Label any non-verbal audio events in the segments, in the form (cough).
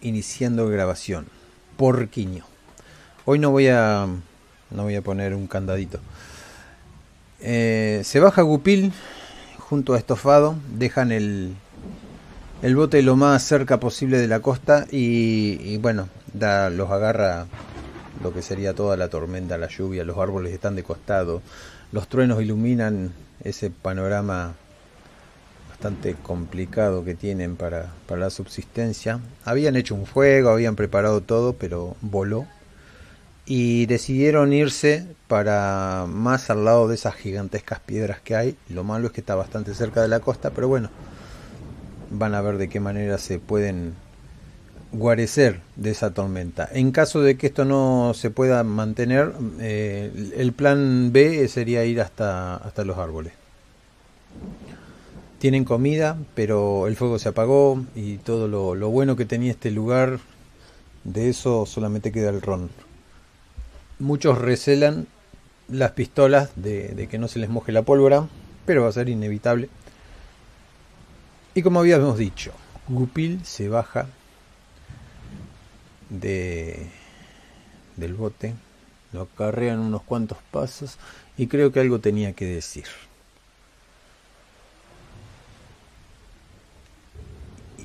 iniciando grabación. Porquiño. Hoy no voy a no voy a poner un candadito. Eh, se baja Gupil junto a Estofado, dejan el, el bote lo más cerca posible de la costa y, bueno, da, los agarra lo que sería toda la tormenta, la lluvia, los árboles están de costado, los truenos iluminan ese panorama bastante complicado que tienen para, para la subsistencia. Habían hecho un fuego, habían preparado todo, pero voló y decidieron irse para más al lado de esas gigantescas piedras que hay. Lo malo es que está bastante cerca de la costa, pero bueno, van a ver de qué manera se pueden guarecer de esa tormenta. En caso de que esto no se pueda mantener, eh, el plan B sería ir hasta, hasta los árboles. Tienen comida, pero el fuego se apagó y todo lo, bueno que tenía este lugar, de eso solamente queda el ron muchos recelan las pistolas de, que no se les moje la pólvora, pero va a ser inevitable. Y como habíamos dicho, Gupil se baja de, del bote, lo acarrean unos cuantos pasos y creo que algo tenía que decir.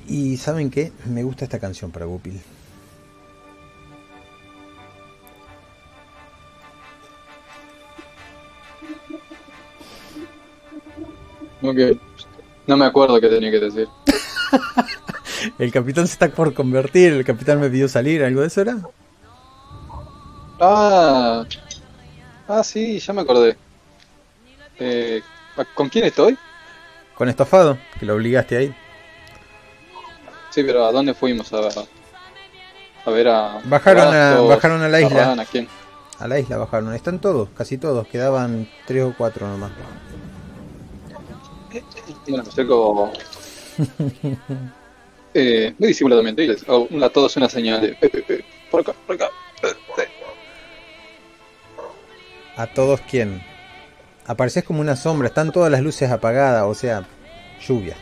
Y saben qué, me gusta esta canción para Gupil. No me acuerdo qué tenía que decir. (laughs) el capitán se está por convertir, el capitán me pidió salir, ¿algo de eso era? Ah, ah sí, ya me acordé. Eh, ¿Con quién estoy? Con Estofado, que lo obligaste ahí. Sí, pero ¿a dónde fuimos a, a ver a... Bajaron, a, bajaron a la isla. ¿A quién? A la isla bajaron. Están todos, casi todos. Quedaban tres o cuatro nomás. Bueno, me acerco (laughs) eh, muy disimuladamente y les hago a todos una señal de eh, por acá, por acá. ¿A todos quién? Apareces como una sombra, están todas las luces apagadas, o sea, lluvia.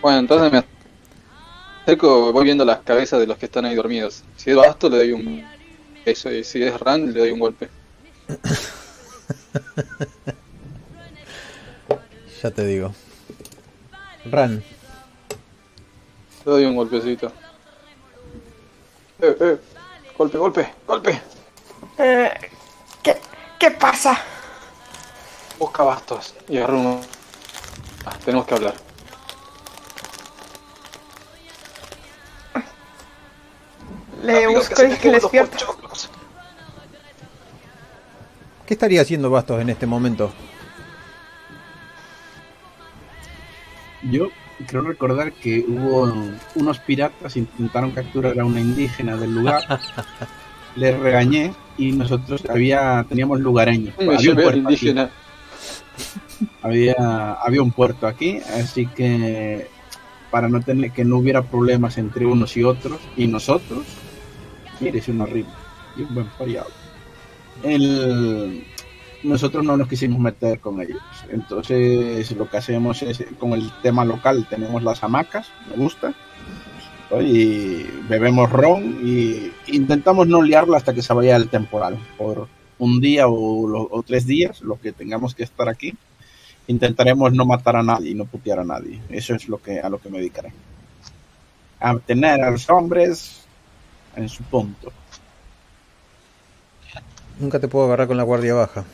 Bueno, entonces me acerco, voy viendo las cabezas de los que están ahí dormidos. Si es Basto, le doy un beso, y si es Ran, le doy un golpe. (laughs) ya te digo. Ran. Te doy un golpecito. Eh, eh. Golpe, golpe, golpe. Eh, ¿qué, ¿Qué pasa? Busca bastos y agarra uno. Ah, tenemos que hablar. Le busco y le despierto. ¿Qué estaría haciendo Bastos en este momento? Yo creo recordar que hubo unos piratas intentaron capturar a una indígena del lugar. (laughs) Les regañé y nosotros había teníamos lugareños. había, un puerto indígena. había había un puerto aquí, así que para no tener que no hubiera problemas entre unos y otros y nosotros, mire, es un horrible y un buen fallado. El nosotros no nos quisimos meter con ellos. Entonces lo que hacemos es, con el tema local, tenemos las hamacas, me gusta, y bebemos ron y intentamos no liarla hasta que se vaya el temporal, por un día o, tres días, lo que tengamos que estar aquí. Intentaremos no matar a nadie y no putear a nadie. Eso es lo que, a lo que me dedicaré. A tener a los hombres en su punto. Nunca te puedo agarrar con la guardia baja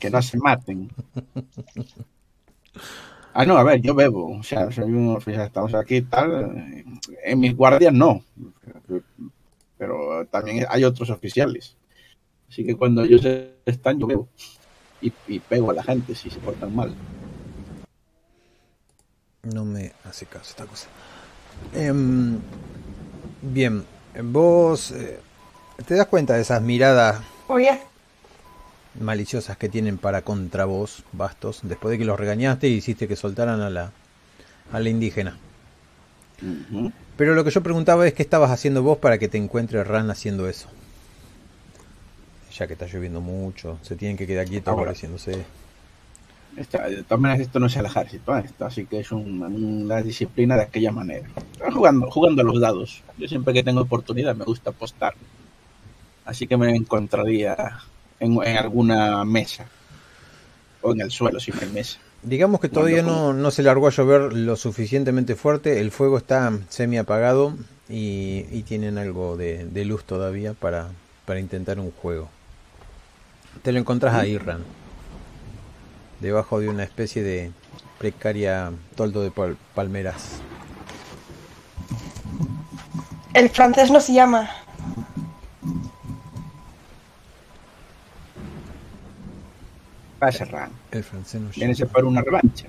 que no se maten. Ah, no, a ver, yo bebo, o sea, soy un oficial, estamos aquí y tal. En mis guardias no, pero también hay otros oficiales. Así que cuando ellos están, yo bebo y, pego a la gente si se portan mal. No me hace caso esta cosa. Em, bien, vos eh, te das cuenta de esas miradas. Oye maliciosas que tienen para contra vos, Bastos, después de que los regañaste y hiciste que soltaran a la, a la indígena. Pero lo que yo preguntaba es qué estabas haciendo vos para que te encuentre Ran haciendo eso. Ya que está lloviendo mucho, se tienen que quedar quietos pareciéndose. de todas maneras, esto no es el ejército, ¿eh? esto así que es una disciplina de aquella manera. jugando, jugando a los dados. Yo siempre que tengo oportunidad me gusta apostar. Así que me encontraría en, en alguna mesa. O en el suelo, si no hay mesa. Digamos que todavía no, no se largó a llover lo suficientemente fuerte, el fuego está semi apagado y, y tienen algo de, de luz todavía para, para intentar un juego. Te lo encontrás ahí, Ran. Debajo de una especie de precaria toldo de pal- palmeras. El francés no se llama. Pasa, Ran. El francés no Vienes a para una revancha.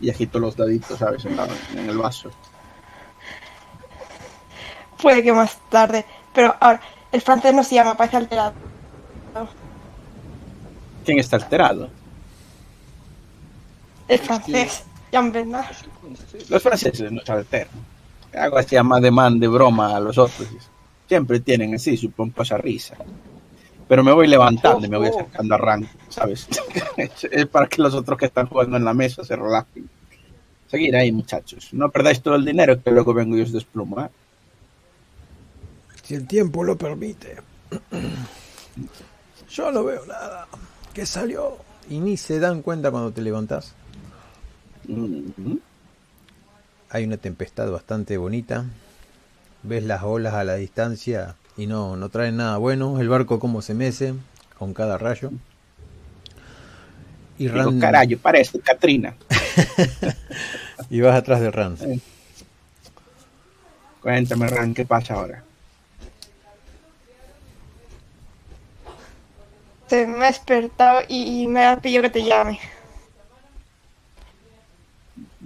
Y agito los daditos, ¿sabes? En, la- en el vaso. Puede que más tarde. Pero ahora, el francés no se llama, parece alterado. ¿Quién está alterado? El francés. Ya me. Los franceses no se alteran. Hago así a más de man de broma a los otros. Siempre tienen así su pomposa risa. Pero me voy levantando y me voy acercando a Rank, ¿sabes? (laughs) es para que los otros que están jugando en la mesa se relajen. Seguir ahí, muchachos. No perdáis todo el dinero que luego vengo y os desplumo, ¿eh? Si el tiempo lo permite. (clears throat) Yo no veo nada. ¿Qué salió? Y ni se dan cuenta cuando te levantas. Hay una tempestad bastante bonita. Ves las olas a la distancia y no, no traen nada bueno. El barco como se mece con cada rayo. Y Digo, Ran carajo, parece Katrina. (laughs) y vas atrás de Ran. Cuéntame, Ran, ¿qué pasa ahora? Te me ha despertado y, y me ha pedido que te llame.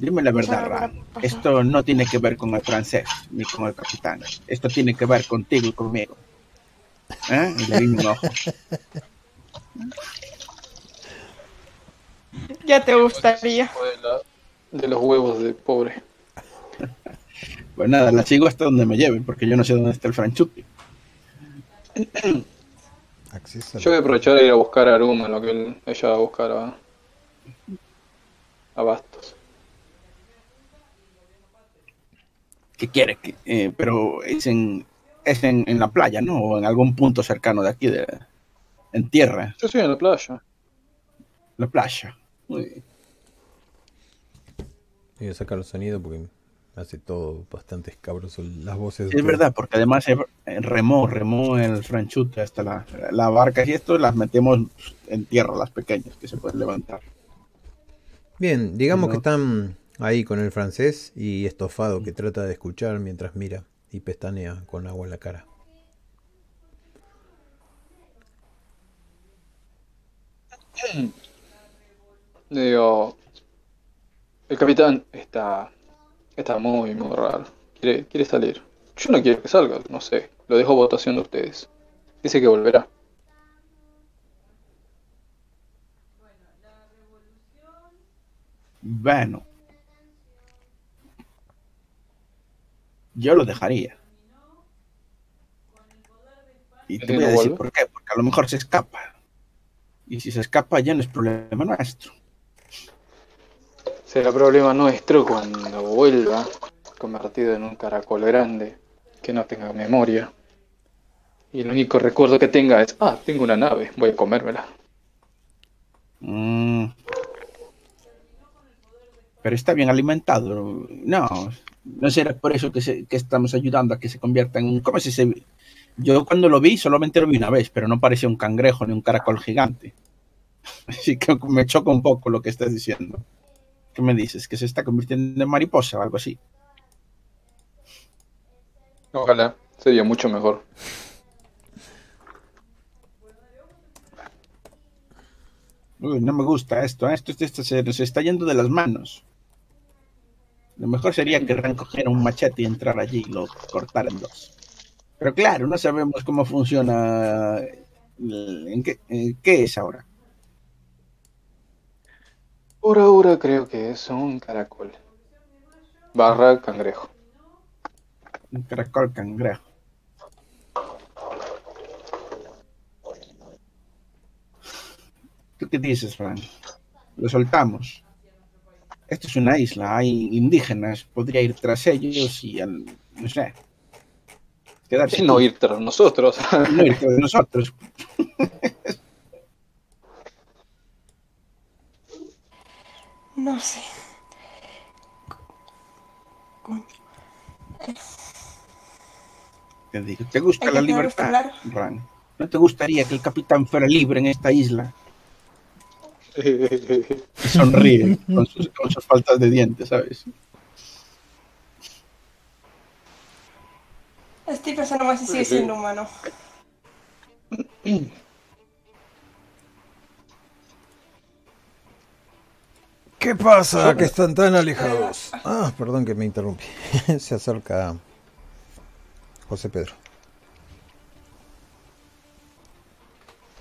Dime la verdad, pasar. Esto no tiene que ver con el francés ni con el capitán. Esto tiene que ver contigo y conmigo. ¿Eh? Y le guiño un ojo. (laughs) Ya te gustaría. De, los huevos de pobre. (laughs) Pues nada, la sigo hasta donde me lleven, porque yo no sé dónde está el franchuti. (clears throat) Yo voy a aprovechar de ir a buscar a Aruma, lo que él- ella va a buscar a, a Bastos. ¿Qué quiere? que- eh, pero es en es en, en la playa, ¿no? O en algún punto cercano de aquí, de, en tierra, Yo estoy en la playa. la playa. Muy bien. Voy a sacar los sonidos porque me hace todo bastante escabroso las voces. de Sí, es verdad, porque además eh, remó, remó el franchute hasta la, la barca y esto las metemos en tierra, las pequeñas, que se pueden levantar. Bien, digamos que están ahí con el francés y estofado que trata de escuchar mientras mira y pestanea con agua en la cara. Le (clears throat) digo, el capitán está, está muy, muy raro. Quiere, quiere salir. Yo no quiero que salga, no sé. Lo dejo a votación de ustedes. Dice que volverá. Bueno. Yo lo dejaría. Y te ¿Que voy a decir por qué, porque a lo mejor se escapa. Y si se escapa ya no es problema nuestro. Será problema nuestro cuando vuelva, convertido en un caracol grande, que no tenga memoria. Y el único recuerdo que tenga es, ah, tengo una nave, voy a comérmela. Mm. Pero está bien alimentado. No, no será por eso que, se- que estamos ayudando a que se convierta en un... ¿Cómo es ese? Yo cuando lo vi solamente lo vi una vez, pero no parecía un cangrejo ni un caracol gigante. (laughs) Así que me choca un poco lo que estás diciendo. ¿Qué me dices? ¿Que se está convirtiendo en mariposa o algo así? Ojalá, sería mucho mejor. Uy, no me gusta esto. ¿eh? Esto, esto se nos está yendo de las manos. Lo mejor sería que Ran cogiera un machete y entrar allí y lo cortara en dos. Pero claro, no sabemos cómo funciona. eh, ¿En qué, eh, qué es ahora? Por ahora creo que es un caracol. Barra cangrejo. Un caracol cangrejo. ¿Tú qué dices, Ran? Lo soltamos. Esto es una isla, hay indígenas, podría ir tras ellos y, al- no sé, quedarse Y no ir tras nosotros. (laughs) no ir tras nosotros. No sé. Te digo, ¿te gusta la libertad, claro. Ran? ¿No te gustaría que el capitán fuera libre en esta isla? Y (laughs) sonríe (laughs) con sus, con sus faltas de dientes, ¿sabes? Estoy pensando más si sigue siendo humano. ¿Qué pasa? Que están tan alejados. Ah, perdón que me interrumpí. (laughs) Se acerca José Pedro.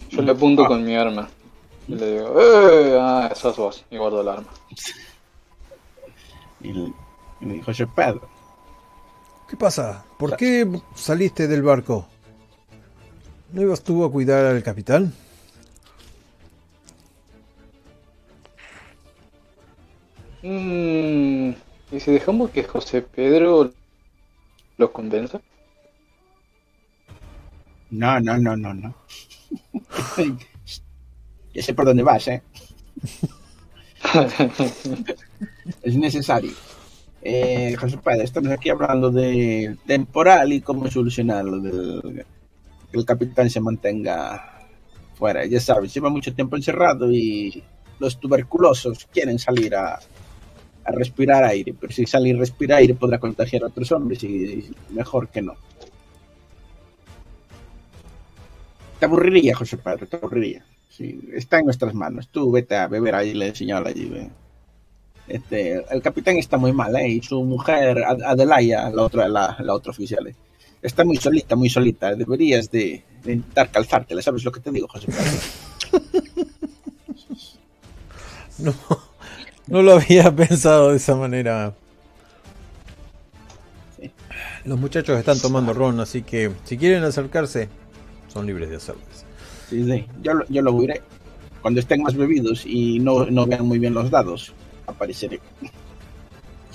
Yo le apunto con mi arma. Y le digo, ¡eh! Ah, sos vos. Y guardo el arma. (laughs) Y le, dijo, José Pedro, ¿Qué pasa? ¿Por qué saliste del barco? ¿No ibas tú a cuidar al capitán? Mm, ¿Y si dejamos que José Pedro los convenza? no, no, no, no, no. (laughs) ya sé por dónde vas, ¿eh? (laughs) es necesario. Eh, José Pedro, estamos aquí hablando de temporal y cómo solucionarlo, del que el capitán se mantenga fuera. Ya sabes, lleva mucho tiempo encerrado y los tuberculosos quieren salir a, a respirar aire, pero si sale y respira aire podrá contagiar a otros hombres y, y mejor que no. Te aburriría, José Pedro, te aburriría. Sí, está en nuestras manos. Tú vete a beber ahí, le señala allí. ve. Este, el capitán está muy mal, ¿eh? Y su mujer, Ad- Adelaya, la otra, la, la otra oficial, ¿eh? está muy solita, muy solita. Deberías de, de intentar calzártela. ¿Sabes lo que te digo, José Pedro? (laughs) No, no lo había pensado de esa manera. Sí. Los muchachos están tomando ron, así que si quieren acercarse, son libres de hacerlo. Sí. Yo, lo- yo lo oiré. Cuando estén más bebidos y no, no vean muy bien los dados, apareceré.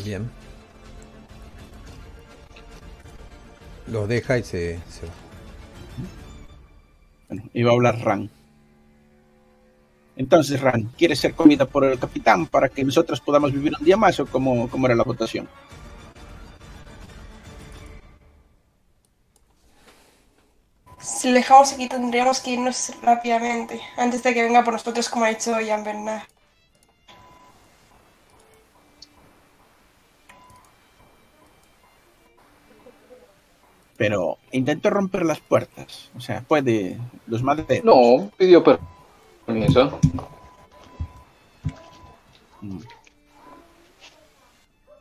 Bien. Los deja y se, se va. Bueno, iba a hablar Ran. Entonces, Ran, ¿quieres ser comida por el capitán para que nosotros podamos vivir un día más o cómo, cómo era la votación? Si lo dejamos aquí tendríamos que irnos rápidamente, antes de que venga por nosotros como ha dicho Jean Bernard. Pero intentó romper las puertas. O sea, puede los maderos. No, pidió per- permiso. Mm.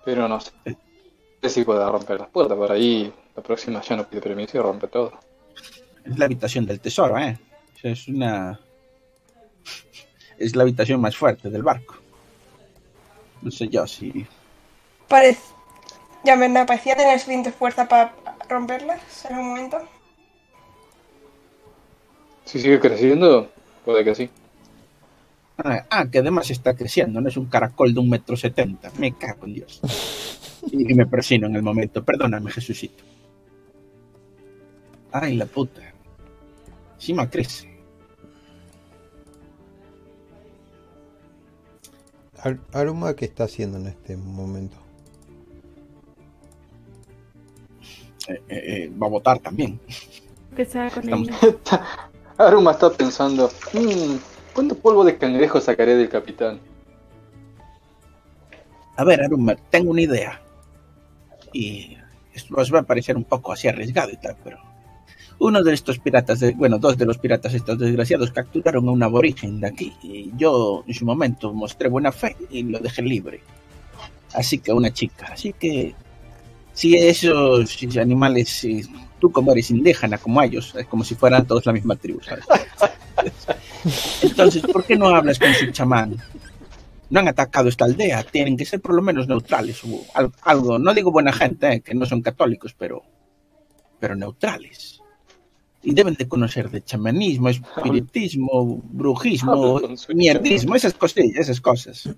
Pero no sé. sé si puede romper las puertas. Por ahí la próxima ya no pide permiso y rompe todo. Es la habitación del tesoro, ¿eh? Es una... Es la habitación más fuerte del barco. No sé yo si... Parece... Jean Bernard parecía tener suficiente fuerza para romperlas en un momento. Si sigue creciendo, puede que sí. Ah, ah, que además está creciendo, no es un caracol de un metro setenta. Me cago en Dios. Y me persino en el momento. Perdóname, Jesucito. Ay, la puta. Encima crece. Ar- Aruma, ¿qué está haciendo en este momento? Eh, eh, eh, va a votar también. Que sea con Estamos- ella. (laughs) Aruma está pensando, "Mm, ¿cuánto polvo de cangrejo sacaré del capitán? A ver, Aruma, tengo una idea. Y esto os va a parecer un poco así arriesgado y tal, pero uno de estos piratas, de, bueno, dos de los piratas estos desgraciados capturaron a un aborigen de aquí. Y yo en su momento mostré buena fe y lo dejé libre. Así que una chica. Así que si esos animales, si tú como eres indígena como ellos, es como si fueran todos la misma tribu, ¿sabes? (laughs) Entonces, ¿por qué no hablas con su chamán? no han atacado esta aldea, tienen que ser por lo menos neutrales o algo, no digo buena gente, eh, que no son católicos, pero pero neutrales. Y deben de conocer de chamanismo, espiritismo, brujismo, mierdismo, esas cosillas, esas cosas.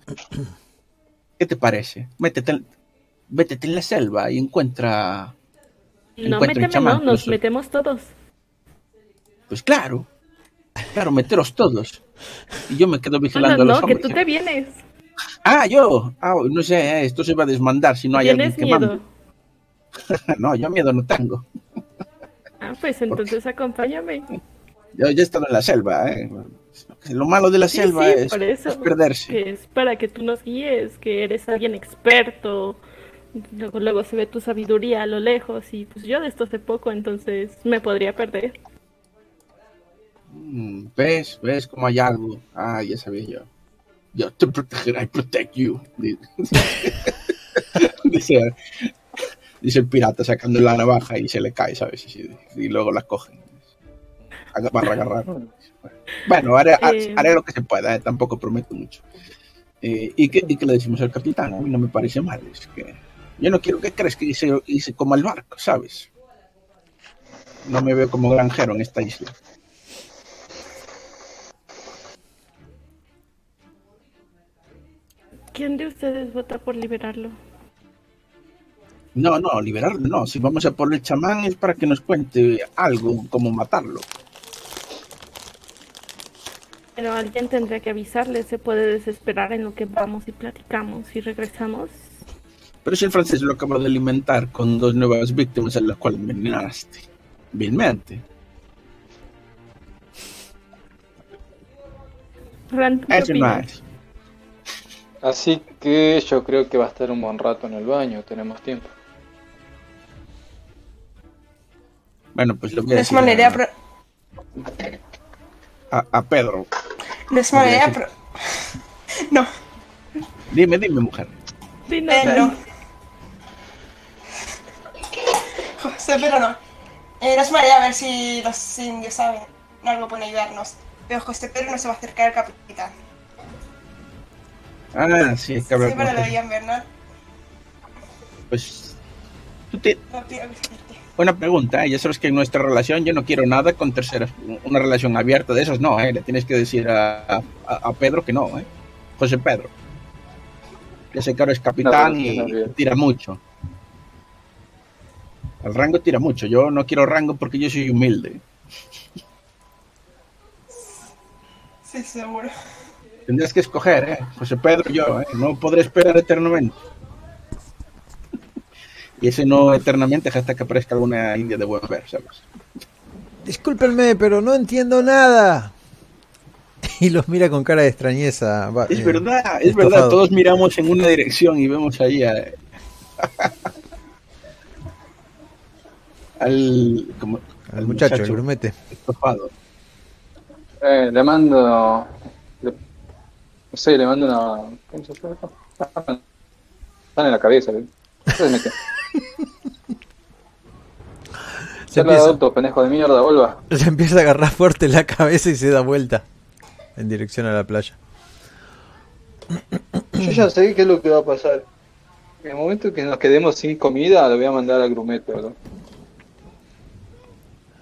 ¿Qué te parece? Métete, en- métete en la selva y encuentra. No méteme, chamán, no, nos incluso. metemos todos. Pues claro. Claro, meteros todos. Y yo me quedo No, vigilando no, a los no, que tú te vienes. Ah, yo. Ah, no sé, eh, esto se va a desmandar si no hay alguien que miedo. mande. (laughs) No, yo miedo no tengo. Ah, pues entonces acompáñame. Yo ya he estado en la selva, ¿eh? Lo malo de la Sí, selva sí, es, por eso. es perderse. Es para que tú nos guíes, que eres alguien experto. Luego, luego se ve tu sabiduría a lo lejos y pues yo de esto sé poco, entonces me podría perder. Mm, ¿Ves? ¿Ves cómo hay algo? Ah, ya sabía yo. Yo te protegeré, I protect you. dice, (laughs) dice el pirata sacando la navaja y se le cae, ¿sabes? Y, y luego la cogen. Agarra, agarrar. (laughs) Bueno, haré, Eh. haré lo que se pueda, ¿eh? tampoco prometo mucho. Eh, ¿y, qué, ¿Y qué le decimos al capitán? A mí no me parece mal. Es que yo no quiero que crees que hice, hice como el barco, ¿sabes? No me veo como granjero en esta isla. ¿Quién de ustedes vota por liberarlo? No, no, liberarlo no. Si vamos a por el chamán es para que nos cuente algo, como matarlo. Pero alguien tendría que avisarle, se puede desesperar en lo que vamos y platicamos y regresamos. Pero si el francés lo acabo de alimentar con dos nuevas víctimas a las cuales envenenaste. Vilmente. Así que yo creo que va a estar un buen rato en el baño, tenemos tiempo. Bueno, pues le voy a No es decir mala idea, a, pero. a- a Pedro. No es mala idea, pero. No, Dime, dime, mujer. Dinos, eh, Ran. no. José, pero no. Eh, no es mala idea a ver si los indios saben algo pueden ayudarnos. Pero José Pedro no se va a acercar al capitán. Ah, sí, hay que hablar Siempre con lo veían, ¿verdad? Pues. tú te- Una pregunta, ¿eh? ya sabes que en nuestra relación yo no quiero nada con terceras, una relación abierta de esas no, ¿eh? le tienes que decir a, a, a Pedro que no, ¿eh? José Pedro. Que ese caro es capitán No, y tira mucho. El rango tira mucho, yo no quiero rango porque yo soy humilde. Sí, seguro. Tendrás que escoger, ¿eh? José Pedro yo, ¿eh? no podré esperar eternamente. Y ese no eternamente hasta que aparezca alguna india de buen ver, ¿sabes? Discúlpenme, pero no entiendo nada. (laughs) Y los mira con cara de extrañeza. va- Es eh, verdad, es estofado. verdad, todos miramos en una dirección y vemos ahí a- (laughs) al, como- Al muchacho, el grumete. estofado. Eh, le mando. le- no sé, le mando una. ¿Cómo se llama? Están en la cabeza, ¿eh? Se empieza, adulto, pendejo de mierda, vuelva. (laughs) se empieza a agarrar fuerte la cabeza y se da vuelta en dirección a la playa. Yo ya sé qué es lo que va a pasar. En el momento que nos quedemos sin comida, lo voy a mandar al grumete, ¿verdad?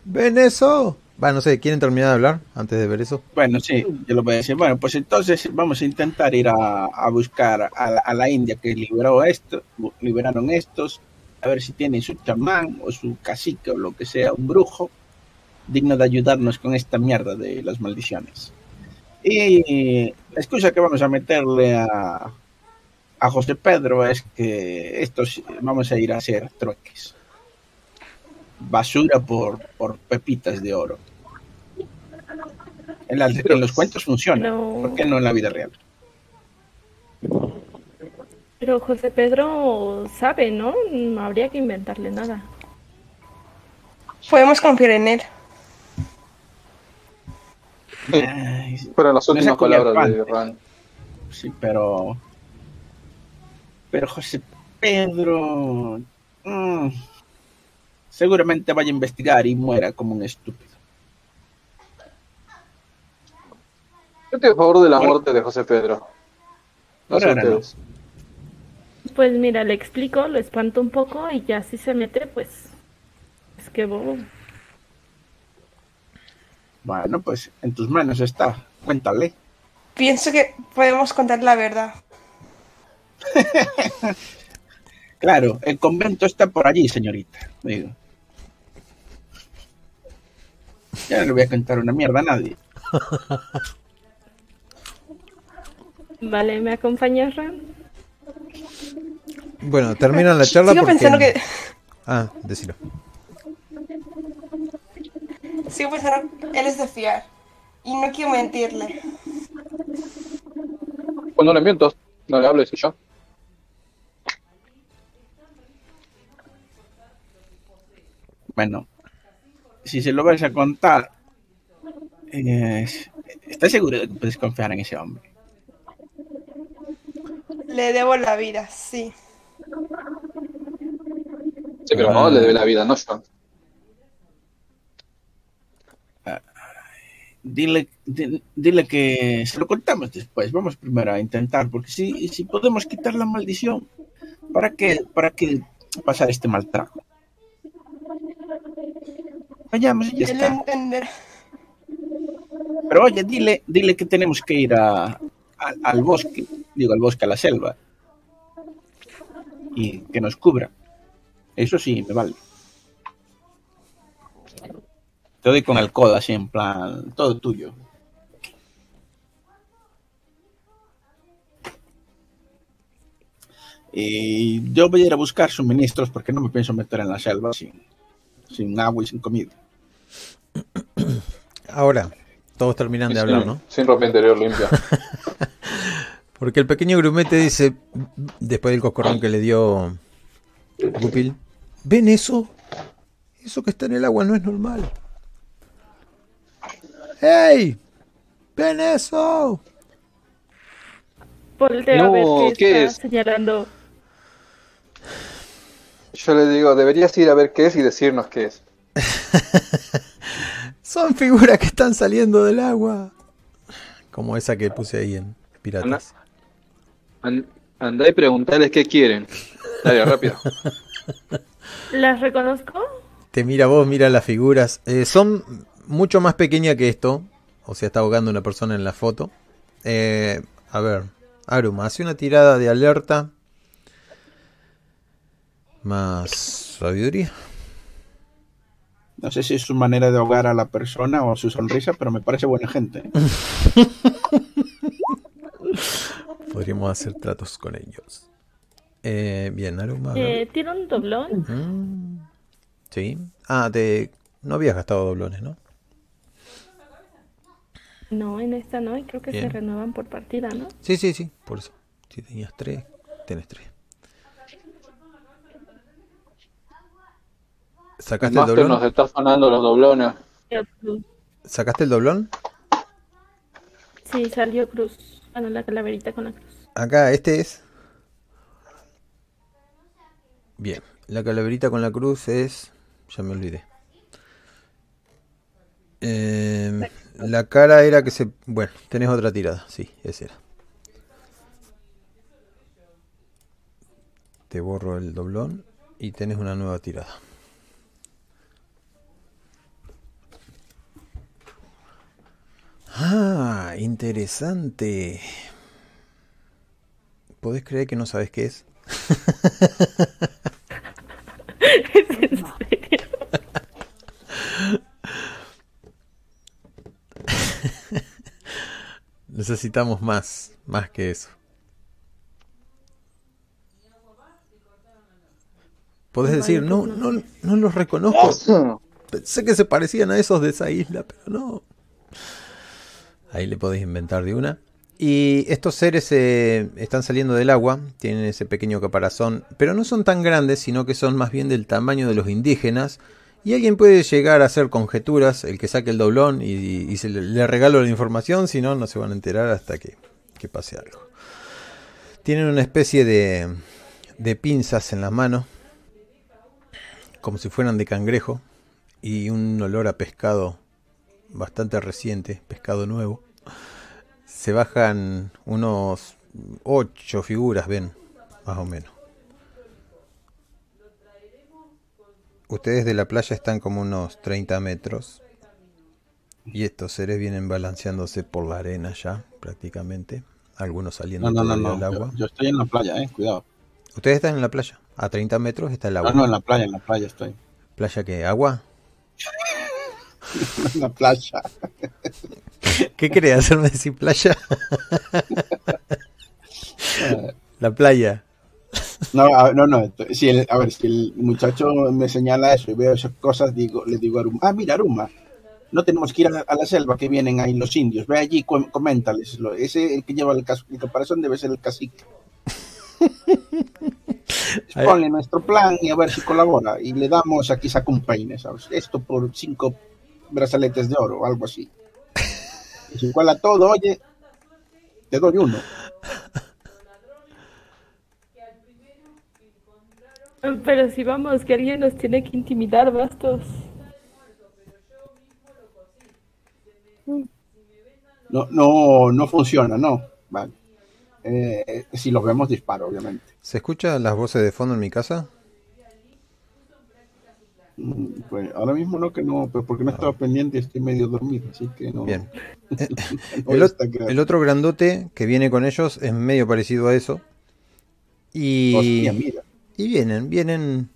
¿Ven eso? Va, no sé, ¿quieren terminar de hablar antes de ver eso? Bueno, sí, yo lo voy a decir. Bueno, pues entonces vamos a intentar ir a, a buscar a la, a la India que liberó esto, liberaron estos, a ver si tienen su chamán o su cacique o lo que sea, un brujo digno de ayudarnos con esta mierda de las maldiciones. Y la excusa que vamos a meterle a, a José Pedro es que estos vamos a ir a hacer trueques. Basura por, por pepitas de oro. En, las- en los cuentos funciona. No. ¿Por qué no en la vida real? Pero José Pedro sabe, ¿no? No habría que inventarle nada. Podemos confiar en él. Fueron las No últimas comía palabras de. Ran. sí, pero. Pero José Pedro. mm, seguramente vaya a investigar y muera como un estúpido. Yo estoy a favor de la muerte de José Pedro. No sé ahora no. Pues mira, le explico, lo espanto un poco y ya si se mete, pues. Es que bobo. Bueno, pues en tus manos está. Cuéntale. Pienso que podemos contar la verdad. (laughs) Claro, el convento está por allí, señorita. Digo. Ya no le voy a contar una mierda a nadie. Vale, ¿me acompañas, Ram? Bueno, terminan la (laughs) charla Sigo porque... pensando que. Ah, decilo. Sigo pensando que él es de fiar. Y no quiero mentirle. Pues no le mientas, no le hables y ya. Bueno, si se lo vais a contar, eh, ¿estás seguro de que puedes confiar en ese hombre? Le debo la vida, sí. Sí, pero no le debe la vida, no yo. Dile, di- dile que se lo contamos después. Vamos primero a intentar, porque si, si podemos quitar la maldición, ¿para qué, ¿para qué pasar este mal trago? Vayamos y ya está. Pero oye, dile, dile que tenemos que ir a, a- al bosque, digo al bosque, a la selva, y que nos cubra. Eso sí, me vale. Te doy con el codo así, en plan, todo tuyo. Y yo voy a ir a buscar suministros porque no me pienso meter en la selva sin, sin agua y sin comida. Ahora, todos terminan de hablar, ¿no? sin ropa interior limpia. (laughs) Porque el pequeño grumete dice, después del coscorrón que le dio Gupil, ¿ven eso? Eso que está en el agua no es normal. ¡Ey! ¿Ven eso? Volteo a No, ver qué, ¿qué está es? señalando. Yo le digo, deberías ir a ver qué es y decirnos qué es. (laughs) Son figuras que están saliendo del agua. Como esa que puse ahí en Piratas. An- andá y preguntarles qué quieren. Dale, rápido. (laughs) ¿Las reconozco? Te mira vos, mira las figuras. Eh, son mucho más pequeñas que esto. O sea, está ahogando una persona en la foto. Eh, a ver, Aruma, hace una tirada de alerta. Más sabiduría. No sé si es su manera de ahogar a la persona o su sonrisa, pero me parece buena gente. (laughs) Podríamos hacer tratos con ellos. Eh, bien, Aruma. Eh, ¿Tiene un doblón? Mm, sí. Ah, te... no habías gastado doblones, ¿no? No, en esta no, y creo que se renuevan por partida, ¿no? Sí, sí, sí, por eso. Si tenías tres, tenés tres. ¿Sacaste el Master nos doblón? está sonando los doblones. ¿Sacaste el doblón? Sí, salió cruz. La con la cruz. Acá, este es. Bien, la calaverita con la cruz es. Ya me olvidé. Em, la cara era que se. Bueno, tenés otra tirada. Sí, esa era. Te borro el doblón y tenés una nueva tirada. Ah, interesante. ¿Podés creer que no sabes qué es? ¿Es en serio? Necesitamos más, más que eso. Podés decir, no, no, no los reconozco. Pensé que se parecían a esos de esa isla, pero no. Ahí le podéis inventar de una. Y estos seres eh, están saliendo del agua, tienen ese pequeño caparazón, pero no son tan grandes, sino que son más bien del tamaño de los indígenas. Y alguien puede llegar a hacer conjeturas, el que saque el doblón y, se le, regalo la información, si no, no se van a enterar hasta que, pase algo. Tienen una especie de, de pinzas en la mano, como si fueran de cangrejo, y un olor a pescado bastante reciente, pescado nuevo. Se bajan unos ocho figuras, ven, más o menos. Ustedes de la playa están como unos 30 metros. Y estos seres vienen balanceándose por la arena ya, prácticamente. algunos saliendo No, no, no, todavía no. del agua. Yo, yo estoy en la playa, eh, cuidado. Ustedes están en la playa, a 30 metros está el agua. No, no, en la playa, en la playa estoy. ¿Playa que ¿Agua? (laughs) En la playa. (laughs) (laughs) ¿Qué querés hacerme decir playa? (laughs) la playa. No, a- no, no. Si el- a ver, si el muchacho me señala eso y veo esas cosas, digo, le digo a Aruma, ah, mira, Aruma, no tenemos que ir a la, a la selva que vienen ahí los indios. Ve allí, com- coméntales. Ese, el que lleva el, el caparazón, debe ser el cacique. (laughs) Ponle nuestro plan y a ver si colabora. Y le damos, aquí saca un peine, ¿sabes? Esto por cinco brazaletes de oro o algo así. Y si iguala todo, oye, te doy uno. Pero si vamos, que alguien nos tiene que intimidar, bastos. No, no, no funciona, no. Vale. Eh, si los vemos, disparo, obviamente. ¿Se escuchan las voces de fondo en mi casa? Pues ahora mismo no, que no, pues porque no estaba pendiente y estoy medio dormido, así que no. Bien. (laughs) no El, otro grandote que viene con ellos es medio parecido a eso. Y, Hostia, mira. y vienen, vienen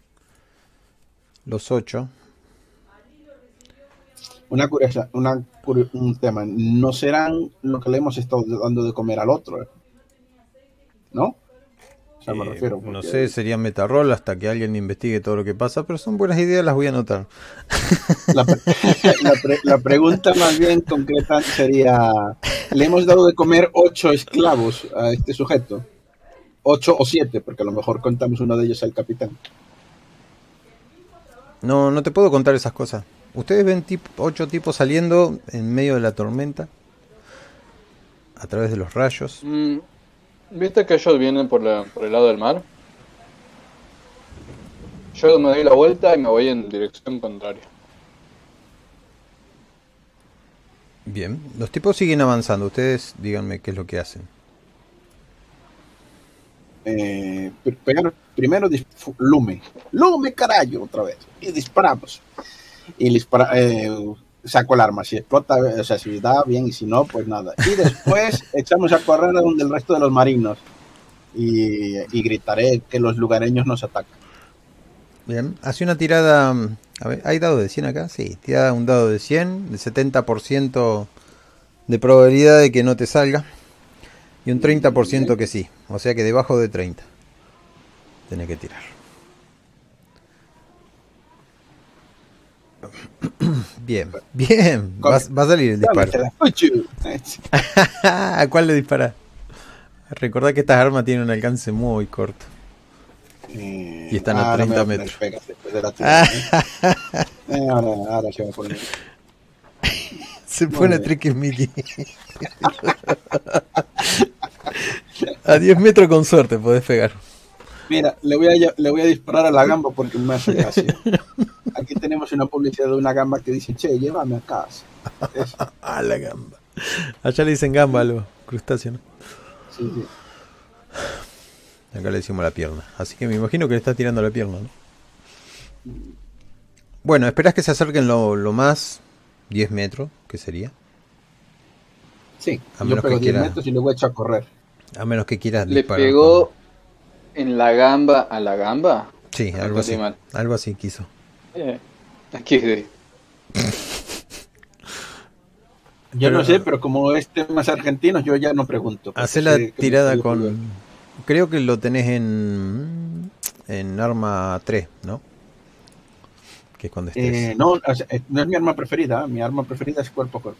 los ocho. Una curiosa, una, un tema. No serán lo que le hemos estado dando de comer al otro, ¿eh? ¿no? O sea, me refiero. no sé, sería metarrol hasta que alguien investigue todo lo que pasa, pero son buenas ideas, las voy a anotar. La, pre- (laughs) la pre- la pregunta más bien concreta sería: ¿le hemos dado de comer ocho esclavos a este sujeto? Ocho o siete, porque a lo mejor contamos uno de ellos al capitán. No, no te puedo contar esas cosas. Ustedes ven tip- ocho tipos saliendo en medio de la tormenta, a través de los rayos. Mm, ¿Viste que ellos vienen por, la- por el lado del mar? Yo me doy la vuelta y me voy en dirección contraria. Bien, los tipos siguen avanzando. Ustedes díganme qué es lo que hacen. Eh, primero lume. Lume, carajo, otra vez. Y disparamos. Y dispara, eh, saco el arma. Si explota, o sea, si da bien y si no, pues nada. Y después (laughs) echamos a correr a donde el resto de los marinos. Y, y gritaré que los lugareños nos atacan. Bien, hace una tirada. mm, A ver, ¿hay dado de 100 acá? Sí, tira un dado de 100, de 70% de probabilidad de que no te salga. Y un 30% que sí. O sea que debajo de 30. Tenés que tirar. Bien, bien. Va, a- va a salir el disparo. ¿A (laughs) cuál le disparás? Recordá que estas armas tienen un alcance muy corto. Eh, Y están a ahora me 30 voy poner metros. pegas después de la tirada, ¿eh? (laughs) Eh, ahora, ahora (laughs) se a pone bien. tricky Mickey. A 10 metros con suerte podés pegar. Mira, le voy, a, le voy a disparar a la gamba porque me hace gracia. Aquí tenemos una publicidad de una gamba que dice, che, llévame a casa. Eso, (laughs) A la gamba. Allá le dicen gamba a los crustáceos, ¿no? sí, sí. Acá le decimos la pierna. Así que me imagino que le estás tirando la pierna, ¿no? Bueno, esperás que se acerquen lo, lo más 10 metros, que sería. Sí, A yo menos pego que 10 quiera- metros y luego echo a correr. A menos que quieras ¿Le disparar pegó en la gamba a la gamba? Sí, No algo así. mal. Algo así quiso. Eh, aquí de... Yo Pero- no sé, pero como es temas argentinos, yo ya no pregunto. Hacé la sé tirada con... Creo que lo tenés en... En arma 3, ¿no? Que es cuando estés... Eh, no, o sea, eh, no es mi arma preferida. ¿eh? Mi arma preferida es cuerpo a cuerpo.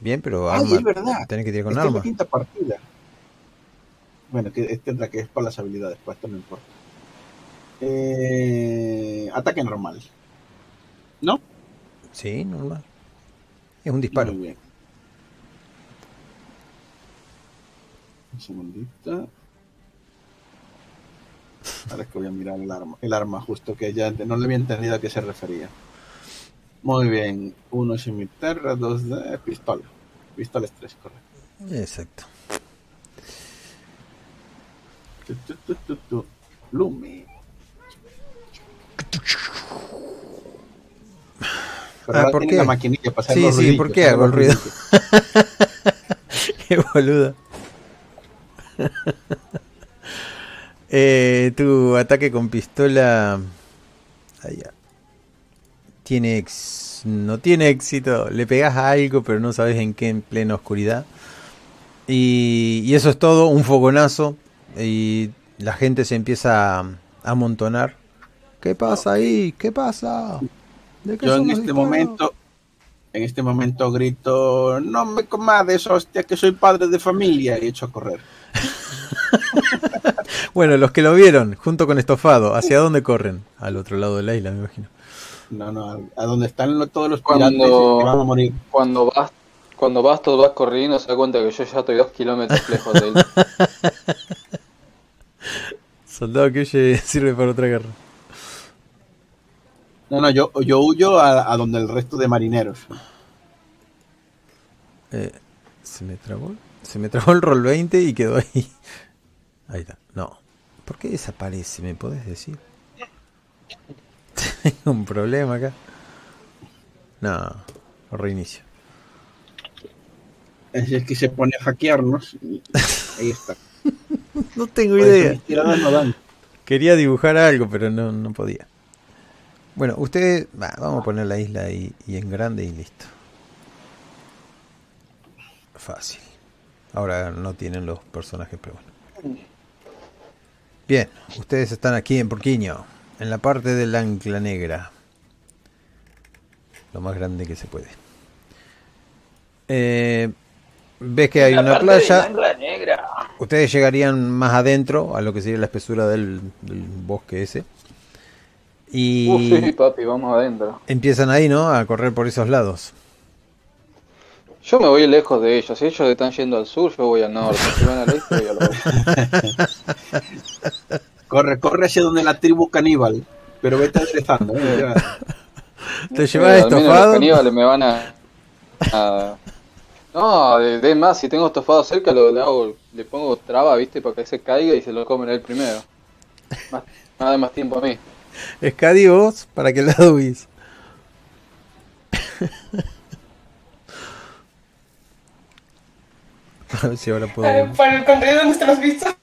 Bien, pero Ay, arma... es verdad. Tenés que tirar con Esta es arma. la quinta partida. Bueno, que es tendrá que es para las habilidades, pues esto no importa. Eh, ataque normal. ¿No? Sí, normal. Es un disparo. Muy bien. Un segundito. Ahora es que voy a mirar el arma, el arma justo que ya no le había entendido a qué se refería. Muy bien. Uno cimitarra, dos de pistola. Pistola es tres, correcto. Exacto. Tu, tu, tu, tu, tu. Lume. Pero Ah, ¿por qué? la maquinilla para hacer Sí, los sí, ¿por qué hago el ruido? (laughs) Qué boludo. (laughs) Eh, tu ataque con pistola ya. tiene ex- no tiene éxito. Le pegas a algo, pero no sabes en qué en plena oscuridad. Y, y eso es todo, un fogonazo. Y la gente se empieza a amontonar. ¿Qué pasa ahí? ¿Qué pasa? ¿De qué Yo en este disparos? momento, en este momento grito, no me comades, hostia, que soy padre de familia, y echo a correr. (laughs) Bueno, los que lo vieron, junto con Estofado, ¿hacia dónde corren? Al otro lado de la isla, me imagino. No, no, a- donde están todos los Cuando- piratas que van a morir. Cuando vas, cuando Bastos vas corriendo, se da cuenta que yo ya estoy dos kilómetros lejos de él. (laughs) Soldado que huye (laughs) sirve para otra guerra. No, no, yo, yo huyo a, a donde el resto de marineros. Eh, se me trabó. Se me trabó el roll 20 y quedó ahí. (laughs) Ahí está. No. ¿Por qué desaparece? ¿Me podés decir? (laughs) Tengo un problema acá. No. Reinicio. Es que se pone a hackearnos y ahí está. (laughs) No tengo idea. Quería dibujar algo, pero no, no podía. Bueno, ustedes. va, vamos a poner la isla ahí y en grande y listo. Fácil. Ahora no tienen los personajes, pero bueno. Bien, ustedes están aquí en Porquiño, en la parte del ancla negra. Lo más grande que se puede. Eh, ves que hay una playa. Ustedes llegarían más adentro, a lo que sería la espesura del, del bosque ese. Y Uh, sí, papi, vamos adentro. empiezan ahí, ¿no? A correr por esos lados. Yo me voy lejos de ellos. Si ellos están yendo al sur, yo voy al norte. Si van al este, voy al oeste. (laughs) Corre, corre hacia donde la tribu caníbal. Pero vete aderezando, ¿eh? (laughs) Te llevas menos Los estofado. caníbales me van a. a- No, de, de más, si tengo estofado cerca, lo, le, hago, le pongo traba, ¿viste? Para que se caiga y se lo comen él primero. Más, (laughs) me da más tiempo a mí. Escadi vos para que lado huís. (laughs) A ver si ahora Eh, puedo. por el contrario, ¿dónde están los vistos?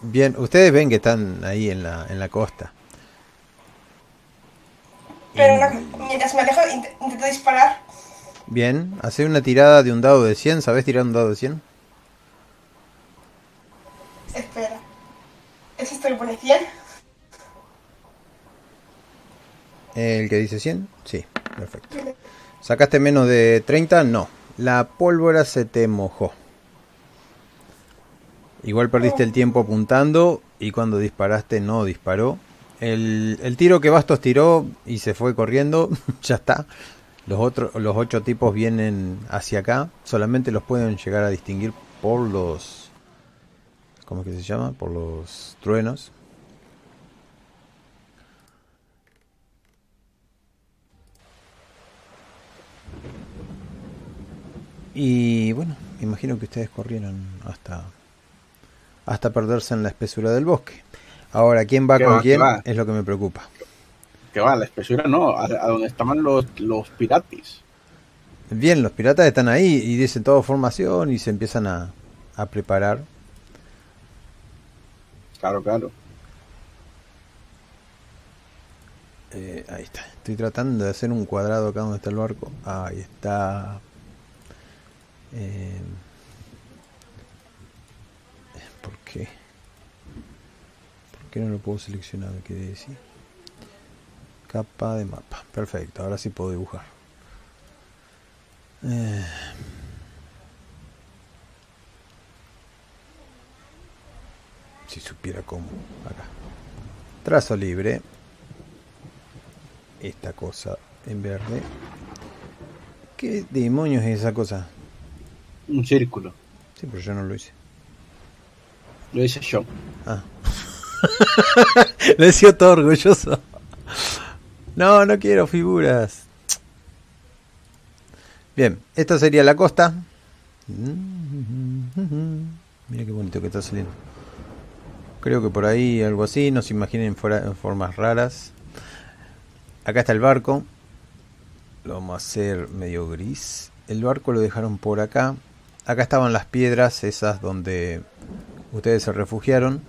Bien, ustedes ven que están ahí en la, en la costa. Pero no- mientras me alejo, int- intento disparar. Bien, hace una tirada de un dado de 100. ¿Sabés tirar un dado de 100? Espera. ¿Es esto que pone 100? El que dice 100, sí, perfecto. ¿Sacaste menos de 30? No. La pólvora se te mojó. Igual perdiste el tiempo apuntando y cuando disparaste no disparó. El, el tiro que Bastos tiró y se fue corriendo, (laughs) ya está. Los, otros, los ocho tipos vienen hacia acá. Solamente los pueden llegar a distinguir por los... ¿Cómo es que se llama? Por los truenos. Y bueno, me imagino que ustedes corrieron hasta hasta perderse en la espesura del bosque. Ahora, ¿quién va ¿Qué con va, quién? va? Es lo que me preocupa. Que va, la espesura no, a, a donde estaban los, los piratis. Bien, los piratas están ahí y dicen todo formación y se empiezan a, a preparar. Claro, claro. Eh, ahí está. Estoy tratando de hacer un cuadrado acá donde está el barco. Ahí está. Eh, ¿Por qué? ¿Por qué no lo puedo seleccionar? ¿Qué decir? Capa de mapa. Perfecto, ahora sí puedo dibujar. Eh, si supiera cómo. Acá. Trazo libre. Esta cosa en verde. ¿Qué demonios es esa cosa? Un círculo. Sí, pero yo no lo hice. Lo hice yo. Ah. (laughs) Le decía todo orgulloso. No, no quiero figuras. Bien, esta sería la costa. Mira qué bonito que está saliendo. Creo que por ahí algo así, no se imaginen formas raras. Acá está el barco. Lo vamos a hacer medio gris. El barco lo dejaron por acá. acá estaban las piedras esas donde ustedes se refugiaron.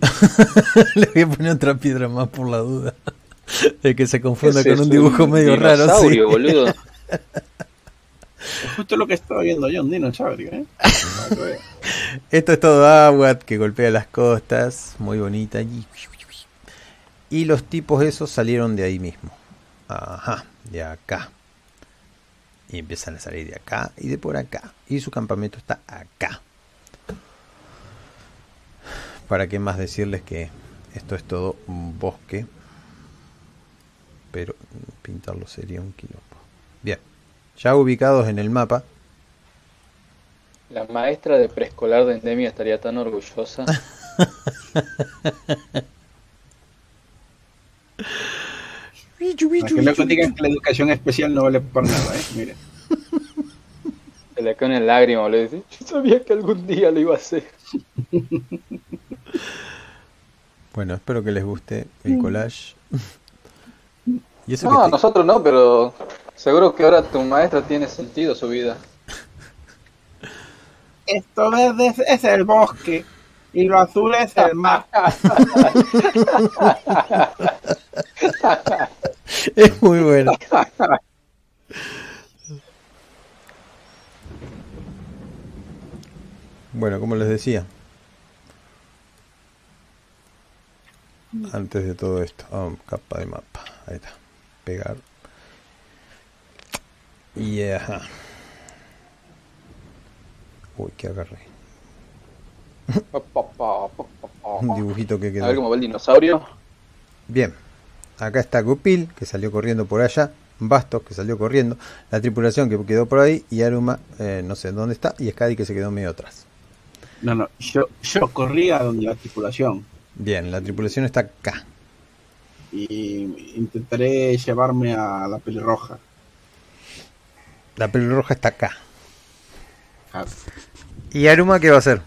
(laughs) Le voy a poner otra piedra más por la duda. (laughs) De que se confunda ¿Qué es con un dibujo medio raro. Sí. dinosaurio, boludo. (laughs) Es justo lo que estaba viendo yo, un dinosaurio, ¿eh? (laughs) Esto es todo agua que golpea las costas, muy bonita. Y, y los tipos esos salieron de ahí mismo. Ajá, de acá. Y empiezan a salir de acá y de por acá. Y su campamento está acá. ¿Para qué más decirles que esto es todo un bosque? Pero pintarlo sería un quilombo. Bien, ya ubicados en el mapa, La maestra de preescolar de Endemia estaría tan orgullosa. Para que luego digan que la educación especial no vale para nada, ¿eh? Mire. Se le cae una lágrima, boludo. Dice, Yo sabía que algún día lo iba a hacer. Bueno, espero que les guste el collage. Y eso No, a que te- nosotros no, pero seguro que ahora tu maestra tiene sentido su vida. Esto verde es, es el bosque y lo azul es el mar. (laughs) es muy bueno. Bueno, como les decía, antes de todo esto, ah, capa de mapa, ahí está, pegar y ajá. Uy, que agarré. Un dibujito que A ver quedó. cómo va el dinosaurio. Bien, acá está Gupil, que salió corriendo por allá. Bastos, que salió corriendo. La tripulación que quedó por ahí. Y Aruma, eh, no sé dónde está. Y Skadi, que se quedó medio atrás. No, no, yo, yo corrí a donde la tripulación Bien, la tripulación está acá. Y intentaré llevarme a la pelirroja. La pelirroja está acá. Ah, ¿Y Aruma qué va a hacer?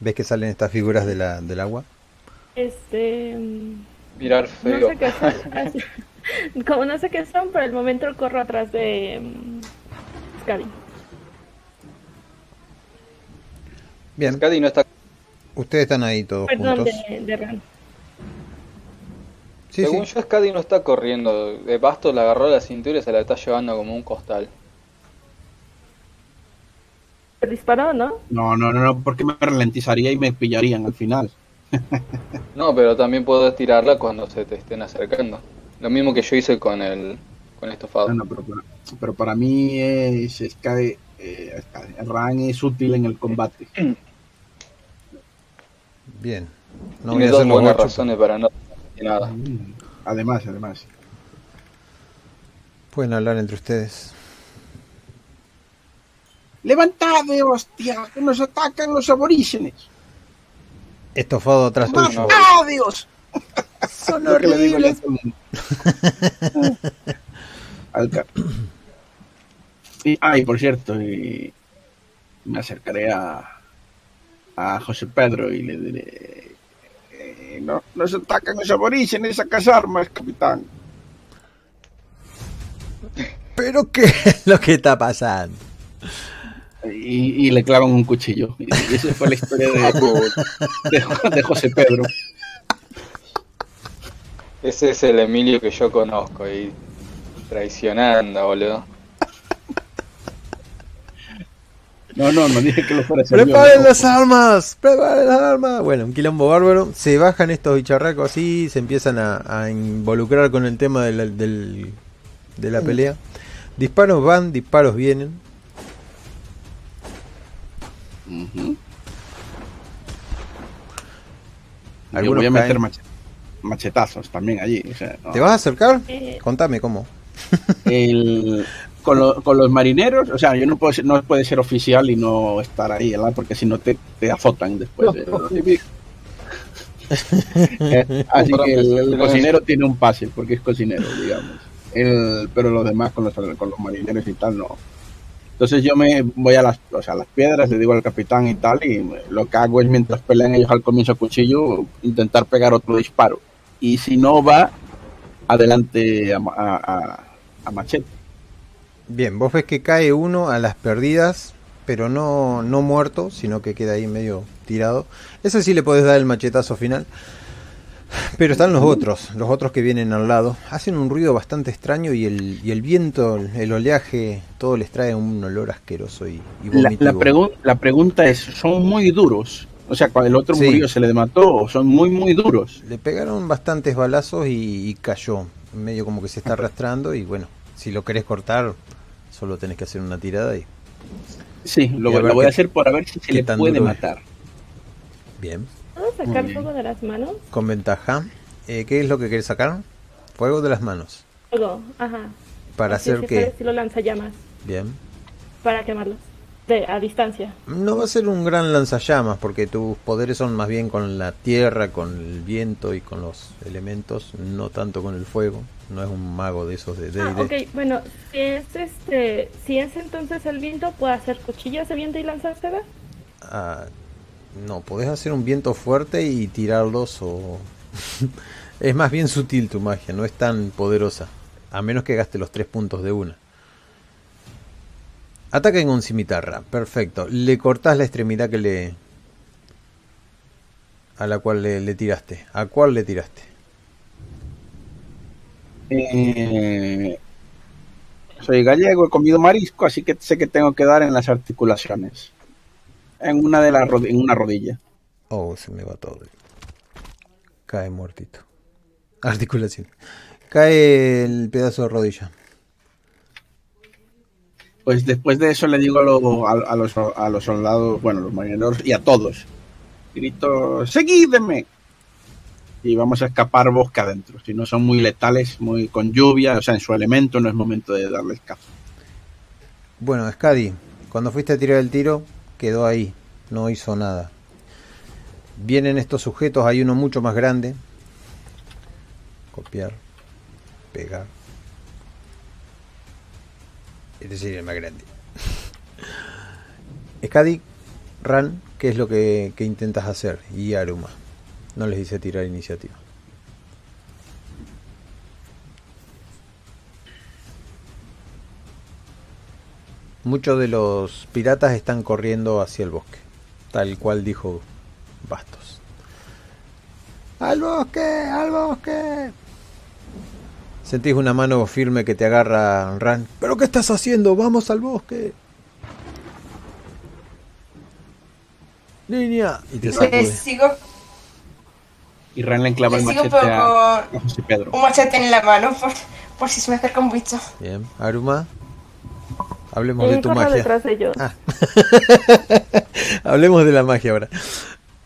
¿Ves que salen estas figuras de la, del agua? Este. Mirar No feo. sé qué son. (laughs) Como no sé qué son, por el momento corro atrás de. mm, Scadi. Bien, Cady no está. ustedes están ahí todos Perdón, juntos. de, de Ran. Sí, Según sí. yo, Scadi no está corriendo. De Bastos la agarró a la cintura y se la está llevando como un costal. ¿Te disparó, no? No, no, no, no, porque me ralentizaría y me pillarían al final. (laughs) No, pero también puedo estirarla cuando se te estén acercando. Lo mismo que yo hice con el con el estofado. No, no, pero, para, pero para mí es, es que, eh, Ran es útil en el combate. Bien. No voy Tiene a dos buenas razones para no nada. Además, además. Pueden hablar entre ustedes. ¡Levantad, hostia! ¡Que nos atacan los aborígenes! Estofado atrás tuyo. ¡Matad, Dios! (laughs) Son horribles. todo el mundo. Al ca- Y, ah, y por cierto, y me acercaré a, a José Pedro y le diré: eh, no, Nos atacan los aborígenes, sacas armas, capitán. ¿Pero qué es lo que está pasando? Y, y le clavan un cuchillo. Y esa fue la historia de, de, de José Pedro. Ese es el Emilio que yo conozco y traicionando, boludo. No, no, no dije que lo fuera a hacer yo. ¡Preparen las armas! ¡Preparen las armas! Bueno, un quilombo bárbaro. Se bajan estos bicharracos así, se empiezan a, a involucrar con el tema de la, del- de la pelea. Disparos van, disparos vienen. Yo Algunos voy a meter caen. machetazos también allí. o sea, no. ¿Te vas a acercar? Eh, Contame cómo. El- con, lo- con los marineros, o sea, yo no puedo ser, no puede ser oficial y no estar ahí, ¿verdad? Porque si no te, te azotan después. de- (laughs) Eh, Así que el, el cocinero tiene un pase, porque es cocinero, digamos. El- pero los demás con los, con los marineros y tal, no. Entonces yo me voy a las, o sea, a las piedras, le digo al capitán y tal, y lo que hago es mientras pelean ellos al comienzo a cuchillo, intentar pegar otro disparo. Y si no va, adelante a, a- a- a machete. Bien, vos ves que cae uno a las perdidas pero no, no muerto, sino que queda ahí medio tirado. Ese sí le podés dar el machetazo final. Pero están los otros, los otros que vienen al lado. Hacen un ruido bastante extraño y el, y el viento, el oleaje, todo les trae un olor asqueroso y, y La, vomitivo. la, pregun- la pregunta es, ¿son muy duros? O sea, cuando el otro Sí. murió, se le mató, son muy, muy duros. Le pegaron bastantes balazos y, y cayó. Medio como que se está arrastrando y bueno, si lo querés cortar, solo tenés que hacer una tirada y Sí, lo, Y a lo voy qué- a hacer por a ver si se le puede es. matar. bien. ¿Puedo Muy sacar bien. fuego de las manos? Con ventaja. Eh, ¿Qué es lo que querés sacar? Fuego de las manos. Fuego, ajá. ¿Para Así hacer que fue qué? estilo lanzallamas, Bien. para quemarlos. De, a distancia. No va a ser un gran lanzallamas porque tus poderes son más bien con la tierra, con el viento y con los elementos, no tanto con el fuego. No es un mago de esos de Ah, D&D. ok, bueno, si es este, si es entonces el viento, ¿puedo hacer cuchillas de viento y lanzársela? Ah, no, podés hacer un viento fuerte y tirarlos o... (laughs) es más bien sutil tu magia, no es tan poderosa. A menos que gaste los tres puntos de una. Ataquen con cimitarra, perfecto. Le cortás la extremidad que le... A la cual le, le tiraste. ¿A cuál le tiraste? Eh, soy gallego, he comido marisco, así que sé que tengo que dar en las articulaciones. En una de las en una rodilla. Oh, se me va todo. Cae muertito. (laughs) Articulación. Cae el pedazo de rodilla. Pues después de eso le digo a, a- los, a los soldados, bueno, los marineros y a todos. Grito, seguídeme. Y vamos a escapar bosque adentro. Si no son muy letales, muy con lluvia, o sea, en su elemento no es momento de darles caza. Bueno, Skadi, cuando fuiste a tirar el tiro, quedó ahí, no hizo nada. Vienen estos sujetos, hay uno mucho más grande. Copiar, pegar. Es decir, el más grande. Skadi, Ran, ¿qué es lo que, que intentas hacer? Y Aruma. No les hice tirar iniciativa. Muchos de los piratas están corriendo hacia el bosque, tal cual dijo Bastos. ¡Al bosque! ¡Al bosque! Sentís una mano firme que te agarra Ran. ¿Pero qué estás haciendo? ¡Vamos al bosque! ¡Niña! Y te sacude. sigo, Y Ran le enclava el sigo machete a, con a José Pedro. un machete en la mano por, por si se me acerca un bicho. Bien, Aruma. Hablemos de tu magia. detrás de ellos. Ah. (laughs) Hablemos de la magia ahora.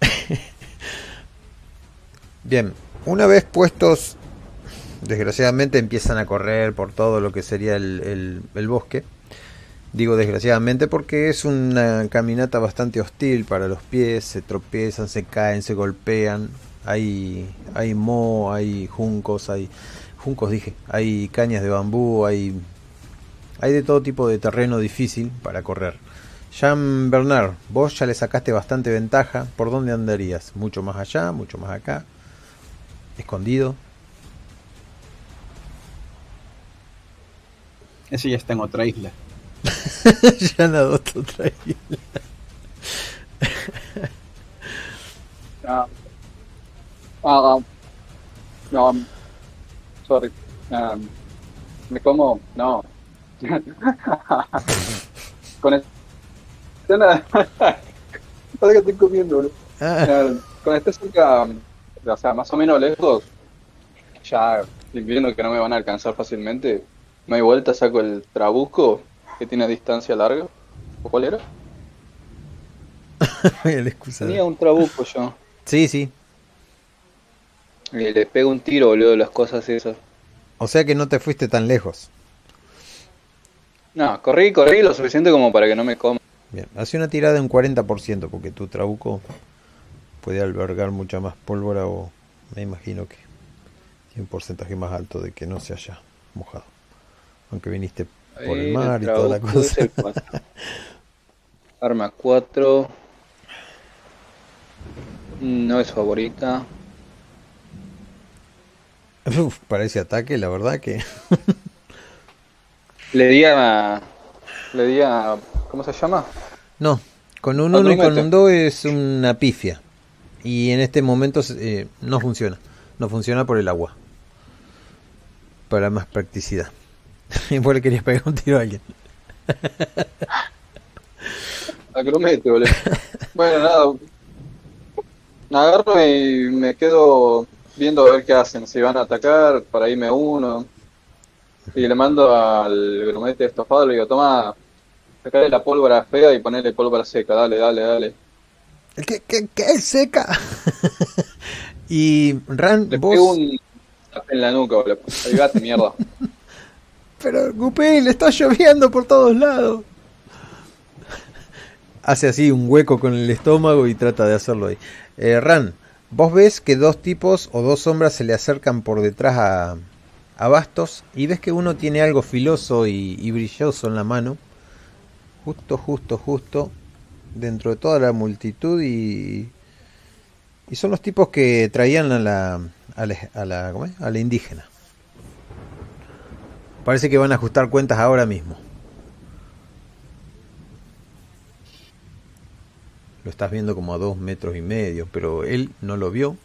(laughs) Bien, una vez puestos, desgraciadamente empiezan a correr por todo lo que sería el, el- bosque. Digo desgraciadamente porque es una caminata bastante hostil para los pies, se tropiezan, se caen, se golpean. Hay, hay moho, hay juncos, hay juncos dije, hay cañas de bambú, hay hay de todo tipo de terreno difícil para correr. Jean Bernard, vos ya le sacaste bastante ventaja. ¿Por dónde andarías? ¿Mucho más allá? ¿Mucho más acá? ¿Escondido? Ese ya está en otra isla. (laughs) ya nadó otra isla. Ah, ah, no, um, sorry. Um, me como, no. (laughs) Con el... (laughs) Pasa que estoy comiendo, bro. Ah, Eh, Con este cerca, um, o sea, más o menos lejos, ya viendo que no me van a alcanzar fácilmente, me doy vuelta, saco el trabusco que tiene distancia larga. ¿O cuál era? (laughs) el. Tenía un trabuco yo. Sí, sí. Y le pego un tiro, boludo, las cosas esas. O sea que no te fuiste tan lejos. No, corrí, corrí lo suficiente como para que no me coma. Bien, hace una tirada de un 40% porque tu trabuco puede albergar mucha más pólvora o me imagino que tiene un porcentaje más alto de que no se haya mojado. Aunque viniste por el mar y toda la cosa. (laughs) Arma 4. No es favorita. Uf, para ese ataque, la verdad que (laughs) Le di a. Le di a. ¿Cómo se llama? No, con un Ah, 1 y con grumete. un 2 es una pifia. Y en este momento eh, no funciona. No funciona por el agua. Para más practicidad. (laughs) Y vos le querías pegar un tiro a alguien. Acromete, boludo. Bueno, nada. Agarro y me quedo viendo a ver qué hacen. Si van a atacar, para irme uno. Y le mando al grumete estofado, le digo, toma, sacale la pólvora fea y ponele pólvora seca, dale, dale, dale. ¿Qué, qué, qué es seca? (laughs) y Ran, Le vos... pego un en la nuca, boludo. Avivate, mierda. Pero Gupil, está lloviendo por todos lados. Hace así un hueco con el estómago y trata de hacerlo ahí. Eh, Ran, vos ves que dos tipos o dos sombras se le acercan por detrás a, a Bastos y ves que uno tiene algo filoso y, y brilloso en la mano. Justo, justo, justo. Dentro de toda la multitud y... Y son los tipos que traían a la, a la, a la, ¿cómo es? a la indígena. Parece que van a ajustar cuentas ahora mismo. Lo estás viendo como a dos metros y medio, pero él no lo vio.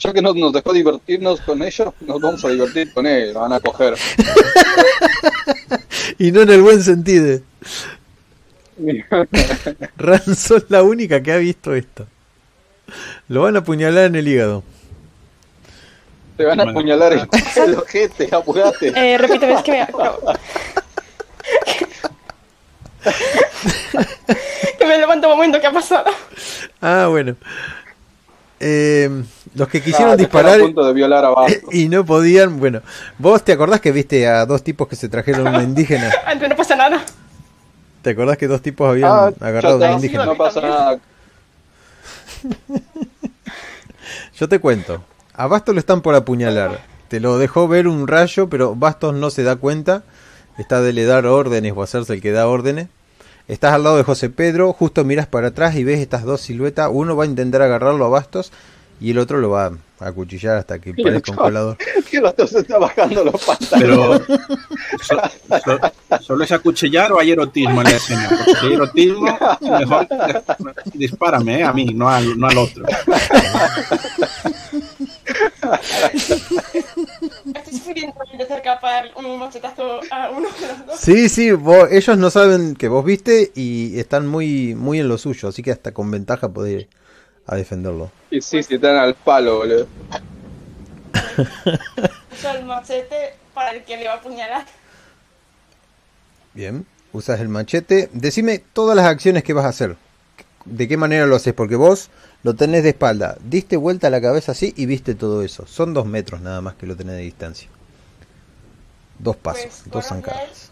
Ya que no nos dejó divertirnos con ellos, nos vamos a divertir con él, van a coger. (laughs) Y no en el buen sentido. (laughs) Ran sos la única que ha visto esto. Lo van a apuñalar en el hígado. Te van a apuñalar el, el ojete, apurate. Eh, repíteme, es que me... Que me levanto un momento, ¿qué ha pasado? Ah, bueno. Eh, los que Ah, quisieron están disparar a punto de violar a Bastos. (laughs) y no podían. Bueno, vos te acordás que viste a dos tipos que se trajeron una indígena. (laughs) Antes no pasa nada. ¿Te acordás que dos tipos habían Ah, agarrado una está, indígena? No pasa nada. (laughs) Yo te cuento. A Bastos lo están por apuñalar. Te lo dejó ver un rayo, pero Bastos no se da cuenta. Está de le dar órdenes o hacerse el que da órdenes. Estás al lado de José Pedro, justo miras para atrás y ves estas dos siluetas. Uno va a intentar agarrarlo a Bastos y el otro lo va a acuchillar hasta que parezca un colador. (laughs) Que los dos se está bajando los pantalones. Pero so- so- solo es acuchillar o hay erotismo en la escena. Porque si hay erotismo, mejor (laughs) dispárame eh, a mí, no al, no al otro. Estoy sufriendo de cerca para dar un machetazo a uno de los dos. Sí, sí, vos- ellos no saben que vos viste y están muy, muy en lo suyo, así que hasta con ventaja podés ir a defenderlo. Y sí, sí, están al palo, boludo. (laughs) Uso el machete para el que le va a apuñalar. Bien, usas el machete. Decime todas las acciones que vas a hacer. ¿De qué manera lo haces? Porque vos lo tenés de espalda. Diste vuelta la cabeza así y viste todo eso. Son dos metros nada más que lo tenés de distancia. Dos pasos, Pues, dos corro hacia zancadas.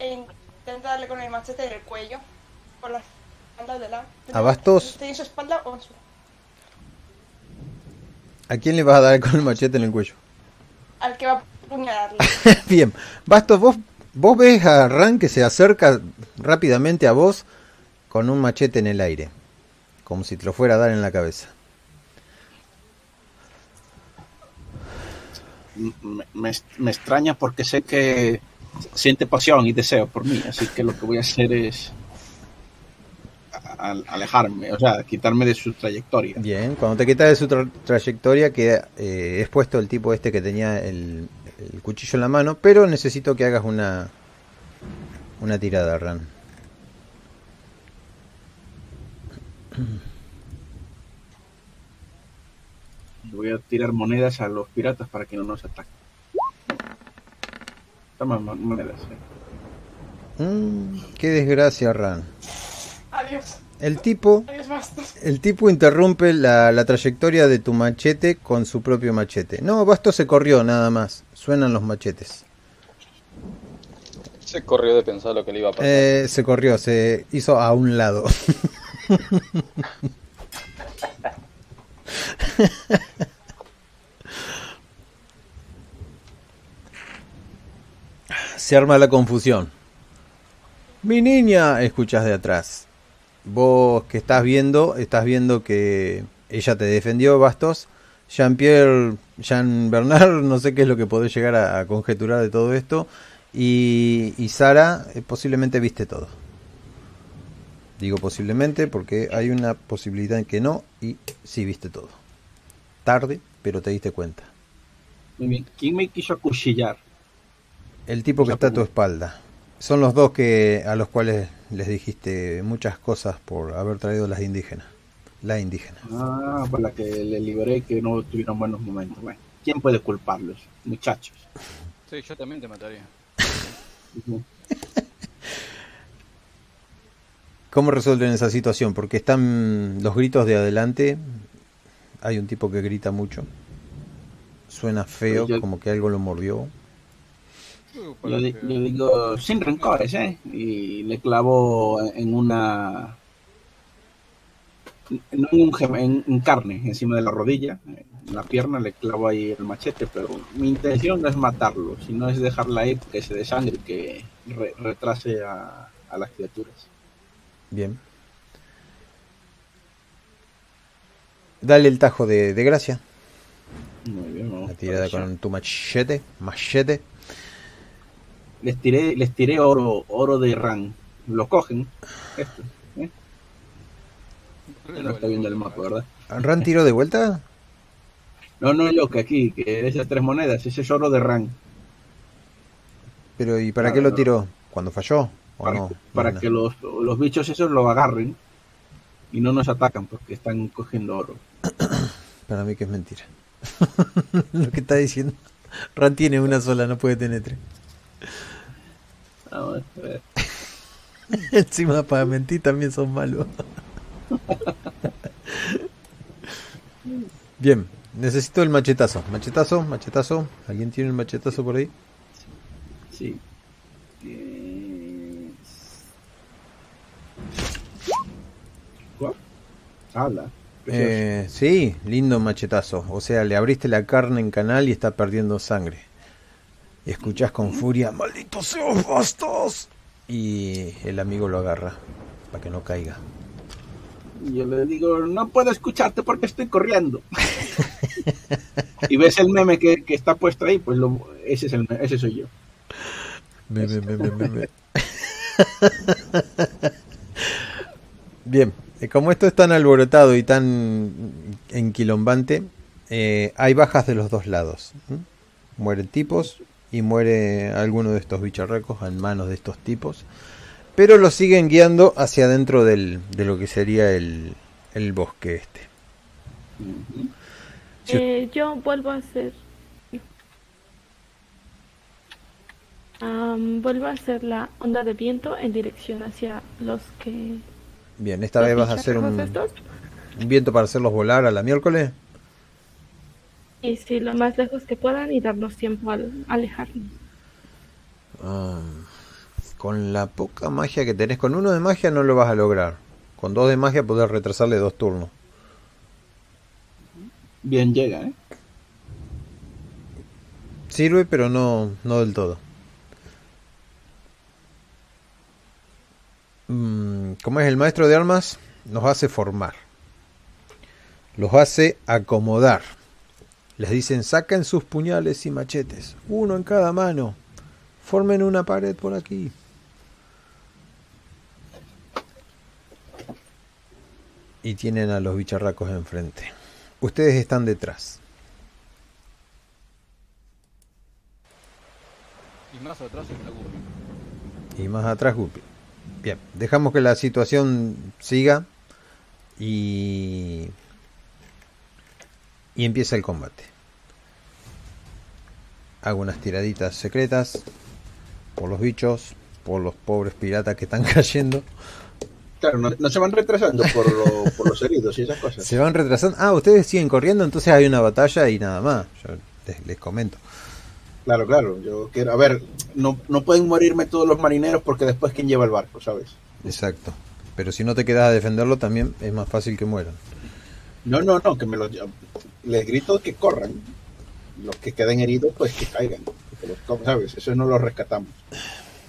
E intento darle con el machete en el cuello. Por la espalda de la. ¿A Bastos? ¿Estoy en su espalda o en su.? ¿A quién le vas a dar con el machete en el cuello? Al que va a apuñalarle. (laughs) Bien, Bastos, vos, vos ves a Ran que se acerca rápidamente a vos con un machete en el aire. Como si te lo fuera a dar en la cabeza. Me, me- me extraña porque sé que siente pasión y deseo por mí, así que lo que voy a hacer es a- alejarme, o sea, quitarme de su trayectoria. Bien, cuando te quitas de su tra- trayectoria queda eh, expuesto el tipo este que tenía el, el cuchillo en la mano, pero necesito que hagas una una tirada, Ran. Voy a tirar monedas a los piratas para que no nos ataquen. Toma mo- monedas. eh. Mm, qué desgracia, Ran. Adiós. El tipo, el tipo interrumpe la, la trayectoria de tu machete con su propio machete. No, Basto se corrió nada más. Suenan los machetes. Se corrió de pensar lo que le iba a pasar. Eh, se corrió, se hizo a un lado. (laughs) Se arma la confusión. Mi niña, escuchas de atrás. Vos que estás viendo, estás viendo que ella te defendió, Bastos. Jean-Pierre, Jean Bernard, (laughs) no sé qué es lo que podés llegar a, a conjeturar de todo esto. Y, y Sara, eh, posiblemente viste todo. Digo posiblemente porque hay una posibilidad en que no y sí viste todo. Tarde, pero te diste cuenta. Muy bien. ¿Quién me quiso acuchillar? El tipo que está a tu espalda. Son los dos que a los cuales les dijiste muchas cosas por haber traído las indígenas. La indígena. Ah, por la que le liberé que no tuvieron buenos momentos. Bueno, ¿quién puede culparlos? Muchachos. Sí, yo también te mataría. ¿Cómo resuelven esa situación? Porque están los gritos de adelante. Hay un tipo que grita mucho. Suena feo, Yo- como que algo lo mordió. Yo, digo, sin rencores, ¿eh? Y le clavo en una... No en, un en, en carne, encima de la rodilla, en la pierna le clavo ahí el machete, pero mi intención no es matarlo, sino es dejarla ahí que se desangre, que re- retrase a, a las criaturas. Bien. Dale el tajo de, de gracia. Muy bien, vamos La tirada con tu machete. Machete. Les tiré, les tiré oro, oro de Ran. Lo cogen. Esto, ¿eh? No está viendo el mapa, ¿verdad? ¿Ran tiró de vuelta? No, no, yo que aquí, que esas tres monedas, ese es oro de Ran. Pero ¿y para Claro, qué lo tiró? ¿Cuando falló? ¿O para, no? para No, que los, los bichos esos lo agarren y no nos atacan porque están cogiendo oro. (coughs) Para mí que es mentira. (laughs) lo que está diciendo. Ran tiene una sola, no puede tener tres. Vamos a ver. Encima para mentir también son malos. (laughs) Bien, necesito el machetazo. Machetazo, machetazo. ¿Alguien tiene el machetazo por ahí? Sí. ¿Cuál? Habla. Precioso. Eh, sí, lindo machetazo. O sea, le abriste la carne en canal y está perdiendo sangre. Y escuchás con furia, malditos seos bastos. Y el amigo lo agarra para que no caiga. Yo le digo, no puedo escucharte porque estoy corriendo. (laughs) y ves el meme que, que está puesto ahí, pues lo, ese, es el, ese soy yo. (laughs) Bien, eh, como esto es tan alborotado y tan enquilombante, eh, hay bajas de los dos lados. Mueren tipos y muere alguno de estos bicharracos en manos de estos tipos, pero los siguen guiando hacia adentro del, de lo que sería el, el bosque este. Eh, yo vuelvo a hacer. Am, vuelvo a hacer la onda de viento en dirección hacia los que. Bien, esta vez vas a hacer bicharracos un, estos. un viento para hacerlos volar a la miércoles. Y sí, lo más lejos que puedan y darnos tiempo al alejarnos. Ah, con la poca magia que tenés, con uno de magia no lo vas a lograr. Con dos de magia podés retrasarle dos turnos. Bien llega, ¿eh? Sirve, pero no, no del todo. Mm, como es el maestro de armas, nos hace formar. Los hace acomodar. Les dicen, saquen sus puñales y machetes, uno en cada mano. Formen una pared por aquí. Y tienen a los bicharracos enfrente. Ustedes están detrás. Y más atrás está Guppy. Y más atrás Guppy. Bien, dejamos que la situación siga y, y empieza el combate. Hago unas tiraditas secretas por los bichos, por los pobres piratas que están (laughs) cayendo. Claro, no, no se van retrasando por, lo- por los heridos y esas cosas. Se van retrasando. Ah, ustedes siguen corriendo, entonces hay una batalla y nada más. Yo les, les comento. Claro, claro. Yo quiero, a ver, no, no pueden morirme todos los marineros porque después quién lleva el barco, ¿sabes? Exacto. Pero si no te quedas a defenderlo, también es más fácil que mueran. No, no, no, que me los les grito que corran. Los que queden heridos, pues que caigan. Los ¿Sabes? Eso no lo rescatamos.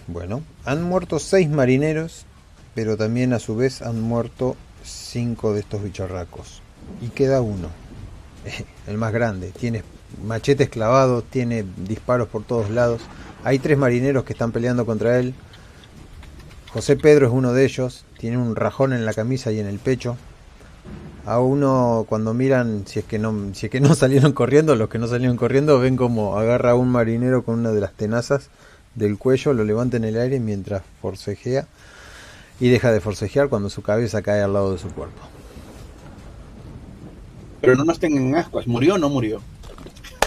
Bueno, han muerto seis marineros, pero también a su vez han muerto cinco de estos bicharracos. Y queda uno, (laughs) el más grande. Tiene machetes clavados, tiene disparos por todos lados. Hay tres marineros que están peleando contra él. José Pedro es uno de ellos, tiene un rajón en la camisa y en el pecho. A uno cuando miran, si es que no, si es que no (laughs) salieron corriendo, los que no salieron corriendo ven como agarra a un marinero con una de las tenazas del cuello, lo levanta en el aire mientras forcejea y deja de forcejear cuando su cabeza cae al lado de su cuerpo. Pero no nos tengan en ascuas, ¿murió o no murió?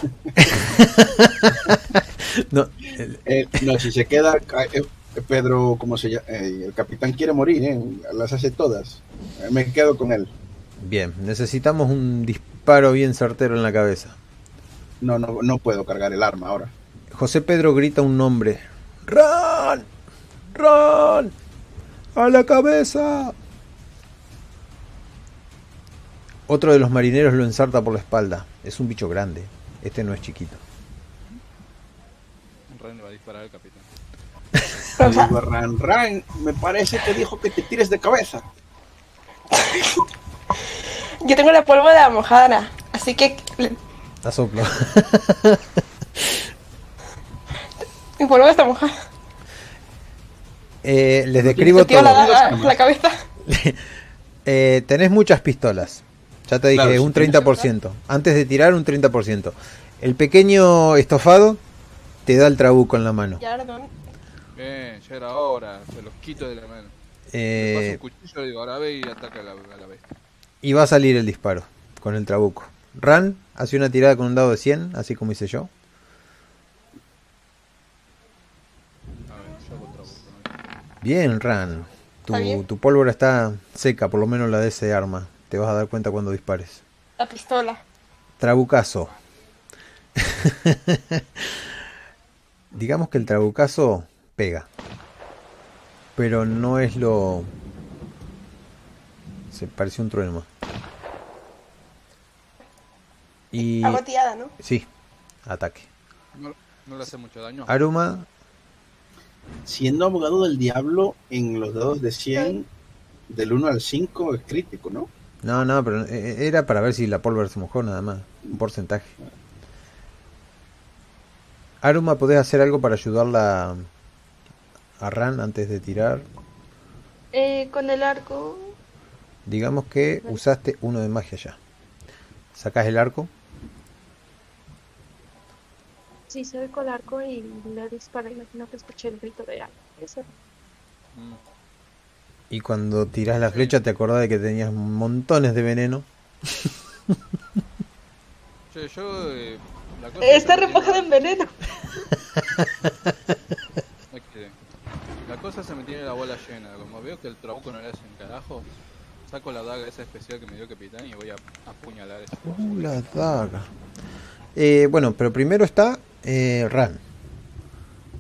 (laughs) No, (laughs) Eh, no, si se queda, eh, Pedro, ¿cómo se llama? Eh, el capitán quiere morir, ¿eh? las hace todas. Me quedo con él. Bien, necesitamos un disparo bien certero en la cabeza. No, no, no puedo cargar el arma ahora. José Pedro grita un nombre. ¡Ran! ¡Ran! ¡A la cabeza! Otro de los marineros lo ensarta por la espalda. Es un bicho grande. Este no es chiquito. Ren le va a disparar al capitán. (laughs) Ran, Ran, me parece que dijo que te tires de cabeza. Yo tengo la pólvora mojada, así que La soplo. mi pólvora está mojada. Eh, les describo la todo. daga a la cabeza. (laughs) Eh, tenés muchas pistolas. Ya te dije, Claro, un tienes- 30%. Antes de tirar, un 30%. El pequeño estofado te da el trabuco en la mano. Ya. Bien, ya era hora, se los quito de la mano. Le paso Eh, un cuchillo y digo, ahora ve y ataca a la, a la bestia. Y va a salir el disparo con el trabuco. Ran hace una tirada con un dado de 100, así como hice yo. Bien, Ran. Tu, tu pólvora está seca, por lo menos la de ese arma. Te vas a dar cuenta cuando dispares. La pistola. Trabucazo. (laughs) Digamos que el trabucazo pega. Pero no es lo... Se pareció un trueno más. Y... Agoteada, ¿no? Sí, ataque. No, no le hace mucho daño. Aruma, Siendo abogado del diablo, en los dados de 100, del 1 al 5 es crítico, ¿no? no, no, pero eh, era para ver si la pólvora se mojó nada más. Un porcentaje. Aruma, ¿podés hacer algo para ayudarla a Ran antes de tirar? Eh, con el arco. Digamos que usaste uno de magia ya. Sacás el arco. Sí, se ve con el arco y le dispara. Imagino que escuché el grito de algo. Eso. Mm. Y cuando tirás la flecha te acordás de que tenías montones de veneno. (laughs) Che, yo. eh, la cosa que Está remojada en veneno. (laughs) La cosa se me tiene la bola llena. Como veo que el trabuco no le hace un carajo, saco la daga esa especial que me dio el capitán y voy a apuñalar coso. Uh, la daga. Eh, bueno, pero primero está eh, Ran.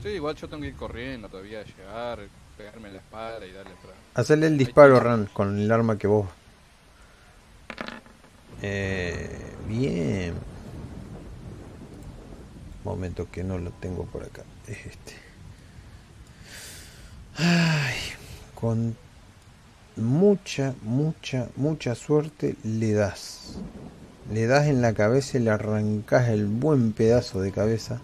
Sí, igual yo tengo que ir corriendo todavía, llegar, pegarme en la espalda y darle para. Hacerle el disparo, Ran, con el arma que vos. Eh, bien. Momento que no lo tengo por acá. Es este. Ay, con mucha, mucha, mucha suerte le das. Le das en la cabeza y le arrancas el buen pedazo de cabeza.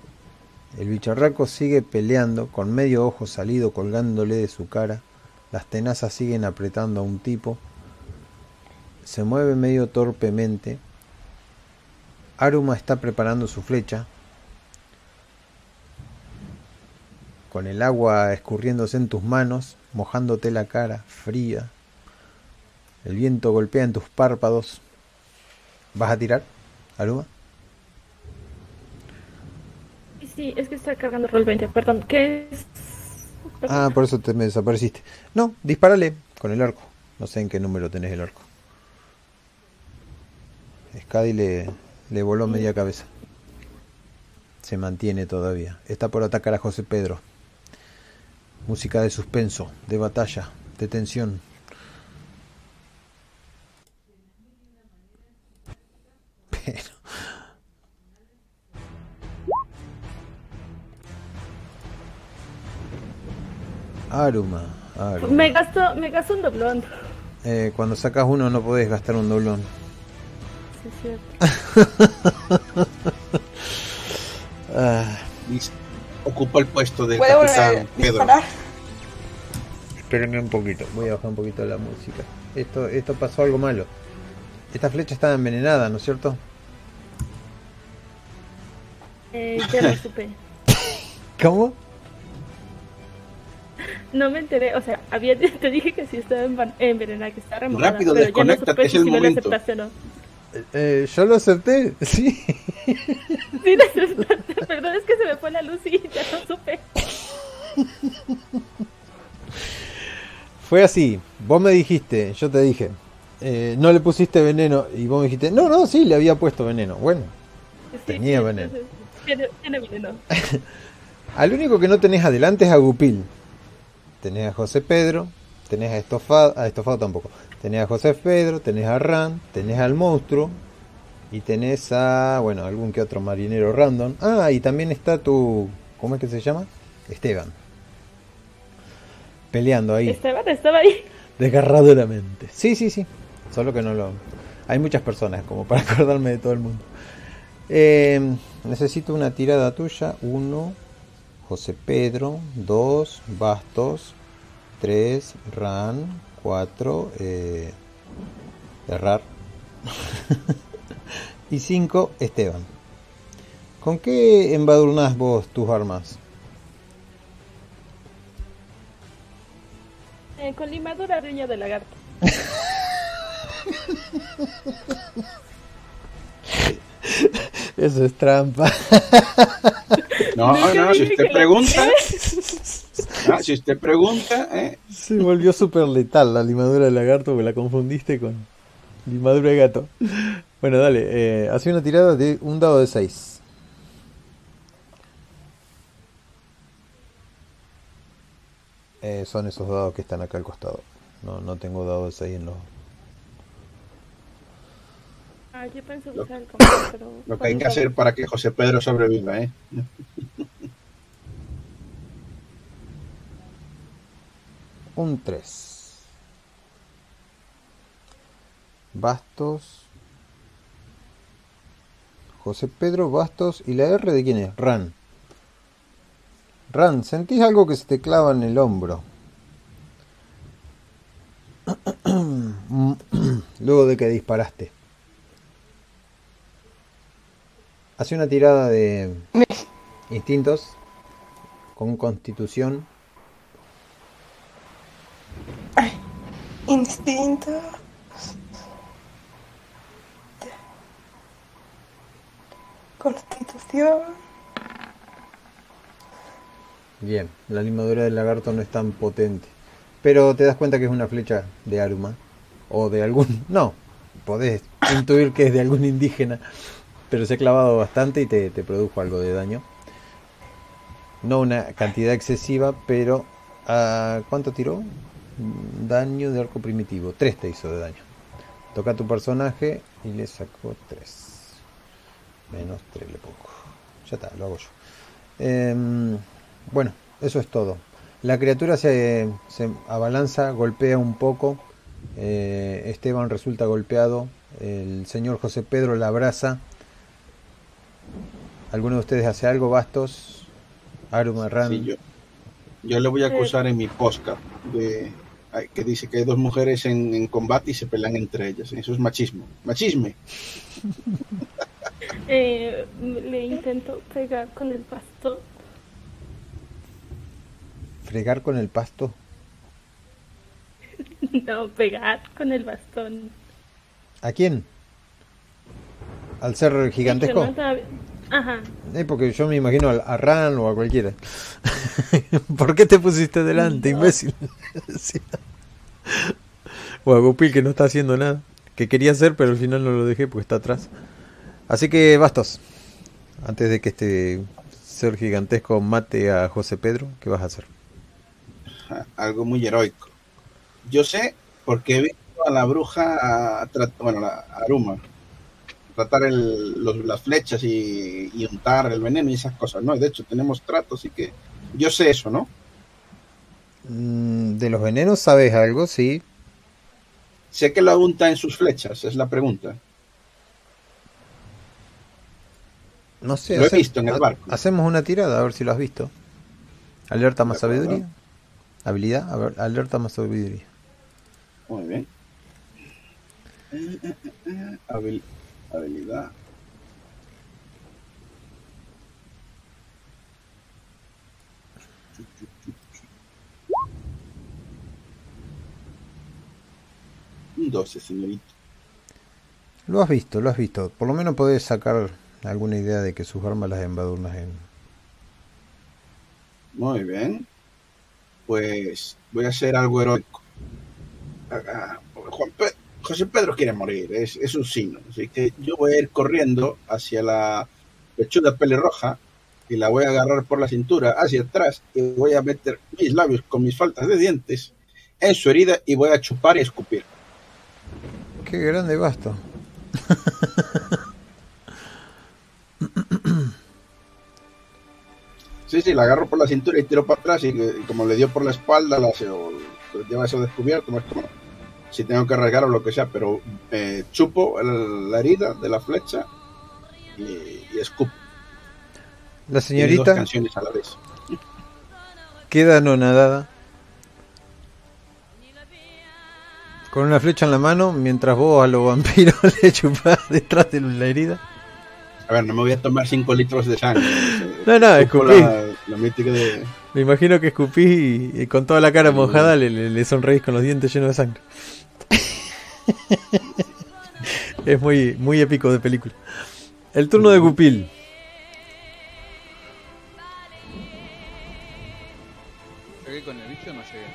El bicharraco sigue peleando, con medio ojo salido colgándole de su cara. Las tenazas siguen apretando a un tipo. Se mueve medio torpemente. Aruma está preparando su flecha. Con el agua escurriéndose en tus manos, mojándote la cara, fría. El viento golpea en tus párpados. ¿Vas a tirar, Aruma? Sí, es que está cargando roll 20. Perdón, ¿qué es? Ah, por eso te me desapareciste. No, dispárale con el arco. No sé en qué número tenés el arco. Skadi le, le voló media cabeza. Se mantiene todavía. Está por atacar a José Pedro. Música de suspenso, de batalla, de tensión. Pero... (laughs) Aruma, Aruma. Me gasto, me gasto un doblón. Eh, cuando sacas uno no podés gastar un doblón. Sí, es cierto. (laughs) Ah, ocupa el puesto del ¿Puede volver capitán Pedro. Espérenme un poquito. Voy a bajar un poquito la música. Esto, esto pasó algo malo. Esta flecha estaba envenenada, ¿no es cierto? Eh, ya lo supe. (laughs) ¿Cómo? No me enteré, o sea, había, (laughs) te dije que sí estaba envenenada, que estaba remojada. Rápido, pero ya no es si el lo momento. aceptaste o no. Eh, yo lo acepté, (laughs) sí. Sí, lo aceptaste, perdón, es que se me fue la luz y ya no supe. Fue así. Vos me dijiste, yo te dije, eh, no le pusiste veneno. Y vos me dijiste, no, no, sí, le había puesto veneno. Bueno, Sí, Tenía sí, veneno. Tiene, tiene veneno. (laughs) al único que no tenés adelante es a Gupil. Tenés a José Pedro, tenés a Estofado, a Estofado tampoco. Tenés a José Pedro, tenés a Ran, tenés al monstruo. Y tenés a, bueno, algún que otro marinero random. Ah, y también está tu, ¿cómo es que se llama? Esteban. Peleando ahí. Esteban estaba ahí. Desgarradoramente. Sí, sí, sí. Solo que no lo. Hay muchas personas como para (laughs) acordarme de todo el mundo. Eh, necesito una tirada tuya. Uno, José Pedro. Dos, Bastos. Tres, Ran. Cuatro, eh, Errar. (laughs) y cinco, Esteban. ¿Con qué embadurnás vos tus armas? Eh, con limadura riña de lagarto. (laughs) (laughs) Eso es trampa. (laughs) No, Nunca no, si usted pregunta, (laughs) ah, si usted pregunta, eh, Se volvió súper letal la limadura de lagarto porque la confundiste con limadura de gato. Bueno, dale, eh, hace una tirada de un dado de 6. Eh, son esos dados que están acá al costado. No, no tengo dado de 6 en los... Ah, yo pensé usar el compás, (coughs) pero... lo que hay que hacer para que José Pedro sobreviva, eh. (laughs) Un 3. Bastos. José Pedro Bastos. ¿Y la R de quién es? Ran. Ran, ¿sentís algo que se te clava en el hombro? (coughs) Luego de que disparaste. Hace una tirada de (laughs) instintos con constitución. Instinto. Constitución. Bien, la limadura del lagarto no es tan potente. Pero te das cuenta que es una flecha de Aruma. O de algún... No, podés intuir que es de algún indígena. Pero se ha clavado bastante y te, te produjo algo de daño. No una cantidad excesiva, pero... ah, ¿Cuánto tiró? Daño de arco primitivo. 3 te hizo de daño. Toca a tu personaje y le sacó 3. Menos 3 le pongo. Ya está, lo hago yo. Em, bueno, eso es todo. La criatura se, se abalanza, golpea un poco. eh, Esteban resulta golpeado. El señor José Pedro la abraza. ¿Alguno de ustedes hace algo, Bastos? Aruma, Ran. Sí, yo, yo le voy a acusar en mi podcast de que dice que hay dos mujeres en, en combate y se pelean entre ellas. Eso es machismo. Machisme. (laughs) Eh, le intento pegar con el bastón. Fregar con el pasto. (laughs) No, pegar con el bastón. ¿A quién? ¿Al ser gigantesco? Ajá. Eh, porque yo me imagino al- a Ran o a cualquiera. (laughs) ¿Por qué te pusiste delante, imbécil? (laughs) Sí. O a Gopil que no está haciendo nada. Que quería hacer, pero al final no lo dejé porque está atrás. Así que bastos. Antes de que este ser gigantesco mate a José Pedro, ¿qué vas a hacer? (laughs) Algo muy heroico. Yo sé porque he visto a la bruja, a bueno, la a Aruma, tratar el- los- las flechas y, y untar el veneno y esas cosas, ¿no? De hecho, tenemos tratos y que yo sé eso, ¿no? Mm, ¿De los venenos sabes algo? Sí. Sé que lo unta en sus flechas, es la pregunta. No sé. Lo he visto en el barco. Hacemos una tirada a ver si lo has visto. Alerta más sabiduría. Habilidad, a ver, alerta más sabiduría. Muy bien. Eh, eh, eh, habil- habilidad. Un 12, señorita. Lo has visto, lo has visto. Por lo menos podés sacar alguna idea de que sus armas las embadurnas en... Muy bien. Pues voy a hacer algo heroico. Ah, Juan Pe- José Pedro quiere morir, es, es un signo. Así que yo voy a ir corriendo hacia la pechuga pelirroja y la voy a agarrar por la cintura hacia atrás y voy a meter mis labios con mis faltas de dientes en su herida y voy a chupar y escupir. Qué grande basto. Sí, sí, la agarro por la cintura y tiro para atrás y, y como le dio por la espalda, la o- lo lleva eso descubierto, no es como si tengo que rasgar o lo que sea, pero eh, chupo el- la herida de la flecha y, y escupo. La Tiene dos señorita canciones a la vez. queda anonadada. Con una flecha en la mano, mientras vos a los vampiros (laughs) le chupás detrás de la herida. A ver, no me voy a tomar 5 litros de sangre. (laughs) No, no, escupí. la, la de... Me imagino que escupís y, y con toda la cara mojada le, le- le sonreís con los dientes llenos de sangre. (laughs) es muy, muy épico de película. El turno de Gupil. Llegué con el bicho o no llegué.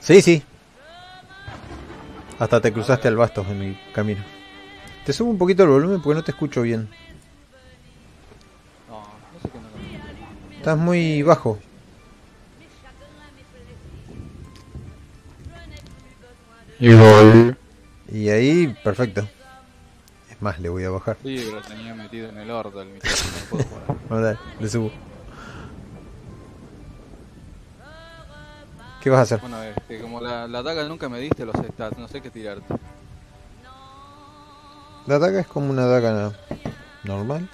Sí, sí. Hasta te cruzaste al basto en el camino. Te subo un poquito el volumen porque no te escucho bien. No, no sé qué no Estás muy bajo. Y ahí, perfecto. Es más, le voy a bajar. Sí, pero tenía metido en el orto el micrófono, no puedo jugar. (laughs) Bueno, dale, le subo. ¿Qué vas a hacer? Bueno, este, como la, la daga nunca me diste los stats, no sé qué tirarte. La daga es como una daga normal.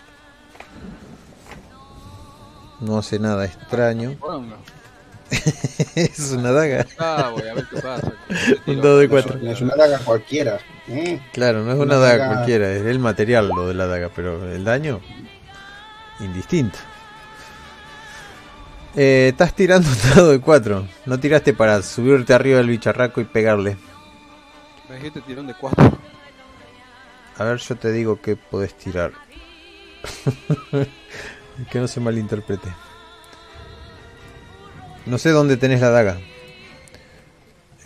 No hace nada extraño. (laughs) es una daga. Ah, voy a ver qué pasa. Un dado de cuatro. no es una daga cualquiera. ¿eh? Claro, no es Una una daga daga- cualquiera, es el material lo de la daga, pero el daño indistinto. Eh, estás tirando un dado de 4. No tiraste para subirte arriba del bicharraco y pegarle. Me dijiste tirón de 4. A ver, yo te digo que podés tirar. (laughs) que no se malinterprete. No sé dónde tenés la daga.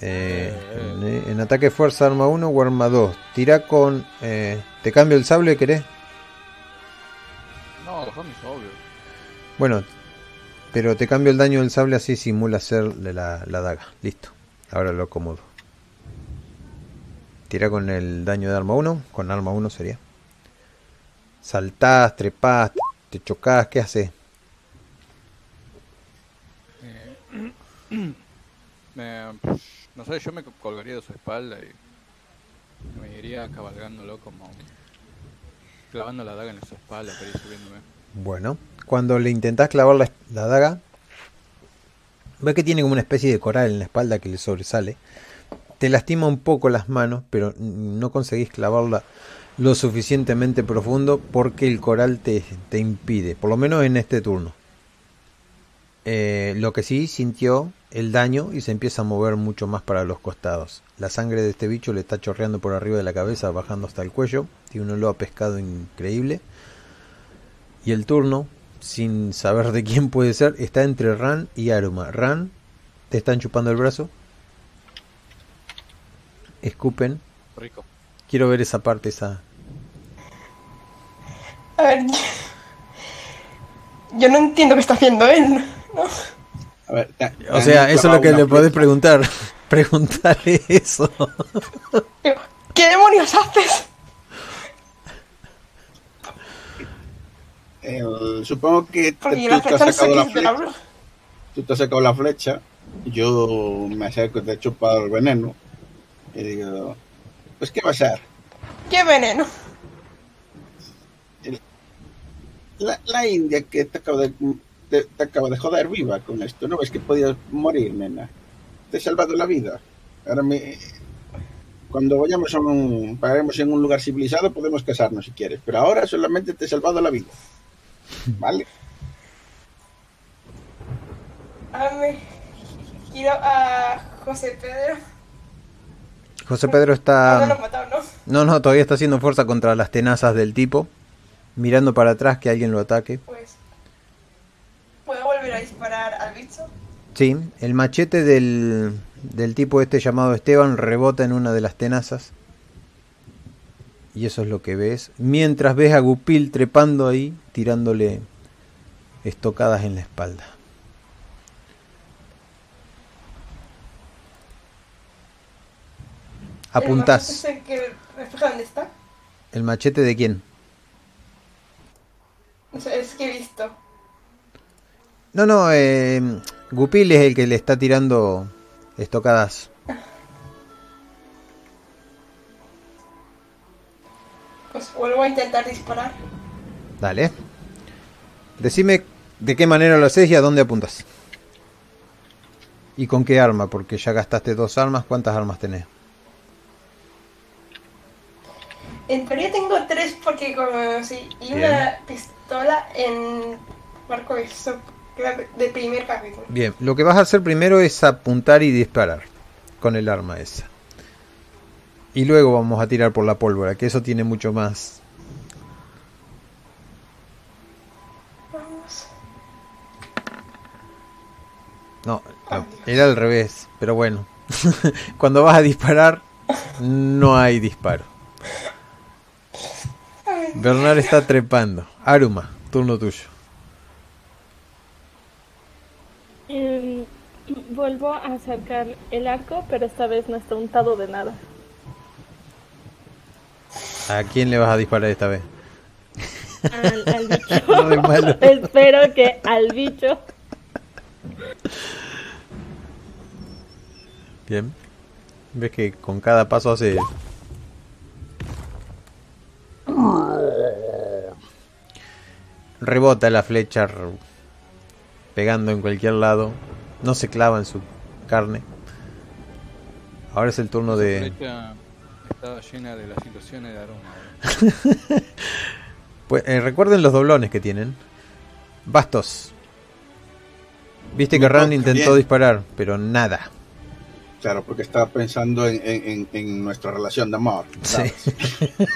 Eh, en, en ataque fuerza arma 1 o arma 2. Tira con... eh, ¿Te cambio el sable, querés? No, dejame sobrio. Bueno, pero te cambio el daño del sable así simula ser la, la daga. Listo. Ahora lo acomodo. Tira con el daño de arma 1. Con arma 1 sería. Saltás, trepás, te chocás, ¿qué haces? Me, (clears throat) no sé, yo me colgaría de su espalda y me iría cabalgándolo como clavando la daga en su espalda subiéndome. Bueno, cuando le intentás clavar la, la daga, ves que tiene como una especie de coral en la espalda que le sobresale. Te lastima un poco las manos, pero no conseguís clavarla lo suficientemente profundo porque el coral te, te impide, por lo menos en este turno. Eh, lo que sí sintió el daño y se empieza a mover mucho más para los costados. La sangre de este bicho le está chorreando por arriba de la cabeza, bajando hasta el cuello. Tiene un olor a pescado increíble. Y el turno, sin saber de quién puede ser, está entre Ran y Aruma. Ran, te están chupando el brazo. Escupen. Rico. Quiero ver esa parte, esa. A ver, yo, no entiendo qué está haciendo él. ¿no? A ver, te- te O sea, eso es lo que le podés preguntar. (laughs) Preguntarle eso. ¿Qué demonios haces? El- supongo que te- tú te has sacado la flecha. Tú te has sacado la flecha. Yo me acerco, te he chupado el veneno. Y digo, pues ¿qué va a ser? ¿Qué veneno? La, la india que te acabo de te, te acabo de joder viva con esto. ¿No ves que podías morir, nena? Te he salvado la vida. Ahora me... Cuando vayamos a un, paremos en un lugar civilizado podemos casarnos si quieres, pero ahora solamente te he salvado la vida. (laughs) ¿Vale? A mí, quiero a José Pedro. José Pedro no lo está... he matado, ¿no? No, no, todavía está haciendo fuerza contra las tenazas del tipo. Mirando para atrás que alguien lo ataque. Pues. ¿Puedo volver a disparar al bicho? Sí, el machete del, del tipo este llamado Esteban rebota en una de las tenazas. Y eso es lo que ves. Mientras ves a Gupil trepando ahí, tirándole estocadas en la espalda. ¿El machete Apuntás. el que dónde está? ¿El machete de quién? Es que he visto. No, no, eh, Gupil es el que le está tirando estocadas. Pues vuelvo a intentar disparar. Dale. Decime de qué manera lo haces y a dónde apuntas. ¿Y con qué arma? Porque ya gastaste dos armas. ¿Cuántas armas tenés? En teoría tengo tres porque como sí, y una pistola en marco de so- primer capítulo. Bien, lo que vas a hacer primero es apuntar y disparar con el arma esa. Y luego vamos a tirar por la pólvora, que eso tiene mucho más. Vamos. No, no, era al revés, pero bueno. (laughs) Cuando vas a disparar, no hay disparo. Bernard está trepando. Aruma, turno tuyo. Em, vuelvo a acercar el arco, pero esta vez no está untado de nada. ¿A quién le vas a disparar esta vez? Al, al (laughs) bicho. No. Espero que al bicho. Bien. Ves que con cada paso hace. Rebota la flecha pegando en cualquier lado. No se clava en su carne. Ahora es el turno La de. estaba llena de las ilusiones de aroma. (laughs) Pues, eh, recuerden los doblones que tienen. Bastos. Viste que Rand intentó bien. disparar, pero nada. Claro, porque estaba pensando en, en- en- en nuestra relación de amor. ¿sabes?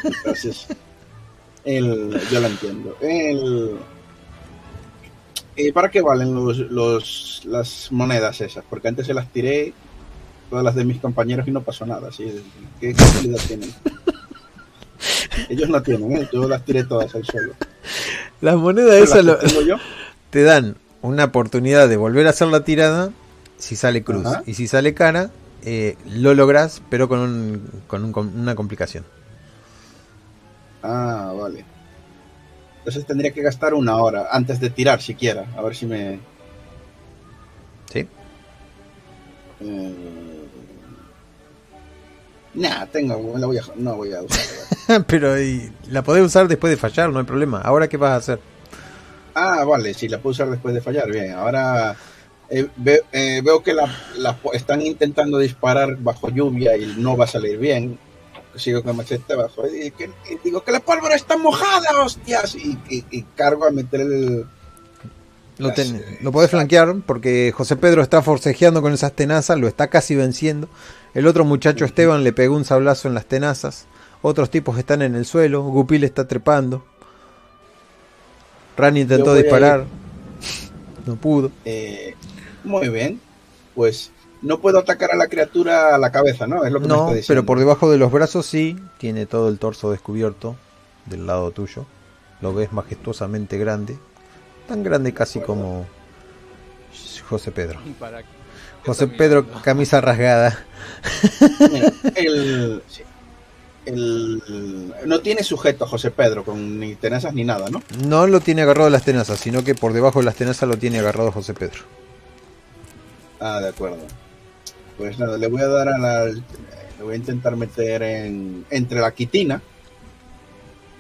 Entonces, (laughs) el, yo lo entiendo. El, ¿y ¿Para qué valen los, los- las monedas esas? Porque antes se las tiré todas las de mis compañeros y no pasó nada. ¿sí? ¿Qué, utilidad tienen? (laughs) Ellos no tienen, ¿eh? yo las tiré todas al suelo. Las monedas Las esas lo- tengo yo, (laughs) te dan una oportunidad de volver a hacer la tirada si sale cruz. Ajá. Y si sale cara, eh, lo logras, pero con, un- con un- con una complicación. Ah, vale. Entonces tendría que gastar una hora antes de tirar siquiera. A ver si me... ¿Sí? Eh... Nah, tengo, la voy a, no voy a usar. (laughs) pero y la podés usar después de fallar, no hay problema. Ahora, ¿qué vas a hacer? ah, vale, sí, la puedo usar después de fallar. Bien, ahora eh, ve- eh, veo que la, la están intentando disparar bajo lluvia y no va a salir bien. Sigo con machete abajo y, que- y digo que la pólvora está mojada, hostias. Y, y- y cargo a meter el... Lo, ten- eh, lo podés flanquear porque José Pedro está forcejeando con esas tenazas, lo está casi venciendo. El otro muchacho Esteban le pegó un sablazo en las tenazas. Otros tipos están en el suelo. Gupil está trepando. Ran intentó disparar. No pudo. Eh, muy bien. Pues no puedo atacar a la criatura a la cabeza, ¿no? Es lo que me No, está diciendo. pero por debajo de los brazos sí. Tiene todo el torso descubierto del lado tuyo. Lo ves majestuosamente grande. Tan grande casi como José Pedro. ¿Y para qué? José Pedro, camisa rasgada. El. El- no tiene sujeto José Pedro con ni tenazas ni nada, ¿no? No lo tiene agarrado de las tenazas, sino que por debajo de las tenazas lo tiene agarrado José Pedro. Ah, de acuerdo. Pues nada, le voy a dar a la. Le voy a intentar meter en, entre la quitina,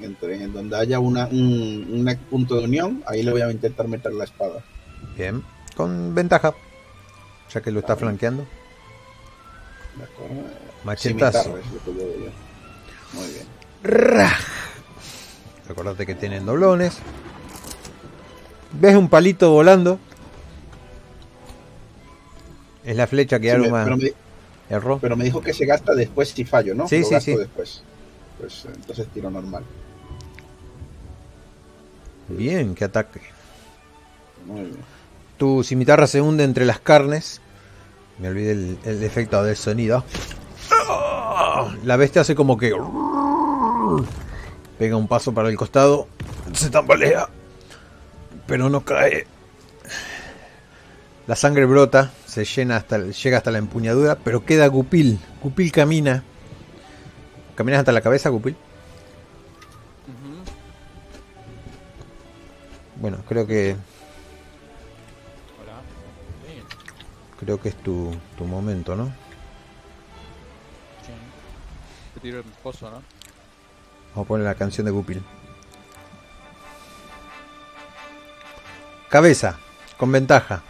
entre en donde haya una, un, un punto de unión, ahí le voy a intentar meter la espada. Bien. Con ventaja. Ya que lo está flanqueando. De acuerdo. Machetazo. Muy bien. Raj. Recordate que tienen doblones. ¿Ves un palito volando? Es la flecha que Sí, Aruma pero, me, erró. pero me dijo que se gasta después si fallo, ¿no? Sí, Lo sí, gasto sí. después. Pues eh, entonces tiro normal. Bien, qué ataque. Muy bien. Tu cimitarra se hunde entre las carnes. Me olvidé el, el efecto del sonido. La bestia hace como que... Pega un paso para el costado. Se tambalea. Pero no cae. La sangre brota. Se llena hasta, llega hasta la empuñadura. Pero queda Gupil. Gupil camina. ¿Caminas hasta la cabeza, Gupil? Bueno, creo que Hola. Creo que es tu, tu momento, ¿no? sí. Te tiro el pozo, ¿no? Vamos a poner la canción de Gupil. Cabeza, con ventaja.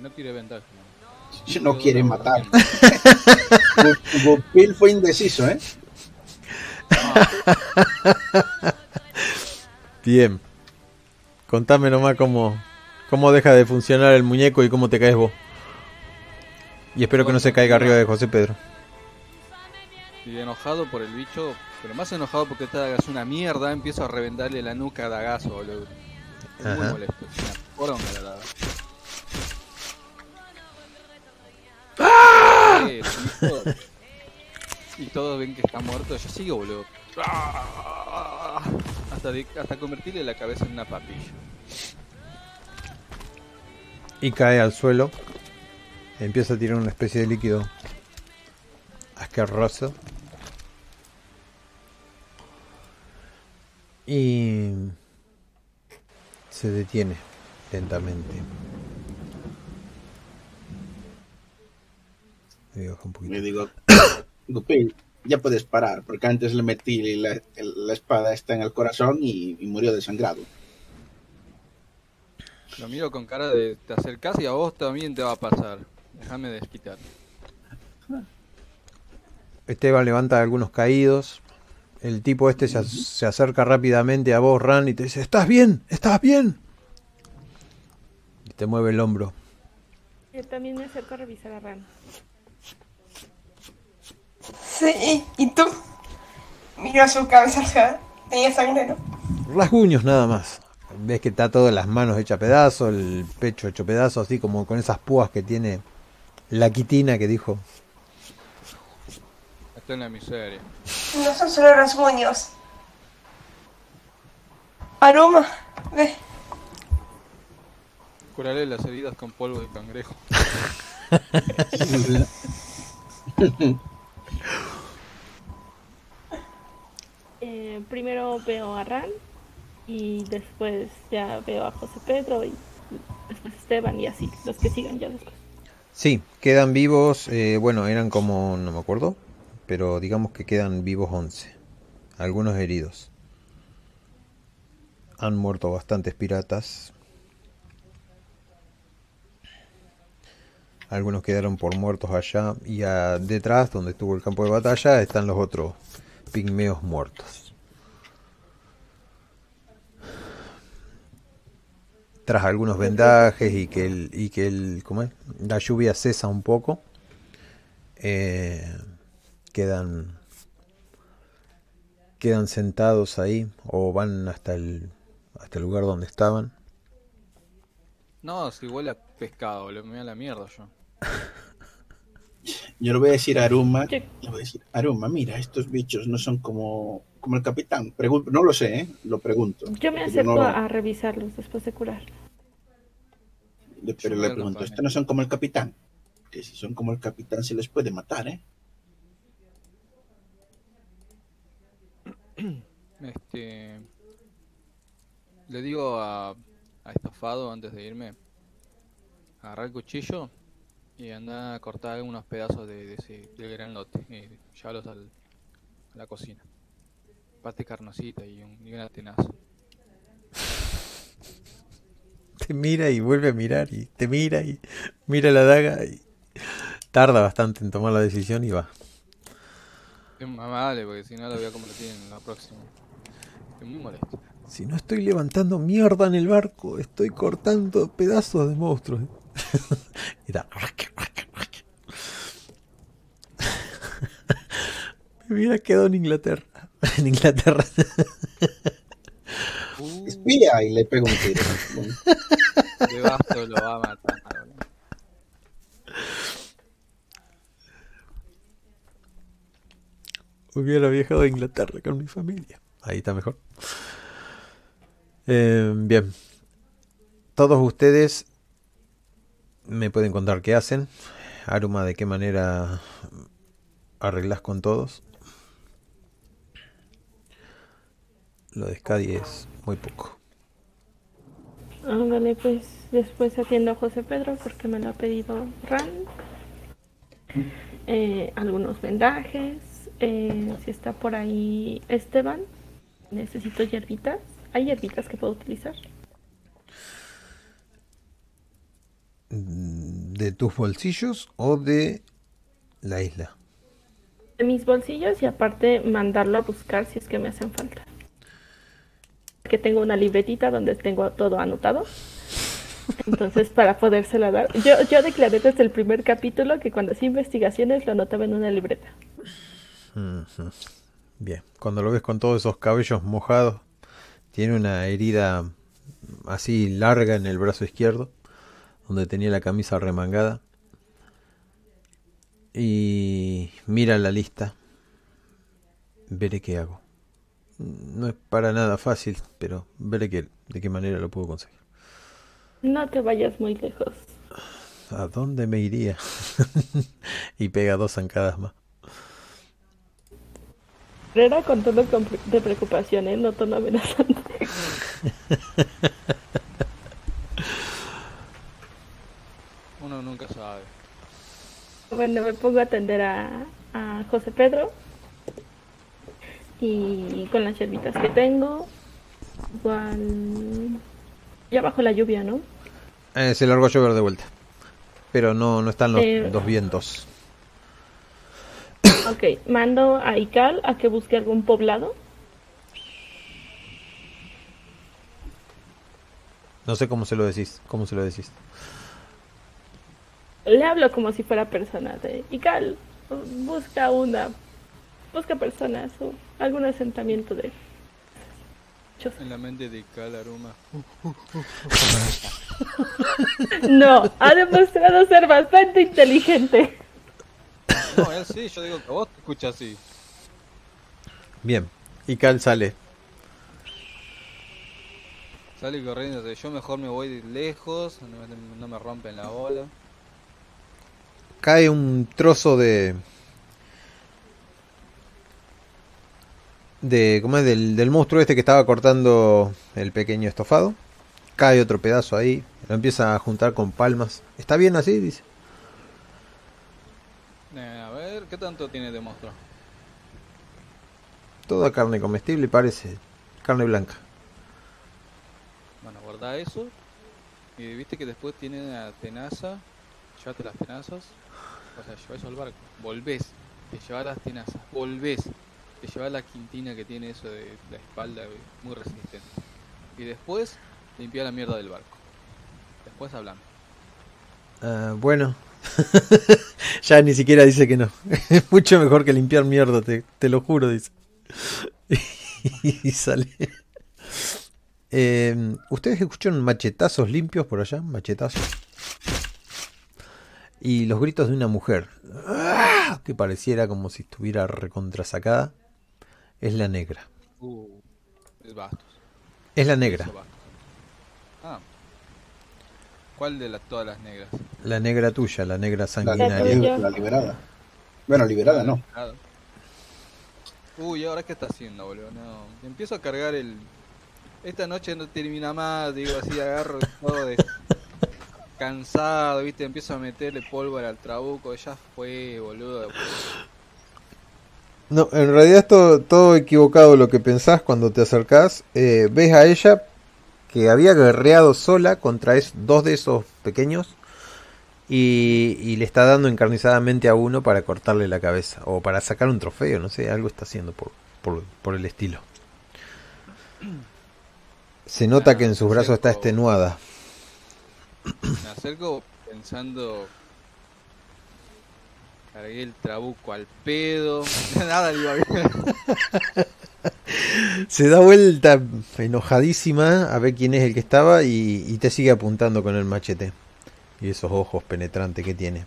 No tiré ventaja. Si No quiere matar. Gupil fue indeciso, ¿eh? (laughs) Bien. Contame nomás cómo, cómo deja de funcionar el muñeco y cómo te caes vos. Y espero que no se caiga arriba de José Pedro. Y enojado por el bicho, pero más enojado porque esta daga es una mierda, empiezo a reventarle la nuca a Dagazo, boludo. Es muy molesto, es una poronga la daga. Y, todos, ven que está muerto, yo sigo, boludo. Hasta, de- hasta convertirle la cabeza en una papilla. Y cae al suelo. Empieza a tirar una especie de líquido asqueroso. Y se detiene lentamente. Me baja un poquito. Me digo, (coughs) Gupil, ya puedes parar, porque antes le metí la, el- la espada está en el corazón y, y murió desangrado. Lo miro con cara de te acercás y a vos también te va a pasar. Déjame desquitar. Esteban levanta algunos caídos. El tipo este se, se acerca rápidamente a vos, Ran, y te dice, ¿estás bien? ¿Estás bien? Y te mueve el hombro. Yo también me acerco a revisar a Ran. Sí, ¿y tú? Miro su cabeza, sea, tenía sangre, ¿no? Rasguños nada más. Ves que está todas las manos hechas pedazos, el pecho hecho pedazos, así como con esas púas que tiene la quitina que dijo. Está en la miseria. No son solo rasguños. Aroma, ve. Curaré las heridas con polvo de cangrejo. (laughs) Eh, primero veo a Ran y después ya veo a José Pedro y después Esteban y así, los que sigan ya después. Sí, quedan vivos, eh, bueno, eran como, no me acuerdo, pero digamos que quedan vivos 11. Algunos heridos. Han muerto bastantes piratas. Algunos quedaron por muertos allá y a- detrás, donde estuvo el campo de batalla, están los otros pigmeos muertos. Tras algunos vendajes y que el, y que el, ¿cómo es? la lluvia cesa un poco, eh, quedan quedan sentados ahí o van hasta el hasta el lugar donde estaban. No, si huele a pescado, me da la mierda yo. (laughs) Yo le voy a decir a Aruma, le voy a decir, Aruma, mira, estos bichos no son como, como el capitán. No lo sé, ¿eh? lo pregunto. Yo me acerco no- a revisarlos después de curar. le- pero le pregunto, ¿estos no son como el capitán? Que si son como el capitán se les puede matar, ¿eh? (clears throat) Este. Le digo a, a Estofado antes de irme: agarrar el cuchillo y anda a cortar algunos pedazos de, de ese, del gran lote y llévalos al, a la cocina. Parte carnosita y un, y una tenaza. (laughs) te mira y vuelve a mirar y te mira y mira la daga y tarda bastante en tomar la decisión y va. Es más vale, porque si no lo voy a convertir en la próxima. Es muy molesto. Si no estoy levantando mierda en el barco, estoy cortando pedazos de monstruos. (laughs) y da. (laughs) Me hubiera quedado en Inglaterra. (laughs) En Inglaterra. Uh, Espía y le pego un tiro. de basto lo va a matar. Hubiera viajado a Inglaterra con mi familia. Ahí está mejor. Eh, bien. Todos ustedes me pueden contar qué hacen. Aruma, de qué manera arreglas con todos. Lo de Scadi es muy poco. Ándale, pues después atiendo a José Pedro porque me lo ha pedido Ran. Eh, algunos vendajes. eh, si está por ahí Esteban, necesito hierbitas. ¿Hay hierbitas que puedo utilizar? ¿De tus bolsillos o de la isla? De mis bolsillos y aparte mandarlo a buscar si es que me hacen falta. Que tengo una libretita donde tengo todo anotado. Entonces, (laughs) para podérsela dar. Yo, yo declaré desde el primer capítulo que cuando hacía investigaciones lo anotaba en una libreta. Bien, cuando lo ves con todos esos cabellos mojados, tiene una herida así larga en el brazo izquierdo, donde tenía la camisa remangada. Y mira la lista. Veré qué hago. No es para nada fácil, pero veré qué, de qué manera lo puedo conseguir. No te vayas muy lejos. ¿A dónde me iría? (laughs) y pega dos zancadas más. Era con tono de preocupación, ¿eh? No tono amenazante. (laughs) Uno nunca sabe. Bueno, me pongo a atender a, a José Pedro. Y con las yerbitas que tengo. Igual. Ya bajo la lluvia, ¿no? Eh, se largó a llover de vuelta. Pero no, no están los, Eh. los vientos. Ok, mando a Ical a que busque algún poblado. No sé cómo se lo decís. ¿Cómo se lo decís? Le hablo como si fuera persona de Ical. Busca una. Busca personas o algún asentamiento de. En la mente de Calaruma. No, ha demostrado ser bastante inteligente. No, él sí, yo digo que vos te escuchas así. Bien. Y Cal sale. Sale corriendo, dice, yo mejor me voy de lejos, no me, no me rompen la bola. Cae un trozo de. de ¿cómo es? Del, del monstruo este que estaba cortando el pequeño estofado. Cae otro pedazo ahí. Lo empieza a juntar con palmas. ¿Está bien así? Dice. Eh, a ver, ¿qué tanto tiene de monstruo? Toda carne comestible parece. Carne blanca. Bueno, guarda eso. Y viste que después tiene la tenaza. Llévate las tenazas. O sea, lleva eso al barco. Volvés. Te llevas las tenazas. Volvés. Te llevas la quintina que tiene eso de la espalda muy resistente. Y después limpia la mierda del barco. Después hablamos. Ah, bueno. (laughs) ya ni siquiera dice que no. (laughs) Es mucho mejor que limpiar mierda, te, te lo juro, dice. (laughs) y sale. Eh, ¿Ustedes escucharon machetazos limpios por allá? Machetazos. Y los gritos de una mujer. ¡Ah! Que pareciera como si estuviera recontrasacada. Es la negra. Uh, es bastos. Es la negra. Ah. ¿Cuál de las, todas las negras? La negra tuya, la negra La, sanguinaria. la liberada. Bueno, liberada no. Uy, ¿ahora qué está haciendo, boludo? No. Empiezo a cargar el. Esta noche no termina más, digo así, agarro todo de. Cansado, viste, empiezo a meterle pólvora al trabuco, ya fue, boludo. No, en realidad es todo, todo equivocado lo que pensás cuando te acercás. Eh, ves a ella que había guerreado sola contra es- dos de esos pequeños y, y le está dando encarnizadamente a uno para cortarle la cabeza o para sacar un trofeo, no sé, algo está haciendo por, por, por el estilo. Se nota que en sus brazos está extenuada. Me acerco pensando. Cargué el trabuco al pedo. (laughs) Nada le iba bien. Se da vuelta enojadísima a ver quién es el que estaba y, y te sigue apuntando con el machete. Y esos ojos penetrantes que tiene.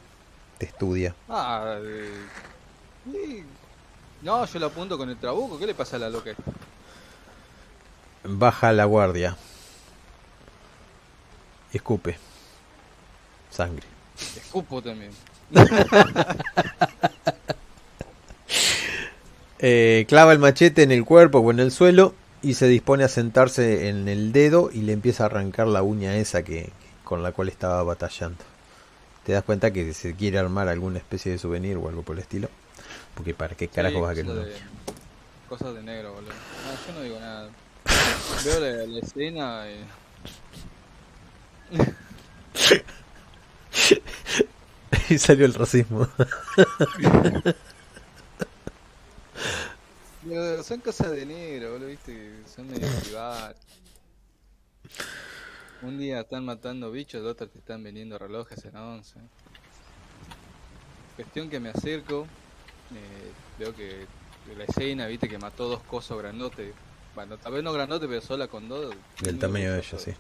Te estudia. Ah, eh. No, yo lo apunto con el trabuco. ¿Qué le pasa a la loca? Baja la guardia. Y escupe. Sangre. Escupo también. (laughs) Eh, clava el machete en el cuerpo o en el suelo y se dispone a sentarse en el dedo y le empieza a arrancar la uña esa que con la cual estaba batallando. Te das cuenta que se quiere armar alguna especie de souvenir o algo por el estilo. Porque para qué carajo Sí, vas a querer de-? Cosas de negro, boludo. No, yo no digo nada. Veo la, la escena y... (laughs) y salió el racismo. Son cosas de negro, boludo, viste, son medio (laughs) privadas. Un día están matando bichos, otro te están vendiendo relojes en 11. Cuestión que me acerco, eh, veo que la escena, viste, que mató dos cosos grandotes. Bueno, tal vez no grandote, pero sola con dos. Del tamaño de ella, sí.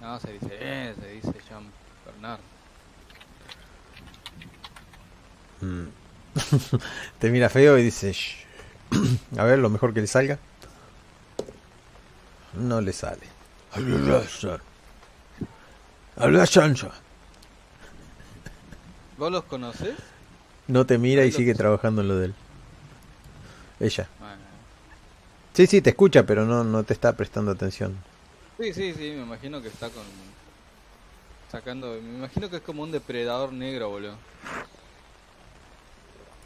No, se dice, eh, se dice Jean Bernard. Mm. (laughs) Te mira feo y dice, "Shh". (clears throat) a ver, lo mejor que le salga. No le sale. Habla chancho. ¿Vos los conocés? No te mira y sigue trabajando en lo de él. Ella. Sí, sí, te escucha, pero no, no te está prestando atención. sí, sí, sí, me imagino que está con... Sacando... Me imagino que es como un depredador negro, boludo.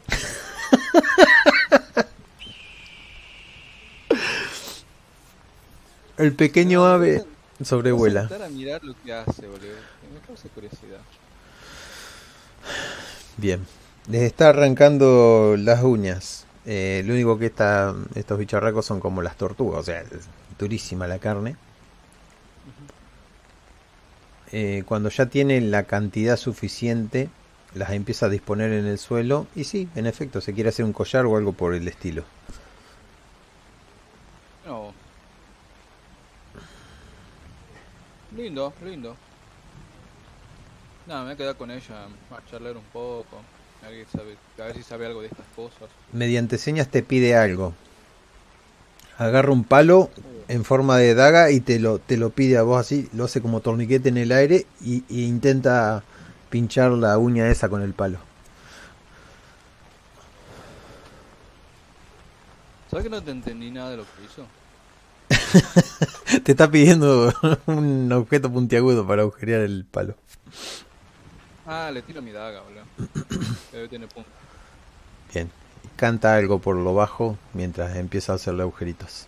(laughs) El pequeño ave sobrevuela. Voy a sentar a mirar lo que hace, boludo. Me causa curiosidad. Bien. Les está arrancando las uñas. Eh, lo único que está, estos bicharracos son como las tortugas, o sea, durísima la carne. Eh, cuando ya tiene la cantidad suficiente, las empieza a disponer en el suelo. Y sí, en efecto, se quiere hacer un collar o algo por el estilo. No. Lindo, lindo. Nada, me voy a quedar con ella a charlar un poco. A ver, sabe- a ver si sabe algo de estas cosas. Mediante señas te pide algo. Agarra un palo en forma de daga y te lo, te lo pide a vos así, lo hace como torniquete en el aire y, y intenta pinchar la uña esa con el palo. ¿Sabes que no te entendí nada de lo que hizo? (laughs) Te está pidiendo un objeto puntiagudo para agujerear el palo. Ah, le tiro mi daga, boludo. Debe tener punto. Bien. Canta algo por lo bajo mientras empieza a hacerle agujeritos.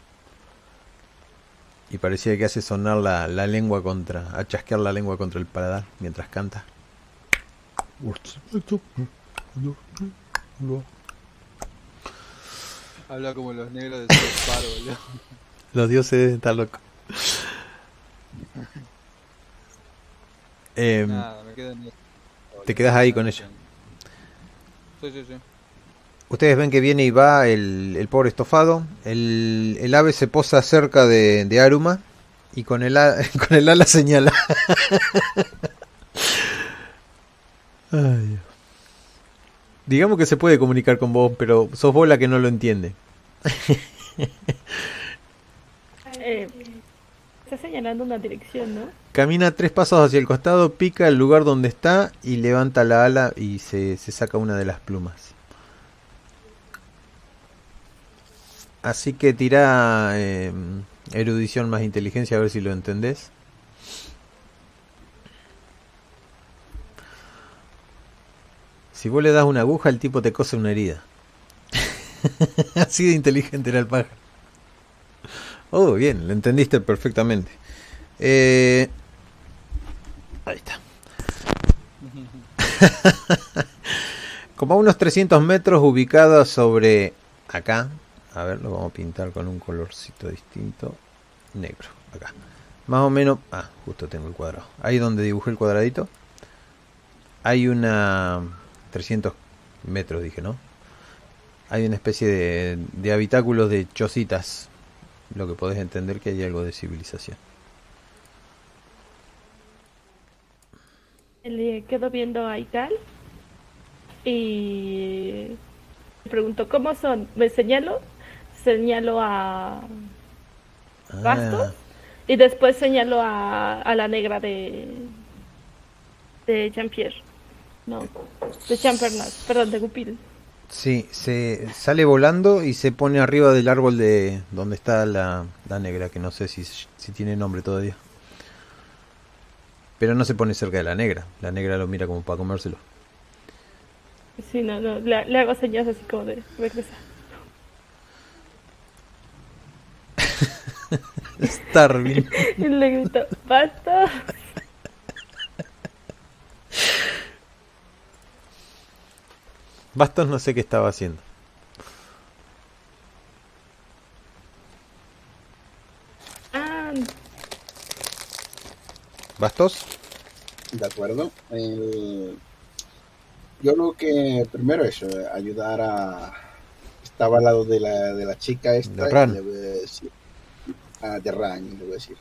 Y parecía que hace sonar la, la lengua contra, a chasquear la lengua contra el paladar mientras canta. Habla como los negros de Park, boludo. (laughs) Los dioses estar locos. (laughs) Em, Nada, me quedo en. Te quedas ahí con ella. Sí, sí, sí. Ustedes ven que viene y va el, el pobre estofado. El, el ave se posa cerca de, de Aruma y con el, a- (laughs) con el ala señala. (laughs) Ay, Dios. Digamos que se puede comunicar con vos, pero sos vos la que no lo entiende. Eh, está señalando una dirección, ¿no? Camina tres pasos hacia el costado, pica el lugar donde está y levanta la ala y se, se saca una de las plumas. Así que tira eh, erudición más inteligencia a ver si lo entendés. Si vos le das una aguja, el tipo te cose una herida. (laughs) Así de inteligente era el pájaro. Oh, bien, lo entendiste perfectamente. Eh, ahí está. (laughs) Como a unos 300 metros ubicada sobre acá. A ver, lo vamos a pintar con un colorcito distinto. Negro, acá. Más o menos... Ah, justo tengo el cuadrado. Ahí donde dibujé el cuadradito. Hay una... 300 metros, dije, ¿no? Hay una especie de, de habitáculos de chocitas. Lo que podés entender que hay algo de civilización. Le quedo viendo a Ital y le pregunto, ¿cómo son? Me señalo, señalo a Bastos Ah, y después señalo a, a la negra de de Jean-Pierre. No, de Champernat, perdón, de Goupil. Sí, se sale volando y se pone arriba del árbol de donde está la, la negra, que no sé si, si tiene nombre todavía. Pero no se pone cerca de la negra. La negra lo mira como para comérselo. Sí, no, no, le, le hago señas así como de regresa. (laughs) Starving. (laughs) Y le grito, ¡Bastos! (laughs) Bastos no sé qué estaba haciendo. Ah, ¿Bastos? De acuerdo. Yo creo que primero eso, eh, ayudar a... Estaba al lado de la, de la chica esta. De y Ran. le voy a decir- Ah, de Ran, le voy a decir.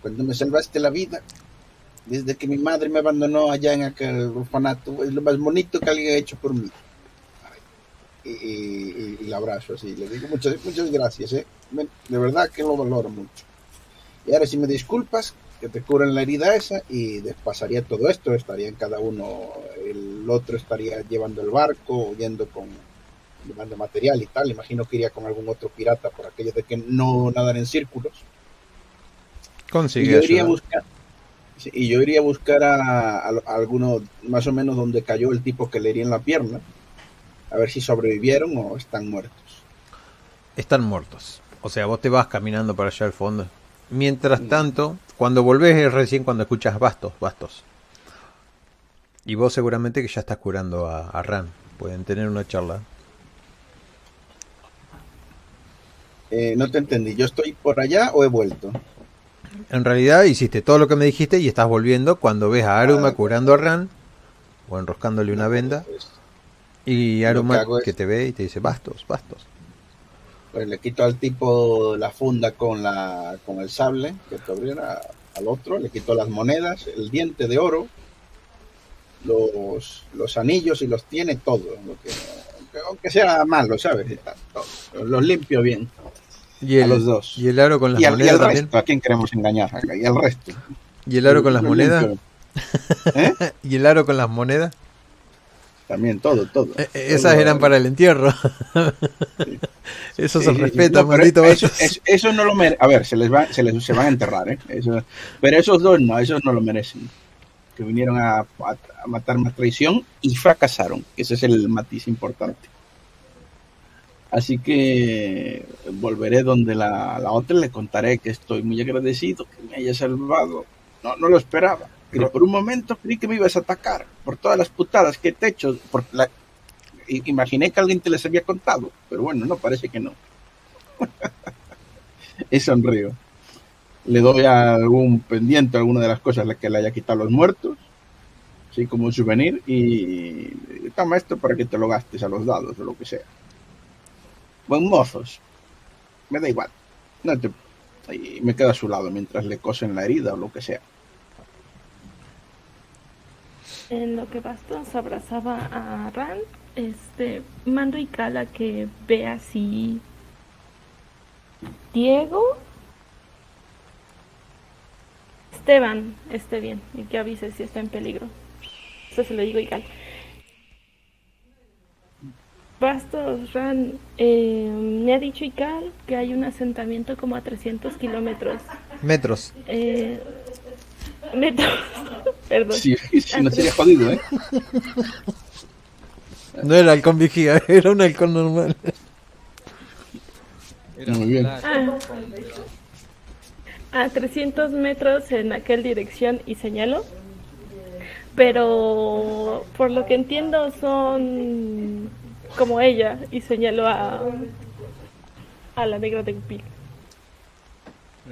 Cuando me salvaste la vida, desde que mi madre me abandonó allá en aquel orfanato, es lo más bonito que alguien ha hecho por mí. Y, y- y- y la abrazo así, le digo muchas, muchas gracias, ¿eh? De verdad que lo valoro mucho. Y ahora si me disculpas, que te curan la herida esa y des- pasaría todo esto, estarían cada uno, el otro estaría llevando el barco, yendo con, llevando material y tal, imagino que iría con algún otro pirata por aquello de que no nadar en círculos. Y Consigue yo iría a buscar, y yo iría a buscar a, a- a alguno más o menos donde cayó el tipo que le hería en la pierna, a ver si sobrevivieron o están muertos. Están muertos. O sea, vos te vas caminando para allá al fondo. Mientras Mm. tanto, cuando volvés es recién cuando escuchas bastos, bastos. Y vos seguramente que ya estás curando a, a Ran. Pueden tener una charla. Eh, no te entendí, ¿yo estoy por allá o he vuelto? En realidad hiciste todo lo que me dijiste y estás volviendo cuando ves a Aruma Ah. curando a Ran o enroscándole una venda Pues, y Aruma que que te ve y te dice bastos, bastos. pues le quito al tipo la funda con la con el sable que te abriera al otro, le quito las monedas, el diente de oro, los, los anillos y los tiene todo, lo que, aunque, sea malo, ¿sabes? Y. Los limpio bien. Y A el, los dos. y el aro con las Y al, y monedas al también. resto, ¿a quién queremos engañar? acá? Y al resto. Y el aro con las monedas. (laughs) ¿Eh? Y el aro con las monedas. También, todo, todo. Eh, eh, Esas Todo. eran para el entierro. (laughs) Eso Sí, se sí, respeta, No, maldito eso, bastos. eso- eso no lo mere- A ver, se les, va, se les se van a enterrar, ¿eh? Eso- pero esos dos no, esos no lo merecen. Que vinieron a, a, a matarme a traición y fracasaron. Ese es el matiz importante. Así que volveré donde la, la otra le contaré que estoy muy agradecido que me haya salvado. No, no lo esperaba. Que por un momento creí que me ibas a atacar por todas las putadas que te he hecho. Por la... Imaginé que alguien te les había contado, pero bueno, no, parece que no. (laughs) y sonrío. Le doy algún pendiente, alguna de las cosas que le haya quitado a los muertos, así como un souvenir, y toma esto para que te lo gastes a los dados o lo que sea. Buen mozos. Me da igual. No te... Me quedo a su lado mientras le cosen la herida o lo que sea. En lo que Bastos abrazaba a Ran, este, mando y cala que vea si Diego, Esteban esté bien y que avise si está en peligro. Eso se lo digo igual. Bastos, Ran, eh, me ha dicho Ical que hay un asentamiento como a 300 kilómetros. Metros. Eh, metros, (laughs) perdón. Si, si no sería jodido, ¿eh? No era halcón vigía, (laughs) era un halcón normal. Era Muy bien. claro. A 300 metros en aquel dirección y señalo. Pero por lo que entiendo son como ella y señalo a, a la negra de Gupil.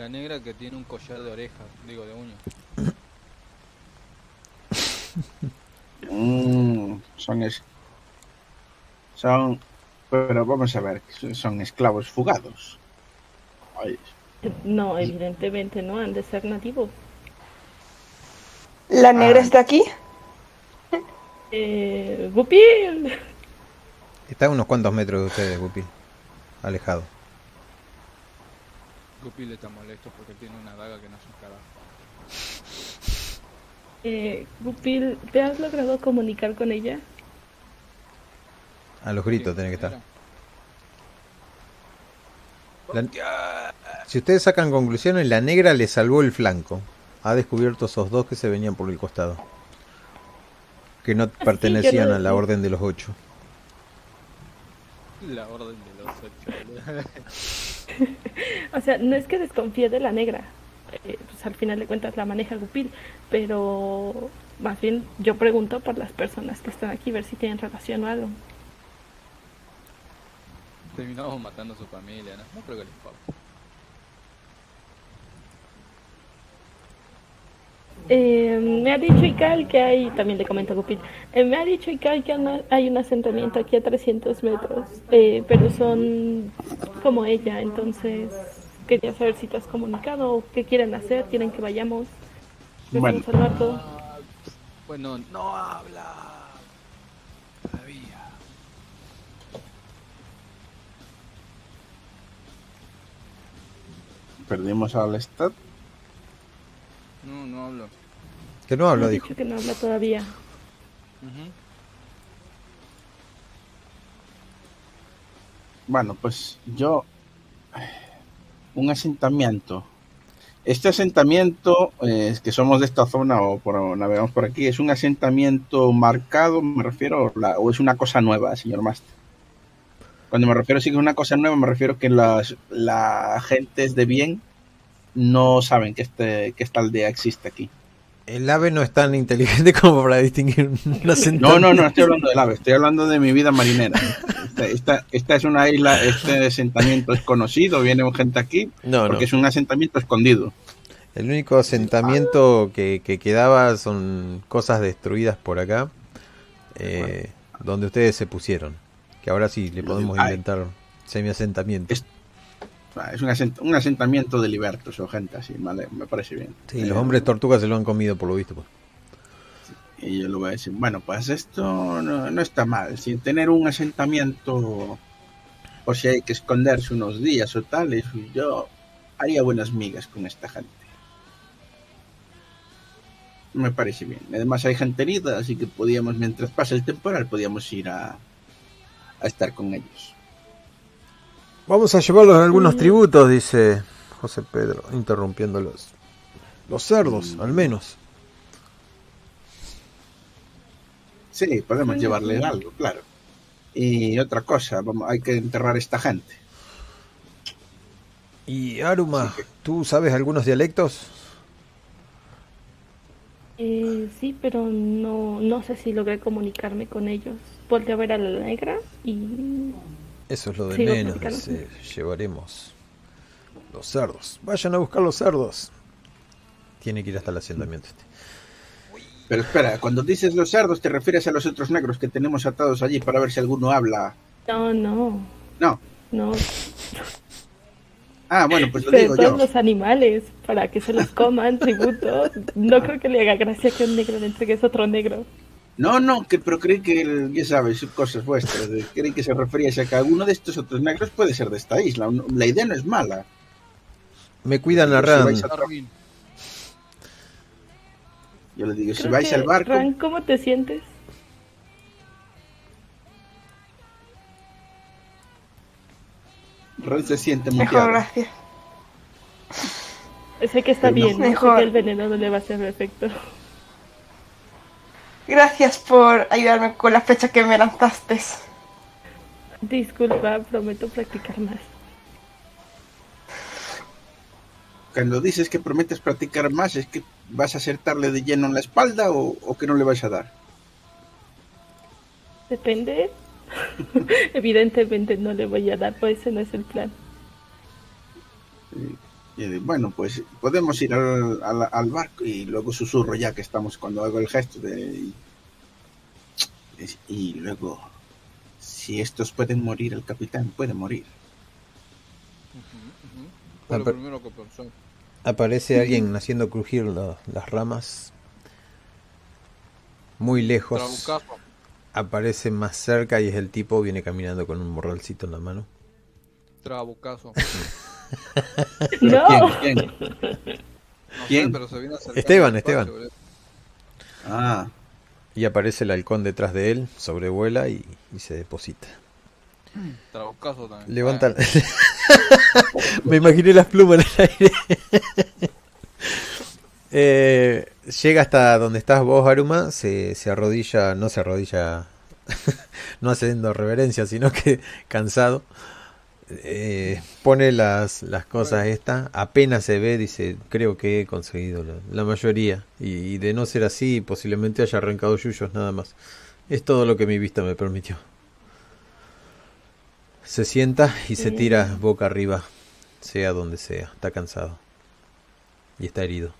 La negra que tiene un collar de orejas, digo de uñas. Mm, son es... Son... Pero vamos a ver, son esclavos fugados. Ay, No, evidentemente no, han de ser nativos. ¿La negra Ah. está aquí? Eh, Gupil. Está a unos cuantos metros de ustedes, Gupil. Alejado. Gupil está molesto porque tiene una daga que no es un carajo. Eh, Gupil, ¿te has logrado comunicar con ella? A los gritos tiene que estar. La- Si ustedes sacan conclusiones, la negra le salvó el flanco. Ha descubierto esos dos que se venían por el costado. Que no pertenecían yo lo- a la orden de los ocho. La orden de los ocho. (laughs) O sea, no es que desconfíe de la negra. eh, pues al final de cuentas la maneja Gupil. Pero más bien yo pregunto por las personas que están aquí, ver si tienen relación o algo. Terminamos matando a su familia, ¿no? No creo que les importe. Eh, me ha dicho Ical que hay, también le comento a Gupil, eh, me ha dicho Ical que hay un asentamiento aquí a 300 metros, eh, pero son como ella, entonces quería saber si te has comunicado o qué quieren hacer, quieren que vayamos. Bueno. Bueno, no habla. Todavía. perdimos al Lestat. No, no hablo. Que no Me hablo, ha dijo. que no habla todavía. Bueno, pues yo... Un asentamiento. Este asentamiento, eh, es que somos de esta zona o por, navegamos por aquí, ¿es un asentamiento marcado, me refiero, o la- o es una cosa nueva, señor Master? Cuando me refiero sí que es una cosa nueva, me refiero que las la gentes de bien no saben que, este, que esta aldea existe aquí. El ave no es tan inteligente (laughs) como para distinguir un No, asentamiento. no, no estoy hablando del ave, estoy hablando de mi vida marinera. Esta, esta, esta es una isla, este asentamiento es conocido, viene gente aquí, No, no. porque es un asentamiento escondido. El único asentamiento que, que quedaba son cosas destruidas por acá, eh, donde ustedes se pusieron. Que ahora sí le podemos Ay. inventar semi-asentamiento. Es un, asent- un asentamiento de libertos o gente así, ¿vale? Me parece bien. Sí, Eh, los hombres tortugas se lo han comido por lo visto. pues. Y yo le voy a decir, bueno, pues esto no, no está mal. Sin tener un asentamiento, por si hay que esconderse unos días o tales, yo haría buenas migas con esta gente. Me parece bien. Además hay gente herida, así que podíamos, mientras pasa el temporal, podíamos ir a, a estar con ellos. Vamos a llevarlos a algunos Mm. tributos, dice José Pedro, interrumpiéndolos. Los cerdos, al menos. Sí, podemos llevarles algo, claro. Y otra cosa, vamos, hay que enterrar a esta gente. Y Aruma, ¿tú sabes algunos dialectos? Eh, sí, pero no, no sé si logré comunicarme con ellos. Volté a ver a la negra y Eso es lo de Sigo menos, dice, llevaremos los cerdos. Vayan a buscar los cerdos. Tiene que ir hasta el asentamiento este. Pero espera, cuando dices los cerdos, ¿te refieres a los otros negros que tenemos atados allí para ver si alguno habla? no, no, No. no. Ah, bueno, pues lo Pero digo todos yo. los animales, para que se los coman, tributo. No creo que le haga gracia que un negro le entregues otro negro. No, no, que, pero creí que, el- ya sabes, cosas vuestras. Creí que se refería a que alguno de estos otros negros puede ser de esta isla. La idea no es mala. Me cuidan a Si Ran. Yo le digo, si vais que, al barco, Ran, ¿cómo te sientes? Ron se siente Mejor, muteado. gracias. Sé que está Pero bien, ¿no? sé Mejor. que el veneno no le va a hacer efecto. Gracias por ayudarme con la flecha que me lanzaste. Disculpa, prometo practicar más. cuando dices que prometes practicar más, ¿es que vas a acertarle de lleno en la espalda o, o que no le vas a dar? Depende. (laughs) Evidentemente no le voy a dar, pues ese no es el plan. Y, bueno, pues podemos ir al, al- al barco y luego susurro ya que estamos cuando hago el gesto de... Y, y luego, si estos pueden morir, el capitán puede morir. Lo primero que pensó. Aparece alguien haciendo crujir la- las ramas. Muy lejos. Aparece más cerca y es el tipo, viene caminando con un morralcito en la mano. Trabucazo. ¿Pero (laughs) No. ¿Quién? ¿Quién? (laughs) No ¿Quién? sé, pero se viene acercando Esteban, Esteban. Ah, Y aparece el halcón detrás de él, sobrevuela y, y se deposita. Trabucazo también. Levanta. (laughs) Me imaginé las plumas en el aire. Eh, llega hasta donde estás vos, Aruma. Se, se arrodilla, no se arrodilla, no haciendo reverencia, sino que cansado. Eh, pone las, las cosas estas. Apenas se ve, dice: Creo que he conseguido la, la mayoría. Y, y de no ser así, posiblemente haya arrancado yuyos nada más. Es todo lo que mi vista me permitió. Se sienta y se tira boca arriba, sea donde sea. Está cansado. Y está herido.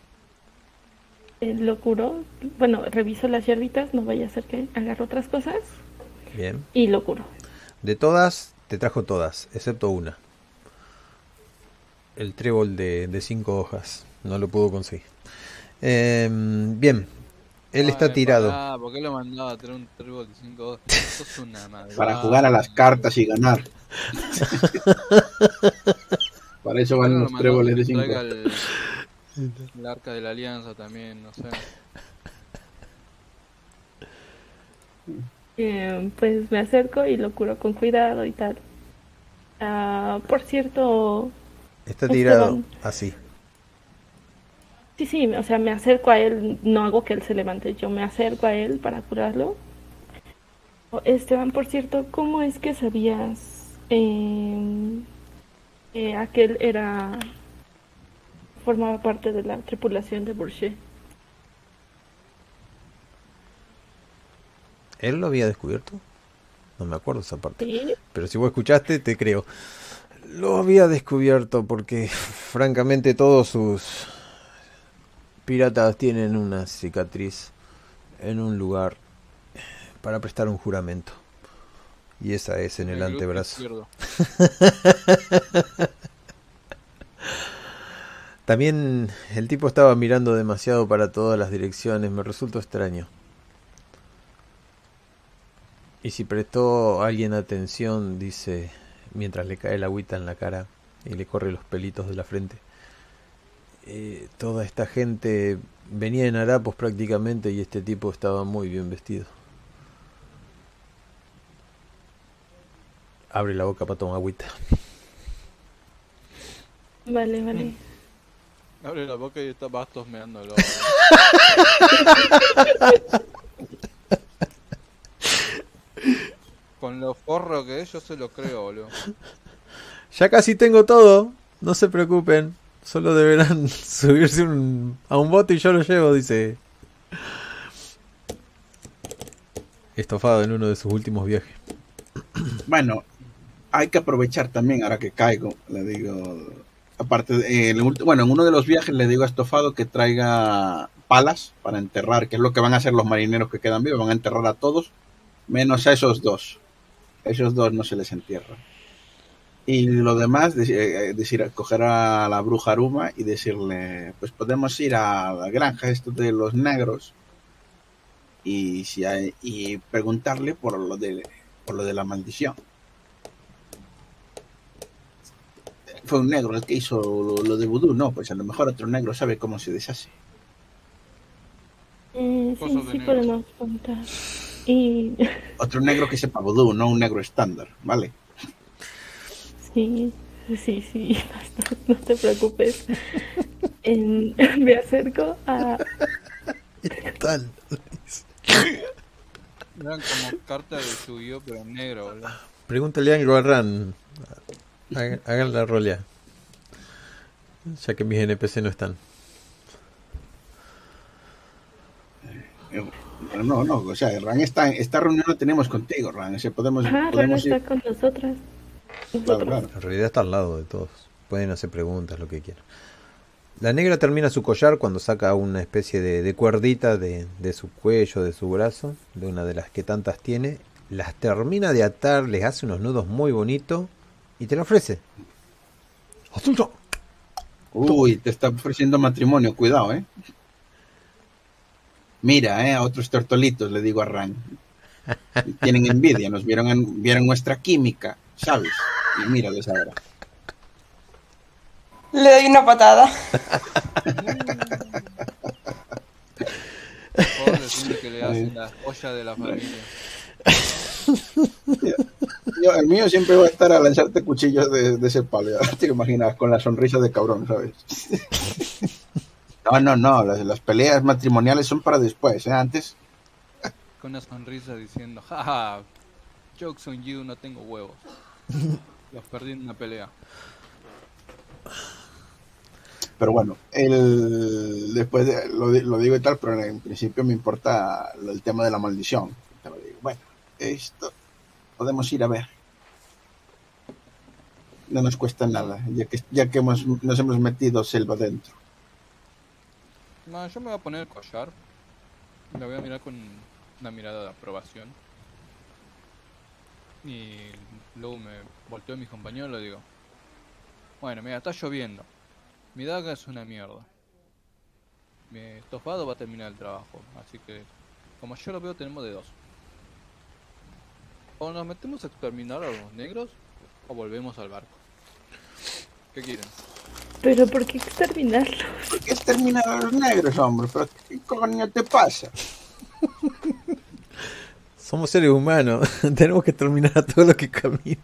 Eh, lo curó. Bueno, reviso las hierbitas, no vaya a ser que agarre otras cosas. Bien. Y lo curó. De todas, te trajo todas, excepto una. El trébol de, de cinco hojas. No lo pudo conseguir. Em, bien. Él está tirado. pará, ¿Por qué lo mandaba a traer un trébol de 5 Eso es una (laughs) madre. para jugar a las cartas y ganar. (laughs) para eso van los tréboles de 5. El, el arca de la alianza también, no sé. (laughs) Eh, pues me acerco y lo curo con cuidado y tal. Ah, por cierto, Está tirado Esteban. así. sí, sí, o sea, me acerco a él, no hago que él se levante, yo me acerco a él para curarlo. Oh, Esteban, por cierto, ¿cómo es que sabías eh, que aquel era formaba parte de la tripulación de Bourget? ¿Él lo había descubierto? No me acuerdo esa parte. Sí, Pero si vos escuchaste, te creo. Lo había descubierto porque, (laughs) francamente, todos sus piratas tienen una cicatriz en un lugar para prestar un juramento. Y esa es en el antebrazo. (laughs) También el tipo estaba mirando demasiado para todas las direcciones. Me resultó extraño. Y si prestó a alguien atención, dice, mientras le cae el agüita en la cara y le corre los pelitos de la frente. eh, toda esta gente venía en harapos prácticamente y este tipo estaba muy bien vestido. Abre la boca para tomar agüita. vale, vale. Abre la boca y está bastos meándolo. (laughs) Con lo forro que es, yo se lo creo, boludo. (laughs) Ya casi tengo todo, no se preocupen. Solo deberán (laughs) subirse un- a un bote y yo lo llevo, dice. Estofado en uno de sus últimos viajes. (coughs) Bueno, hay que aprovechar también, ahora que caigo, le digo, aparte, de, eh, el bueno, en uno de los viajes le digo a Estofado que traiga palas para enterrar, que es lo que van a hacer los marineros que quedan vivos, van a enterrar a todos, menos a esos dos. Esos dos no se les entierra. Y lo demás, deci- eh, decir, coger a la bruja Aruma y decirle, pues podemos ir a la granja esto de los negros y, si hay- y preguntarle por lo de por lo de la maldición. Fue un negro el que hizo lo, lo de vudú, no, pues a lo mejor otro negro sabe cómo se deshace. Eh, sí, sí podemos preguntar. Y Otro negro que sepa vudú, no un negro estándar, ¿vale? sí, sí, sí, no, no te preocupes. Em, me acerco a... Tal. Eran como cartas de yu pero en negro, boludo. Pregúntale algo a Ran. Hagan hagan la rolea. Ya que mis NPC no están. Eh, No, no, o sea, Ran está, esta reunión la tenemos contigo, Ran. O sea, podemos, Ren podemos está ir. con nosotras. Claro, claro. En realidad está al lado de todos. Pueden hacer preguntas, lo que quieran. La negra termina su collar cuando saca una especie de, de cuerdita de, de su cuello, de su brazo, de una de las que tantas tiene. Las termina de atar, les hace unos nudos muy bonitos y te la ofrece. ¡Asunto! Uy, te está ofreciendo matrimonio, cuidado, ¿eh? Mira, ¿eh? A otros tortolitos, le digo a Ran. Tienen envidia, nos vieron, en- vieron nuestra química, ¿sabes? Y mírales ahora. Le doy una patada. Por decirle que le hacen la joya de la familia. Yo, el mío siempre va a estar a lanzarte cuchillos de, de ese palo. ya Te imaginas, con la sonrisa de cabrón, ¿sabes? No, no, no. Las, las peleas matrimoniales son para después, ¿eh? Antes. Con una sonrisa diciendo, jaja, jokes on you, no tengo huevos. (laughs) Los perdí en una pelea. Pero bueno, el, después de- lo, di- lo digo y tal, pero en principio me importa el tema de la maldición. Digo. Bueno, esto podemos ir a ver. No nos cuesta nada, ya que, ya que hemos, nos hemos metido selva dentro. No, yo me voy a poner el collar. La voy a mirar con una mirada de aprobación. Y luego me volteo a mis compañeros y le digo: Bueno, mira, está lloviendo. Mi daga es una mierda. Mi estofado va a terminar el trabajo. Así que, como yo lo veo, tenemos de dos. O nos metemos a exterminar a los negros o volvemos al barco. ¿Qué quieren? Pero ¿por qué exterminarlo? ¿Por qué exterminar a los negros, hombre? ¿Pero qué coño te pasa? (laughs) Somos seres humanos. (laughs) Tenemos que terminar a todo lo que camine.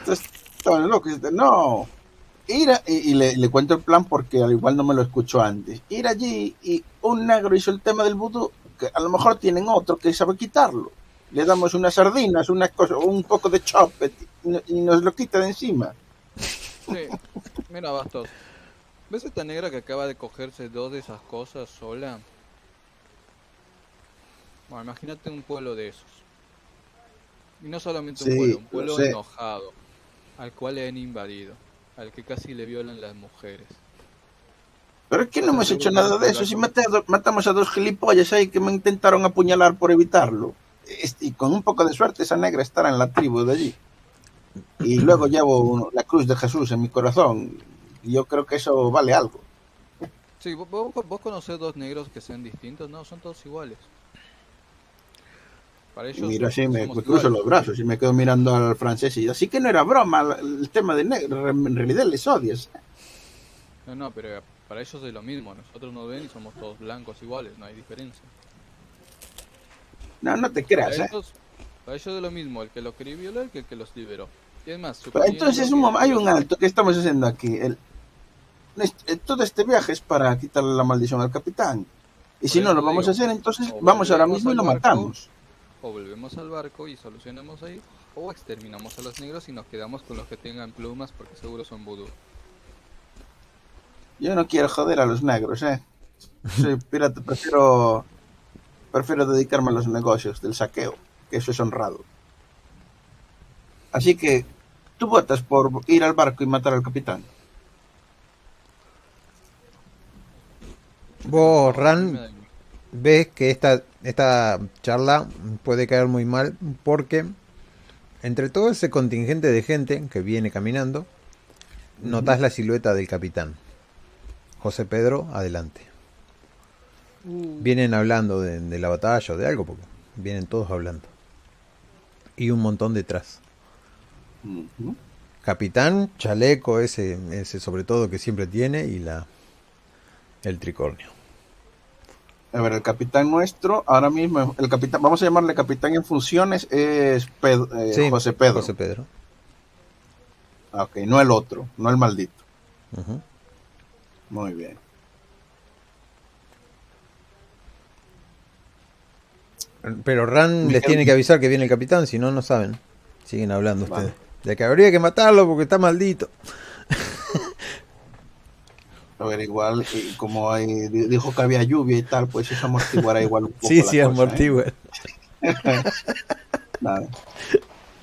Estás tan loco. No. Ir a- y, y le, le cuento el plan porque al igual no me lo escuchó antes. Ir allí y un negro hizo el tema del vudú, que a lo mejor tienen otro que sabe quitarlo. Le damos unas sardinas, una cosa, un poco de chopet y, no- y nos lo quita de encima. Sí, mira, Bastos. ¿Ves esta negra que acaba de cogerse dos de esas cosas sola? Bueno, imagínate un pueblo de esos. Y no solamente un Sí, pueblo, un lo pueblo enojado, al cual le han invadido, al que casi le violan las mujeres. Pero es que no hemos hecho nada de eso. Si matamos a dos gilipollas ahí que me intentaron apuñalar por evitarlo. Este, Y con un poco de suerte esa negra estará en la tribu de allí. Y (clears throat) luego llevo la cruz de Jesús en mi corazón. Y yo creo que eso vale algo. Sí, vos, vos, conocés dos negros que sean distintos, no, son todos iguales. Para ellos Miro así, me, cruzo iguales. los brazos y me quedo mirando al francés. Y así que no era broma el tema de negro. En realidad les odias. No, no, pero para ellos es lo mismo. Nosotros nos ven y somos todos blancos iguales, no hay diferencia. No, no te Para creas, ¿eh? Para ellos es lo mismo el que los quería violar que el que los liberó. Y es más, entonces un hay un alto que estamos haciendo aquí. El, este- todo este viaje es para quitarle la maldición al capitán. Y si no lo vamos a hacer, entonces vamos ahora mismo y lo barco, matamos. O volvemos al barco y solucionamos ahí, o exterminamos a los negros y nos quedamos con los que tengan plumas porque seguro son vudú. Yo no quiero joder a los negros, ¿eh? Soy pirata, prefiero, prefiero dedicarme a los negocios del saqueo, que eso es honrado. Así que, tú votas por ir al barco y matar al capitán. Vos, Ran, ves que esta, esta charla puede caer muy mal porque entre todo ese contingente de gente que viene caminando, notas la silueta del capitán. José Pedro, adelante. Vienen hablando de, de la batalla o de algo, porque vienen todos hablando. Y un montón detrás. Capitán, chaleco, ese, ese sobre todo que siempre tiene, y la el tricornio. A ver, el capitán nuestro, ahora mismo, el capitán, vamos a llamarle capitán en funciones, es Ped- eh, Sí, José Pedro. José Pedro. Ah, Ok, no el otro, no el maldito. Muy bien. Pero Ran les tiene que avisar que viene el capitán, si no, no saben. Siguen hablando Vale. ustedes. De que habría que matarlo porque está maldito. A ver, igual, y como hay- di- dijo que había lluvia y tal, pues eso amortiguará igual un (laughs) poco. Sí, la sí, amortigua. ¿eh? (laughs) Nada.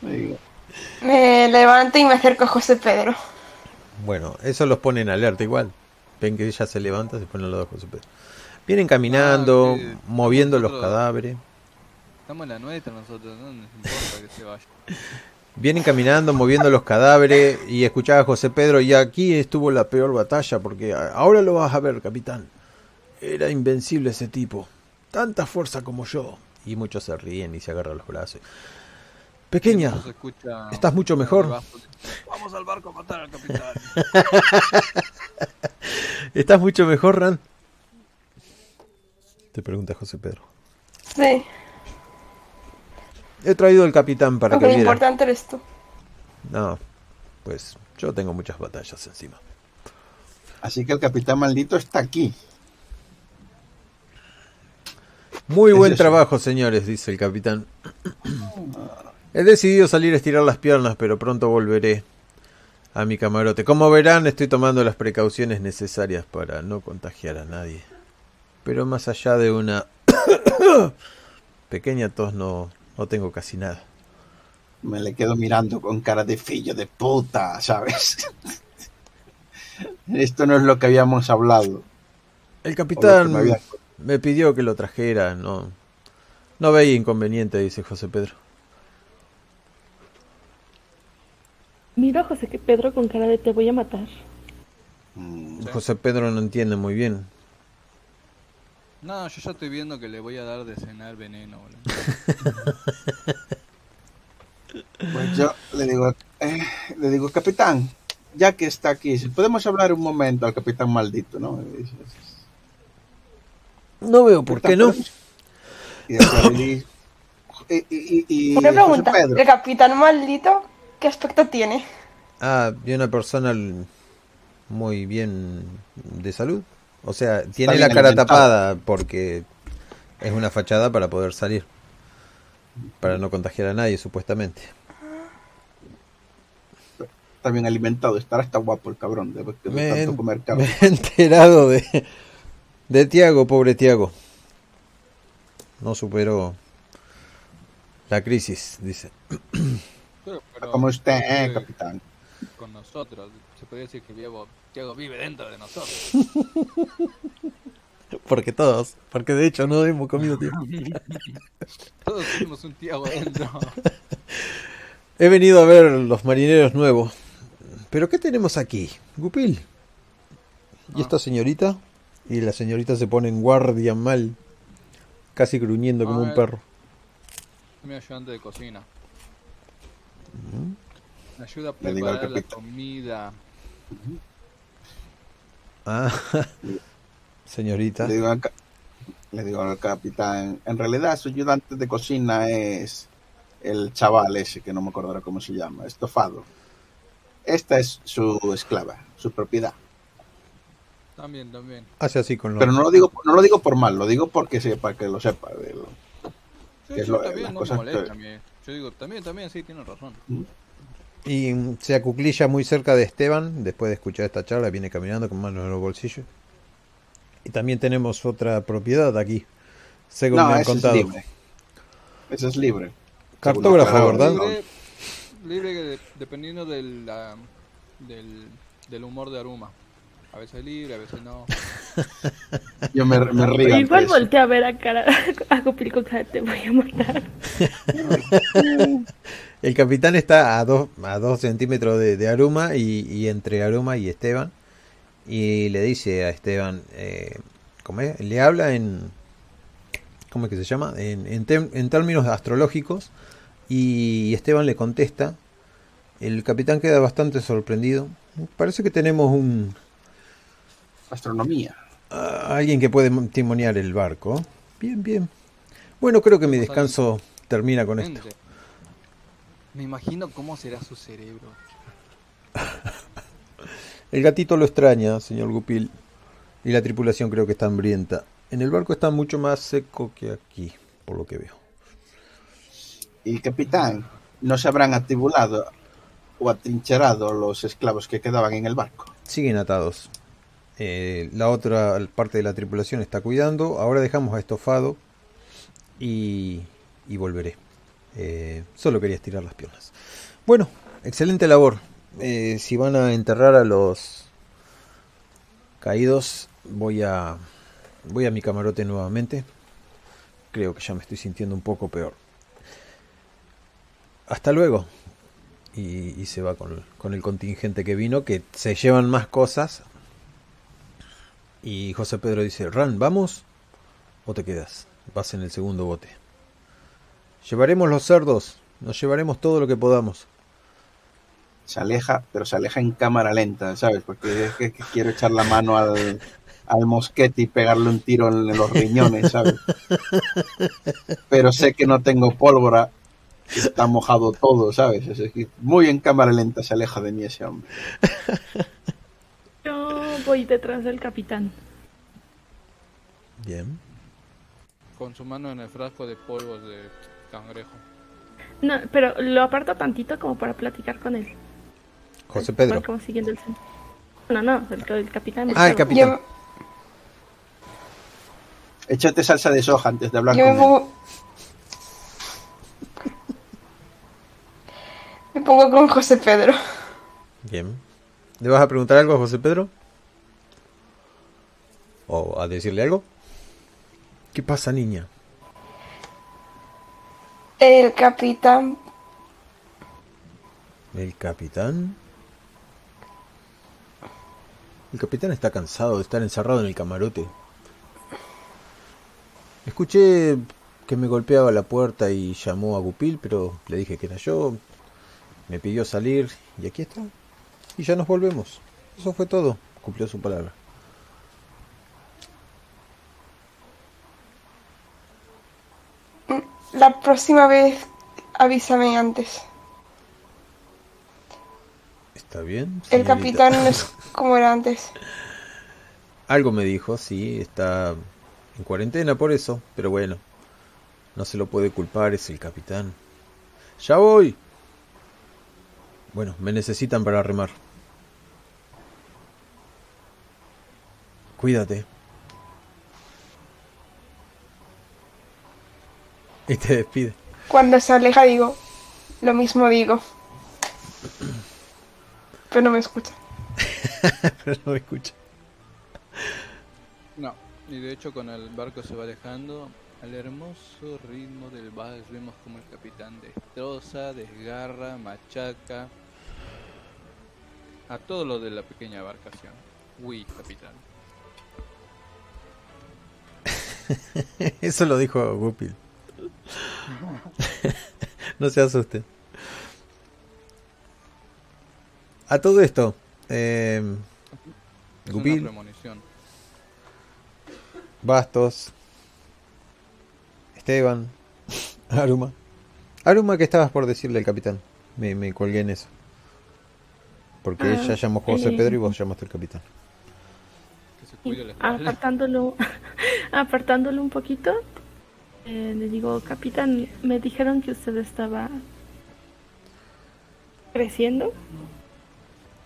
Digo, Me levanto y me acerco a José Pedro. Bueno, eso los pone en alerta igual. Ven que ella se levanta, se pone al lado de José Pedro. Vienen caminando, Ah, moviendo los cadáveres. Estamos en la nuestra nosotros, no nos importa que se vaya. (laughs) Vienen caminando, moviendo los cadáveres y escuchaba a José Pedro y aquí estuvo la peor batalla porque ahora lo vas a ver, capitán. Era invencible ese tipo. Tanta fuerza como yo. Y muchos se ríen y se agarran los brazos. Pequeña, estás mucho mejor. Vamos al barco a matar al capitán. (laughs) ¿estás mucho mejor, Ran? Te pregunta José Pedro. Sí, He traído al capitán para aunque que lo viera. importante eres tú. No, pues yo tengo muchas batallas encima. Así que el capitán maldito está aquí. Muy Es buen eso. trabajo, señores, dice el capitán. He decidido salir a estirar las piernas, pero pronto volveré a mi camarote. Como verán, estoy tomando las precauciones necesarias para no contagiar a nadie. Pero más allá de una (coughs) pequeña tos, no, no tengo casi nada. Me le quedo mirando con cara de fillo de puta, ¿sabes? (laughs) Esto no es lo que habíamos hablado. El capitán me había- me pidió que lo trajera, no, no veía inconveniente, dice José Pedro. Miro a José que Pedro con cara de te voy a matar. Mm, José Pedro no entiende muy bien. No, yo ya estoy viendo que le voy a dar de cenar veneno. boludo. (laughs) Pues yo le digo, eh, le digo, capitán, ya que está aquí, si podemos hablar un momento al capitán maldito, ¿no? No veo por qué no. Y después le dice, y, y, y- Una pregunta, Pedro, ¿el capitán maldito qué aspecto tiene? Ah, vi una persona muy bien de salud. O sea, tiene la cara alimentado. tapada porque es una fachada para poder salir. Para no contagiar a nadie, supuestamente. está bien alimentado, estará hasta guapo el cabrón, de, de Me, tanto comer me carne. he enterado de, de Tiago, pobre Tiago. No superó la crisis, dice. Pero, pero Como usted, eh, capitán. Con nosotros. Se podría decir que Diego, Diego vive dentro de nosotros. (laughs) Porque todos, porque de hecho no hemos comido tiempo. (laughs) Todos tenemos un Tiago dentro. (laughs) He venido a ver los marineros nuevos. ¿Pero qué tenemos aquí? Gupil. ¿Y Ah. esta señorita? Y la señorita se pone en guardia mal, casi gruñendo como un perro. Es mi ayudante de cocina. Me ayuda a preparar la comida. Ah, (laughs) señorita. Le digo, al, ca- le digo al capitán, en realidad su ayudante de cocina es el chaval ese, que no me acordará cómo se llama, estofado. Esta es su esclava, su propiedad. También, también. Hace así con los... Pero no lo digo, no lo digo por mal, lo digo porque sepa que lo sepa. de lo- Sí, Que es sí, lo- también no molesta que-. Yo digo, también, también, sí, tienes razón. Y se acuclilla muy cerca de Esteban. Después de escuchar esta charla, viene caminando con manos en los bolsillos. Y también tenemos otra propiedad aquí, según No, me han ese es contado. libre. Ese es libre. Cartógrafo, ¿verdad? Libre, libre de- dependiendo del, la- del, del humor de Aruma. A veces libre, a veces no. (laughs) Yo me, me río. Igual eso. volteé a ver a cara (laughs) a con cara te voy a matar. (laughs) El capitán está a dos, a dos centímetros de, de Aruma y, y entre Aruma y Esteban. Y le dice a Esteban, eh, ¿cómo es? Le habla en, ¿cómo es que se llama? En, en, tem- en términos astrológicos. Y Esteban le contesta. El capitán queda bastante sorprendido. Parece que tenemos un Astronomía. a alguien que puede testimoniar el barco. Bien, bien. Bueno, creo que mi descanso termina con esto. Me imagino cómo será su cerebro. (laughs) El gatito lo extraña, señor Gupil. Y la tripulación creo que está hambrienta. En el barco está mucho más seco que aquí, por lo que veo. Y capitán, ¿no se habrán atibulado o atrincherado los esclavos que quedaban en el barco? Siguen atados. Eh, la otra parte de la tripulación está cuidando. Ahora dejamos a Estofado y, y volveré. Eh, solo quería estirar las piernas. Bueno, excelente labor. Eh, si van a enterrar a los caídos, voy a voy a mi camarote nuevamente. Creo que ya me estoy sintiendo un poco peor. Hasta luego. Y, se va con, con el contingente que vino, que se llevan más cosas. Y José Pedro dice, Ran, ¿vamos? ¿O te quedas? Vas en el segundo bote. Llevaremos los cerdos, nos llevaremos todo lo que podamos. Se aleja, pero se aleja en cámara lenta, ¿sabes? Porque es que, que quiero echar la mano al, al mosquete y pegarle un tiro en los riñones, ¿sabes? Pero sé que no tengo pólvora, está mojado todo, ¿sabes? Es muy en cámara lenta se aleja de mí ese hombre. Yo voy detrás del capitán. Bien. Con su mano en el frasco de polvos de cangrejo. No, pero lo aparto tantito como para platicar con él. José Pedro. Como siguiendo el centro. No, no, el, el capitán. Ah, el capitán. Yo, Échate salsa de soja antes de hablar yo con me él. pongo... (laughs) Me pongo con José Pedro. Bien. ¿Le vas a preguntar algo a José Pedro? ¿O a decirle algo? ¿Qué pasa, niña? El capitán... ¿El capitán? El capitán está cansado de estar encerrado en el camarote. Escuché que me golpeaba la puerta y llamó a Gupil, pero le dije que era yo. Me pidió salir y aquí está. Y ya nos volvemos. Eso fue todo. Cumplió su palabra. La próxima vez avísame antes. ¿Está bien? El capitán no es (laughs) como era antes. Algo me dijo, sí, está en cuarentena por eso, pero bueno, no se lo puede culpar, es el capitán. Ya voy. Bueno, me necesitan para remar. Cuídate. Y te despide. Cuando se aleja digo, lo mismo digo. Pero no me escucha. (laughs) Pero no me escucha. No, y de hecho con el barco se va alejando al hermoso ritmo del vals vemos como el capitán destroza, desgarra, machaca a todo lo de la pequeña embarcación. Uy, capitán. (laughs) Eso lo dijo Gupil. (laughs) no se asuste. A todo esto, eh, Es Gupil. una premonición. Bastos, Esteban, (laughs) Aruma. Aruma, ¿qué estabas por decirle al capitán? Me, me colgué en eso. Porque Ah, ella llamó José eh. Pedro y vos llamaste al capitán. Que se cuide la espalda. Apartándolo, (laughs) apartándolo un poquito, eh, le digo, capitán, me dijeron que usted estaba creciendo.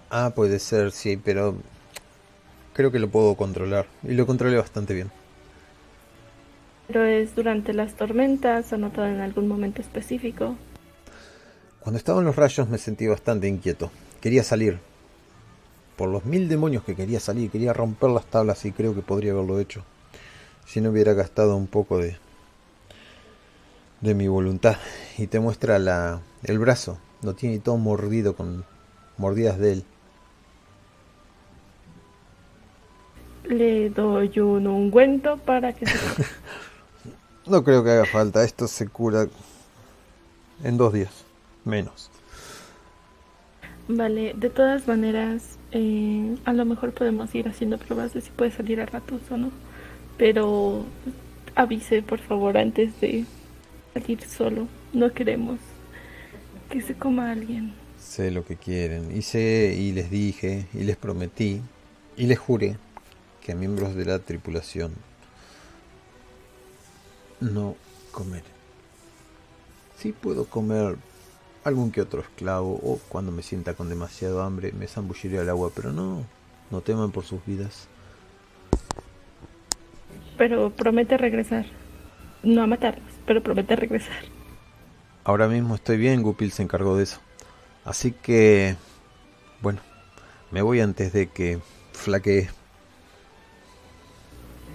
Ah, puede ser, sí, pero creo que lo puedo controlar. Y lo controlé bastante bien. Pero es durante las tormentas, anotado en algún momento específico. Cuando estaban los rayos me sentí bastante inquieto. Quería salir. Por los mil demonios que quería salir, quería romper las tablas y creo que podría haberlo hecho. Si no hubiera gastado un poco de de mi voluntad. Y te muestra la, el brazo. Lo tiene todo mordido con mordidas de él. Le doy un ungüento para que se... (laughs) No creo que haga falta. Esto se cura en dos días. Menos. Vale, de todas maneras, eh, a lo mejor podemos ir haciendo pruebas de si puede salir a ratos o no. Pero avise, por favor, antes de salir solo. No queremos que se coma a alguien. Sé lo que quieren. Y sé y les dije y les prometí y les juré que a miembros de la tripulación no comer. Sí puedo comer algún que otro esclavo o cuando me sienta con demasiado hambre me zambulliré al agua, pero no, no teman por sus vidas. pero promete regresar. No a matarlos, pero promete regresar. Ahora mismo estoy bien, Gupil se encargó de eso. Así que, bueno, me voy antes de que flaquee.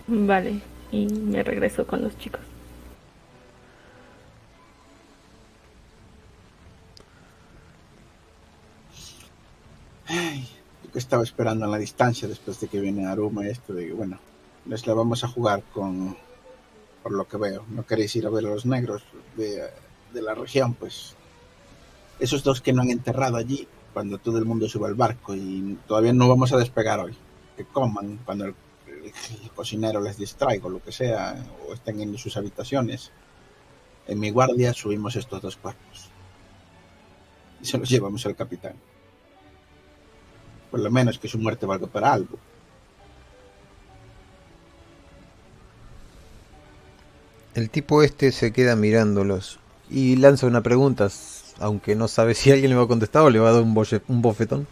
Vale, y me regreso con los chicos. Ay, yo que estaba esperando en la distancia después de que viene Aruma esto de que, bueno, les la vamos a jugar con, por lo que veo. No queréis ir a ver a los negros de, la región, pues esos dos que no han enterrado allí cuando todo el mundo sube al barco y todavía no vamos a despegar hoy. Que coman cuando el, el- el cocinero les distraiga o lo que sea, o estén en sus habitaciones. En mi guardia subimos estos dos cuerpos. Y se los llevamos al capitán. Por lo menos que su muerte valga para algo. El tipo este se queda mirándolos y lanza una pregunta, aunque no sabe si alguien le va a contestar o le va a dar un, boche- un bofetón.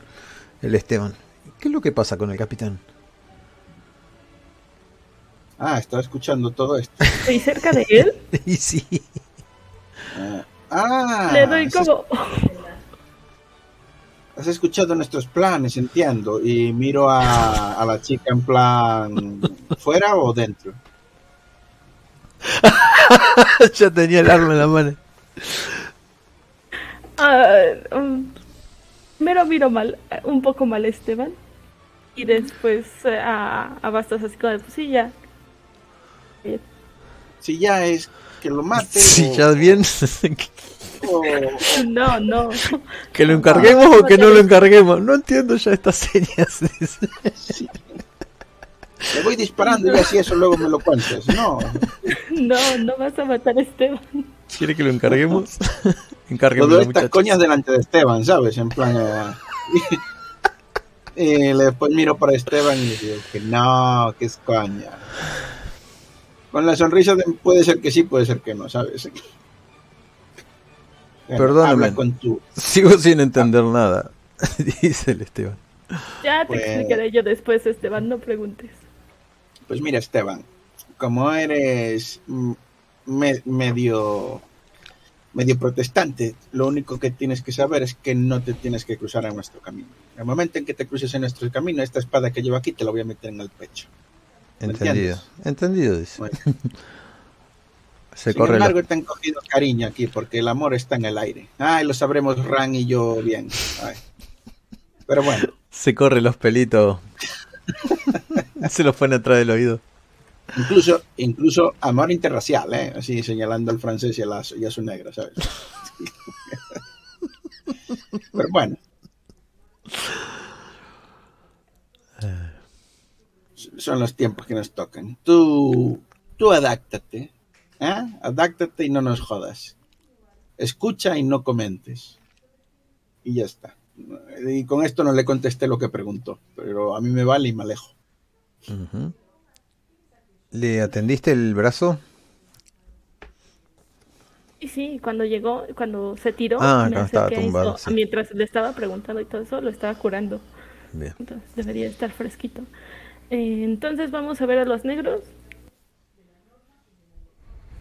El Esteban. ¿Qué es lo que pasa con el capitán? Ah, estaba escuchando todo esto. (laughs) Estoy cerca de él, (laughs) y sí. Ah, ah, le doy has- como... Has escuchado nuestros planes, entiendo. Y miro a, a la chica en plan, ¿fuera o dentro? (laughs) ya tenía el arma en la mano. Ah, um, me lo miro mal, un poco mal Esteban. Y después eh, a, a Bastos así como pues sí, ya. Eh, Si ya es que lo mate Si o, ya bien, o- (laughs) No, no. que lo encarguemos o que no lo encarguemos. No entiendo ya estas señas. sí. Le voy disparando y así eso luego me lo cuentas. No, No, no vas a matar a Esteban. ¿Quiere que lo encarguemos? (laughs) todo Encárguemelo, estas coñas delante de Esteban, ¿sabes? En plan... eh, (laughs) y después miro para Esteban y le digo que no, que es coña. Con la sonrisa de, puede ser que sí, puede ser que no, ¿sabes? Bueno, Perdóname. Habla con tu... Sigo sin entender nada, (laughs) dice el Esteban. Ya te Pues- explicaré yo después, Esteban, no preguntes. Pues mira, Esteban, como eres me- medio medio protestante, lo único que tienes que saber es que no te tienes que cruzar en nuestro camino. En el momento en que te cruces en nuestro camino, esta espada que llevo aquí te la voy a meter en el pecho. ¿Me Entendido. entiendes? Entendido, dice. Bueno, (laughs) Se sin corre la- embargo, te han cogido cariño aquí porque el amor está en el aire. Ay, lo sabremos Ran y yo bien. Ay. Pero bueno, (laughs) Se corre los pelitos. (laughs) (laughs) Se los pone atrás del oído. incluso incluso amor interracial, ¿eh? Así señalando al francés y a, la- y a su negra, ¿sabes? (laughs) Pero bueno. Son los tiempos que nos tocan. Tú, tú adáctate, ¿eh? Adáctate y no nos jodas. Escucha y no comentes. Y ya está. Y con esto no le contesté lo que preguntó, pero a mí me vale y me alejo. ¿Le atendiste el brazo? Sí, cuando llegó, cuando se tiró, Ah, me estaba tumbado, sí. Mientras le estaba preguntando y todo eso, lo estaba curando. Bien. Entonces debería estar fresquito. Eh, entonces vamos a ver a los negros.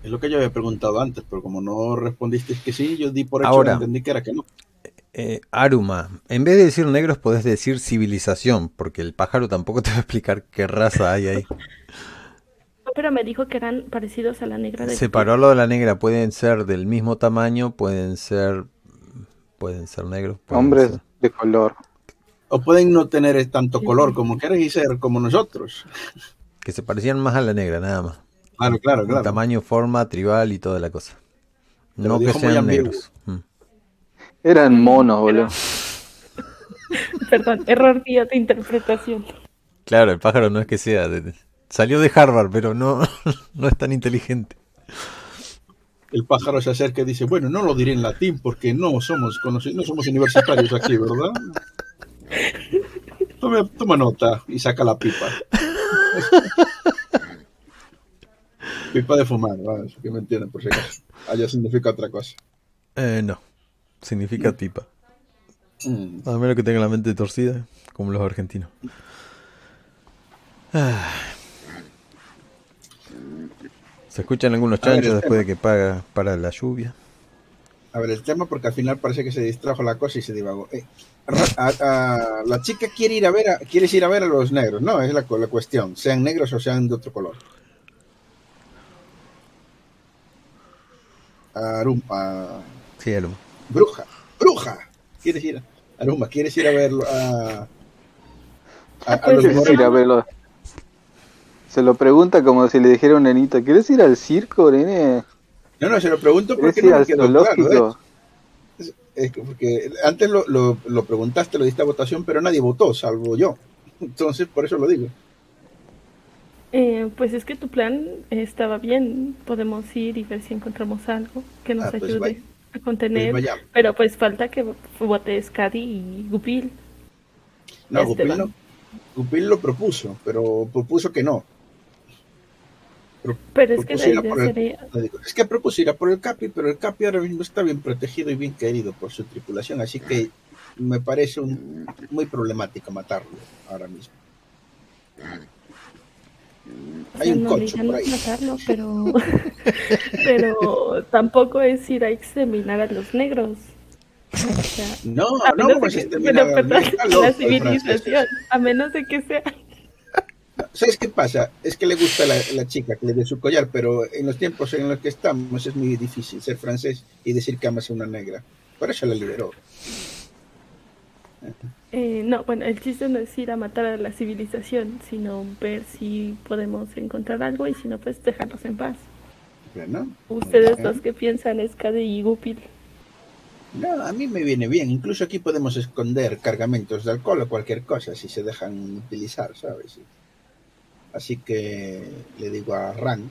Es lo que yo había preguntado antes, pero como no respondiste que sí, yo di por hecho Ahora. entendí que era que no. Eh, Aruma, en vez de decir negros podés decir civilización, porque el pájaro tampoco te va a explicar qué raza hay ahí. Pero me dijo que eran parecidos a la negra de Separó lo de la negra, pueden ser del mismo tamaño, pueden ser pueden ser negros. pueden Hombres ser- de color. O pueden no tener tanto color como quieres y ser como nosotros. que se parecían más a la negra, nada más. Claro, claro, claro. Tamaño, forma, tribal y toda la cosa. Te No que sean negros. Mm. Eran monos, boludo. (laughs) Perdón, error mío de interpretación. Claro, el pájaro no es que sea. de- salió de Harvard, pero no, (laughs) no es tan inteligente. El pájaro se acerca y dice, bueno, no lo diré en latín porque no somos no somos universitarios aquí, ¿verdad? (laughs) Toma nota y saca la pipa. pipa de fumar, ¿vale? Que me entienden por si acaso. Allá significa otra cosa. Eh, no. Significa pipa. Mm. A menos que tenga la mente torcida, como los argentinos. Ah, Se escuchan algunos chanchos después de que paga para la lluvia. A ver, el tema, porque al final parece que se distrajo la cosa y se divagó. Eh, Ra- a- a- la chica quiere ir a ver a, quieres ir a ver a los negros, no, es la, la cuestión, sean negros o sean de otro color. Arumba, Sí. Bruja, bruja, quieres ir a Arumba, quieres ir a verlo a, a, a los ir a verlo? Se lo pregunta como si le dijera a un nenito, ¿quieres ir al circo, nene? No, no, se lo pregunto ¿Quieres porque ir no me al quedó claro, zoológico? ¿eh? Es que porque antes lo, lo, lo preguntaste, lo diste a votación, pero nadie votó, salvo yo. Entonces, por eso lo digo. Eh, pues es que tu plan estaba bien. Podemos ir y ver si encontramos algo que nos Ah, pues ayude. A contener. Pues. Pero pues falta que votes Cady y Gupil. No, Este Gupil, no, Gupil lo propuso, pero propuso que no. Pro- Pero es que la idea el- sería... es que propusiera por el Capi, pero el Capi ahora mismo está bien protegido y bien querido por su tripulación, así que me parece un- muy problemático matarlo ahora mismo. O Hay sea, un no, coche por no ahí. matarlo, pero... (laughs) pero tampoco es ir a exterminar a los negros. O sea, No, no, perdón, está la civilización, a menos de que sea... ¿Sabes qué pasa? Es que le gusta la, la chica que le dé su collar, pero en los tiempos en los que estamos es muy difícil ser francés y decir que amas a una negra. Por eso la liberó. Eh, no, bueno, el chiste no es ir a matar a la civilización, sino ver si podemos encontrar algo y si no, pues dejarlos en paz. ¿no? Ustedes los que piensan es Cade y Gupil. No, a mí me viene bien. Incluso aquí podemos esconder cargamentos de alcohol o cualquier cosa si se dejan utilizar, ¿sabes? Así que le digo a Ran.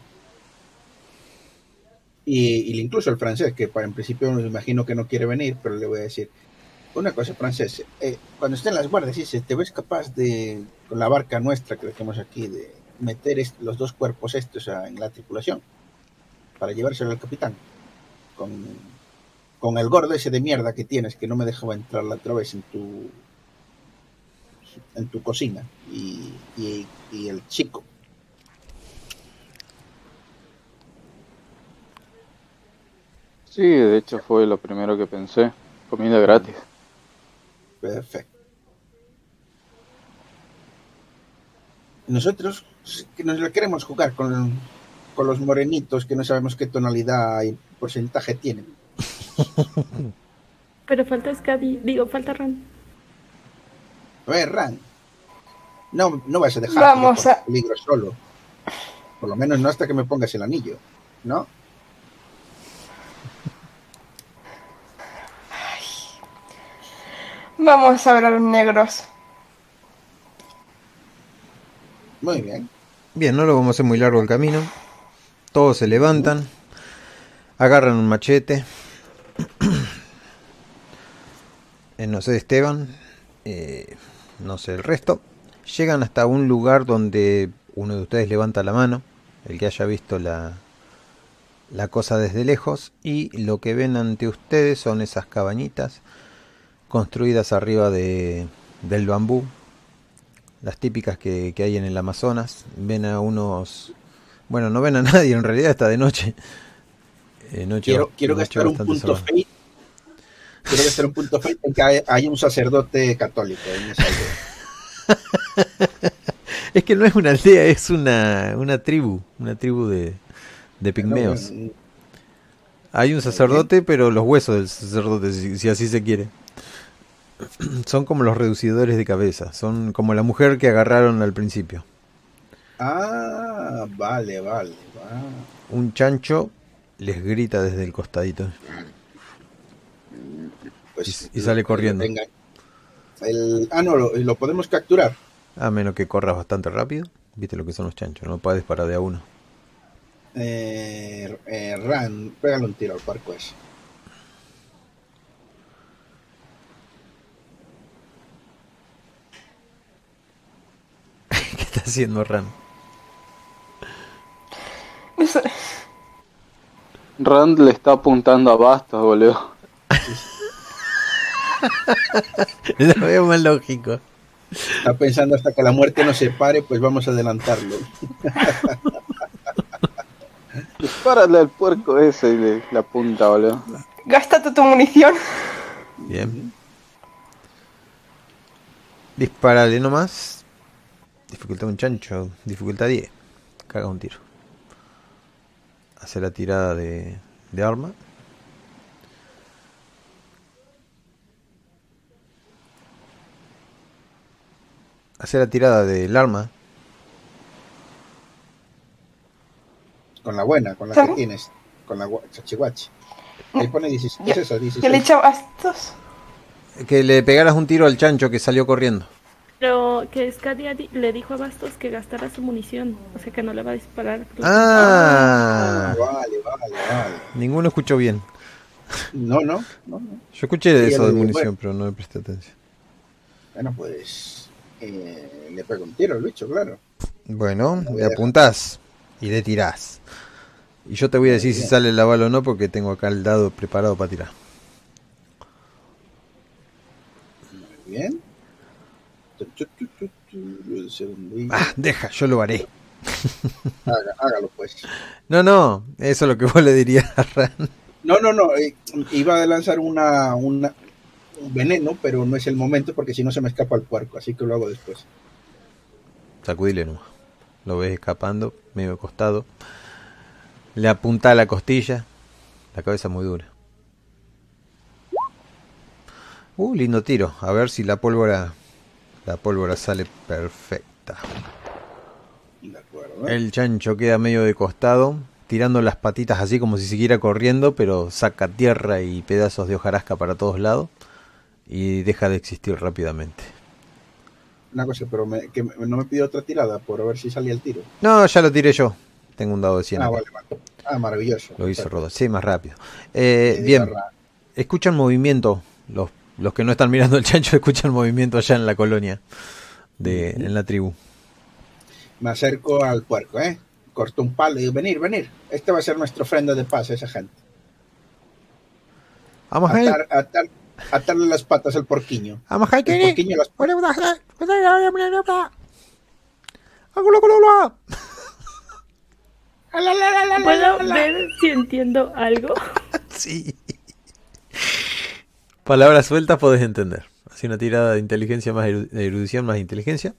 Y, y incluso el francés, que para en principio me imagino que no quiere venir, pero le voy a decir una cosa, francés. eh, cuando estén las guardias, dice, ¿te ves capaz de, con la barca nuestra que tenemos aquí, de meter los dos cuerpos estos a- en la tripulación? Para llevárselo al capitán. Con, con el gordo ese de mierda que tienes que no me dejaba entrar la otra vez en tu en tu cocina y, y, y el chico Sí, de hecho fue lo primero que pensé. Comida gratis. Perfecto nosotros que nos la queremos jugar con, con los morenitos que no sabemos qué tonalidad y porcentaje tienen (laughs) Pero falta Scadi, digo, falta Ran. a ver Ran no, no vas a dejar Vamos a- peligro solo por lo menos no hasta que me pongas el anillo ¿no? Vamos a ver a los negros. muy bien Bien, no lo vamos a hacer muy largo el camino. Todos se levantan, agarran un machete. (clears throat) Eh, no sé, Esteban, eh, no sé el resto. Llegan hasta un lugar donde uno de ustedes levanta la mano, el que haya visto la, la cosa desde lejos, y lo que ven ante ustedes son esas cabañitas construidas arriba de, del bambú, las típicas que, que hay en el Amazonas. Ven a unos... Bueno, no ven a (laughs) nadie, en realidad está de noche. Eh, noche quiero, quiero gastar un punto fate. Quiero gastar un punto fate en que hay, hay un sacerdote católico en esa aldea. (laughs) Es que no es una aldea, es una, una tribu, una tribu de, de pigmeos. No, Hay un sacerdote, pero los huesos del sacerdote, si, si así se quiere. (clears throat) Son como los reducidores de cabeza, son como la mujer que agarraron al principio. Ah, vale, vale. va. Un chancho les grita desde el costadito. Pues, Y- y sale corriendo. El, ah, no, lo, lo podemos capturar. A menos que corras bastante rápido. Viste lo que son los chanchos, no puedes parar de a uno. Eh, eh, Ran, pégale un tiro al parco ese. Está haciendo Ran? Rand le está apuntando a Bastos, boludo. (laughs) Lo veo más lógico. Está pensando hasta que la muerte no se pare, pues vamos a adelantarlo. (laughs) Dispárale al puerco ese y le, la punta, boludo. Gástate tu munición. Bien. Disparale nomás. Dificultad un chancho. Dificultad 10. Caga un tiro. Hace la tirada de, de arma. Hace la tirada del arma. Con la buena, con la ¿Cómo? que tienes. Con la chachihuachi. Ahí pone 16. Ya- ¿Es esa? 16. Yo le he echado bastos. Que le pegaras un tiro al chancho que salió corriendo. Pero que Scadia di- le dijo a Bastos que gastara su munición, o sea que no le va a disparar. Ah, Ah, vale, vale, vale. ninguno escuchó bien. No, no, no, no. Yo escuché de eso de munición, bueno. pero no le presté atención. Bueno, pues. eh, le pego un tiro al bicho, claro. Bueno, le apuntás y le tirás. Y yo te voy a decir si sale la bala o no, porque tengo acá el dado preparado para tirar. Muy bien. Tu, tu, tu, tu, tu, un segundillo. Ah, deja, yo lo haré. (laughs) Haga- hágalo, pues. No, no, eso es lo que vos le dirías a Ran. No, no, no. eh, iba a lanzar una, una, un veneno, pero no es el momento porque si no se me escapa el puerco, así que lo hago después. Sacudile nomás. Lo ves escapando, medio costado. Le apunta a la costilla. La cabeza muy dura. Uh, lindo tiro. A ver si la pólvora. La pólvora sale perfecta. De acuerdo. El chancho queda medio de costado, tirando las patitas así como si siguiera corriendo, pero saca tierra y pedazos de hojarasca para todos lados y deja de existir rápidamente. Una cosa, pero me- que no me pidió otra tirada por ver si salía el tiro. No, ya lo tiré yo. Tengo un dado de 100. Ah, vale, vale. Ah, maravilloso. Lo hizo. Rodo. Sí, más rápido. Eh, bien, escuchan movimiento. Los, los que no están mirando el chancho (laughs) escuchan movimiento allá en la colonia, de, en la tribu. Me acerco al puerco, ¿eh? Corto un palo y digo, venir, venir. Este va a ser nuestra ofrenda de paz a esa gente. Vamos a ver. Atar, atar, atarle las patas al porquiño. Vamos a porquiño las ¿Puedo (laughs) ver si entiendo algo? (laughs) Sí. Palabras sueltas podés entender. Así una tirada de inteligencia más eru- de erudición más inteligencia.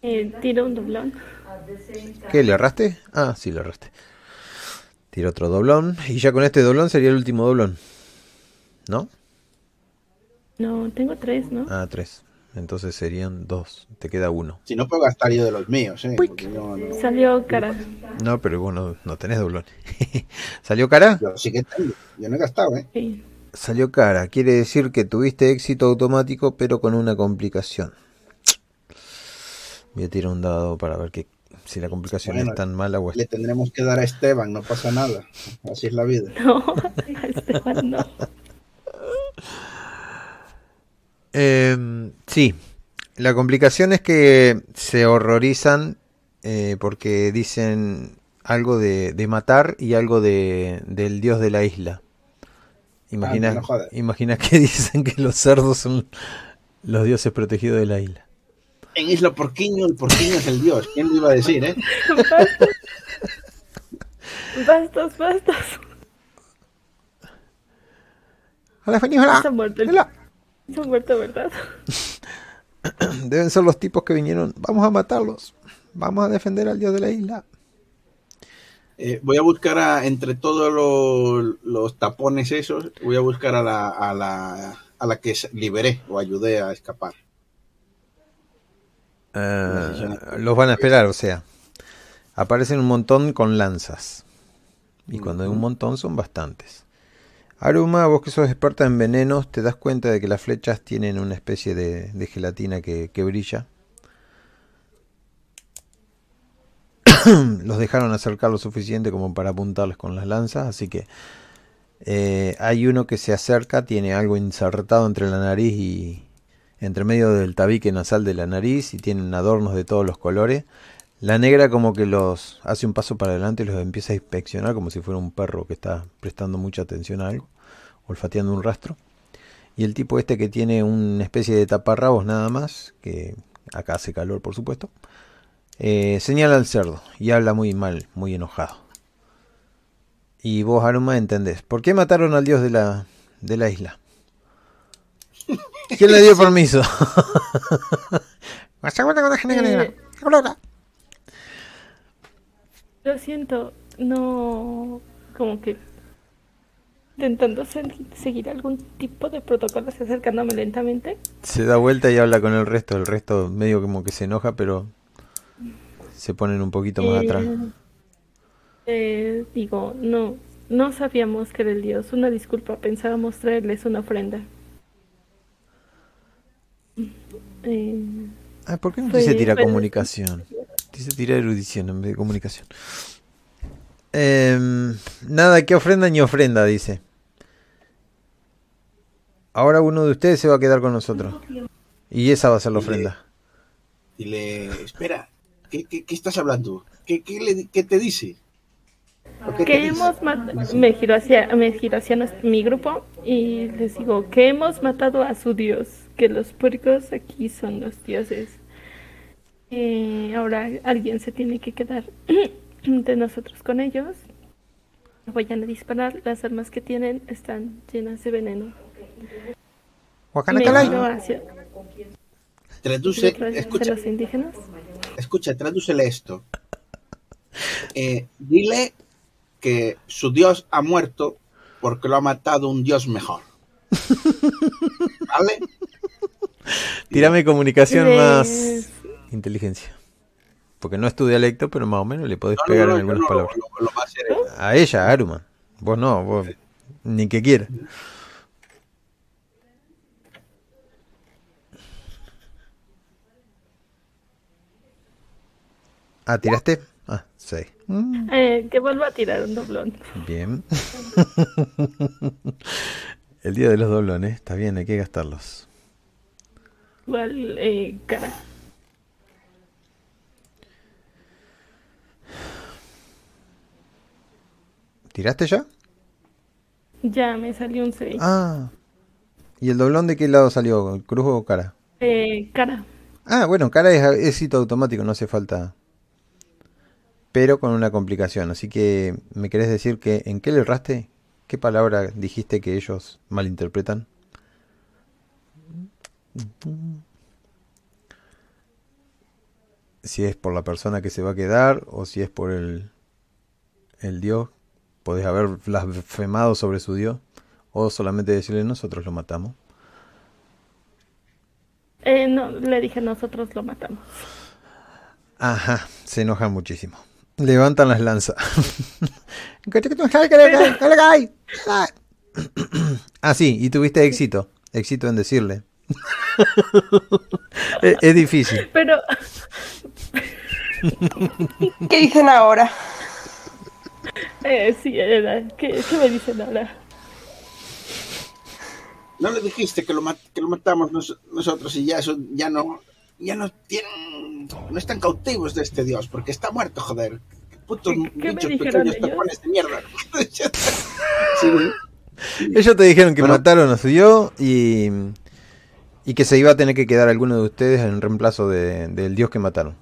Eh, tiro un doblón. ¿Qué? ¿Le erraste? Ah, sí, le erraste. Tira otro doblón. Y ya con este doblón sería el último doblón. ¿No? No, tengo tres, ¿no? Ah, tres. Entonces serían dos. Te queda uno. Si no puedo gastar yo de los míos, ¿eh? No- Salió cara. No, pero vos no, no tenés doblón. (laughs) ¿Salió cara? yo sí que tengo. Yo no he gastado, ¿eh? Sí. Salió cara. Quiere decir que tuviste éxito automático, pero con una complicación. Voy a tirar un dado para ver que, si la complicación Bueno, es tan mala o es Le tendremos que dar a Esteban, no pasa nada. Así es la vida. (laughs) No, a Esteban no. (laughs) Eh, sí, la complicación es que se horrorizan eh, porque dicen algo de, de matar y algo de, del dios de la isla. Imagina, Ah, no jodas. imagina que (laughs) dicen que los cerdos son los dioses protegidos de la isla. En Isla Porquiño, el porquiño es el dios. ¿Quién lo iba a decir, eh? (laughs) Bastos, bastos. ¡Hola, muerto el... Hola. (laughs) (clears throat) Deben ser los tipos que vinieron. Vamos a matarlos. Vamos a defender al dios de la isla. Eh, voy a buscar a, entre todos los, los tapones esos, voy a buscar a la, a la, a la que liberé o ayudé a escapar. Eh, los van a esperar, o sea, aparecen un montón con lanzas. Y cuando hay un montón son bastantes. Aruma, vos que sos experta en venenos, te das cuenta de que las flechas tienen una especie de, gelatina que, que brilla. (coughs) los dejaron acercar lo suficiente como para apuntarles con las lanzas, así que eh, hay uno que se acerca, tiene algo insertado entre la nariz y entre medio del tabique nasal de la nariz y tienen adornos de todos los colores. La negra como que los hace un paso para adelante y los empieza a inspeccionar como si fuera un perro que está prestando mucha atención a algo, olfateando un rastro. Y el tipo este que tiene una especie de taparrabos nada más, que acá hace calor por supuesto, eh, señala al cerdo y habla muy mal, muy enojado. Y vos, Aruma, entendés. ¿Por qué mataron al dios de la, de la isla? ¿Quién le dio permiso? Eh, Lo siento, no. Como que. Intentando se- seguir algún tipo de protocolo, se acercándome lentamente. Se da vuelta y habla con el resto. El resto medio como que se enoja, pero se ponen un poquito más Eh, atrás. eh, digo, no. No sabíamos que era el dios. Una disculpa, pensábamos traerles una ofrenda. Eh, Ah, ¿Por qué no fue- dice tira fue- comunicación? Dice tira erudición en vez de comunicación. Em, nada que ofrenda ni ofrenda, dice. Ahora uno de ustedes se va a quedar con nosotros. Y esa va a ser la ofrenda. Dile, espera, ¿qué, qué, qué estás hablando? ¿Qué, qué, le- qué te dice? Me giro hacia, me giro hacia mi grupo y les digo que hemos matado a su dios, que los puercos aquí son los dioses. Eh, ahora alguien se tiene que quedar (clears throat) de nosotros con ellos. Vayan a disparar, las armas que tienen están llenas de veneno. Guacanacalay. hacia, Traduce, escucha, los indígenas. escucha, tradúcele esto. Eh, dile que su dios ha muerto porque lo ha matado un dios mejor. (laughs) ¿Vale? Tírame comunicación más inteligencia. Porque no es tu dialecto, pero más o menos le podés No, pegar no, en algunas palabras. lo- lo va a ella, a Aruman. Vos no, vos ni que quiera. Ah, ¿tiraste? Ah, sí. Mm, Eh, que vuelva a tirar un doblón. Bien. (laughs) El día de los doblones, está bien, hay que gastarlos. Igual, eh, cara. ¿Tiraste ya? Ya me salió un 6. Ah. ¿Y el doblón de qué lado salió? ¿Cruz o cara? Eh, cara. Ah, bueno, cara es éxito automático, no hace falta. Pero con una complicación. Así que, ¿me querés decir que en qué le erraste? ¿Qué palabra dijiste que ellos malinterpretan? Si es por la persona que se va a quedar o si es por el, el dios. Podés haber blasfemado sobre su dios. O solamente decirle nosotros lo matamos. Eh, no, le dije nosotros lo matamos. Ajá, se enojan muchísimo. Levantan las lanzas. (laughs) ah, sí, y tuviste éxito. Éxito en decirle. (laughs) es, es difícil. Pero (laughs) ¿Qué dicen ahora? Eh, sí, era. ¿Qué, qué me dicen ahora? ¿No le dijiste que lo, mat- que lo matamos nos- nosotros y ya eso ya no ya no tienen no están cautivos de este dios porque está muerto joder putos ¿Qué- qué bichos dijeron pequeños tapones de mierda (laughs) sí, Ellos te dijeron que Bueno. mataron a su dios y, y que se iba a tener que quedar alguno de ustedes en reemplazo de- del dios que mataron.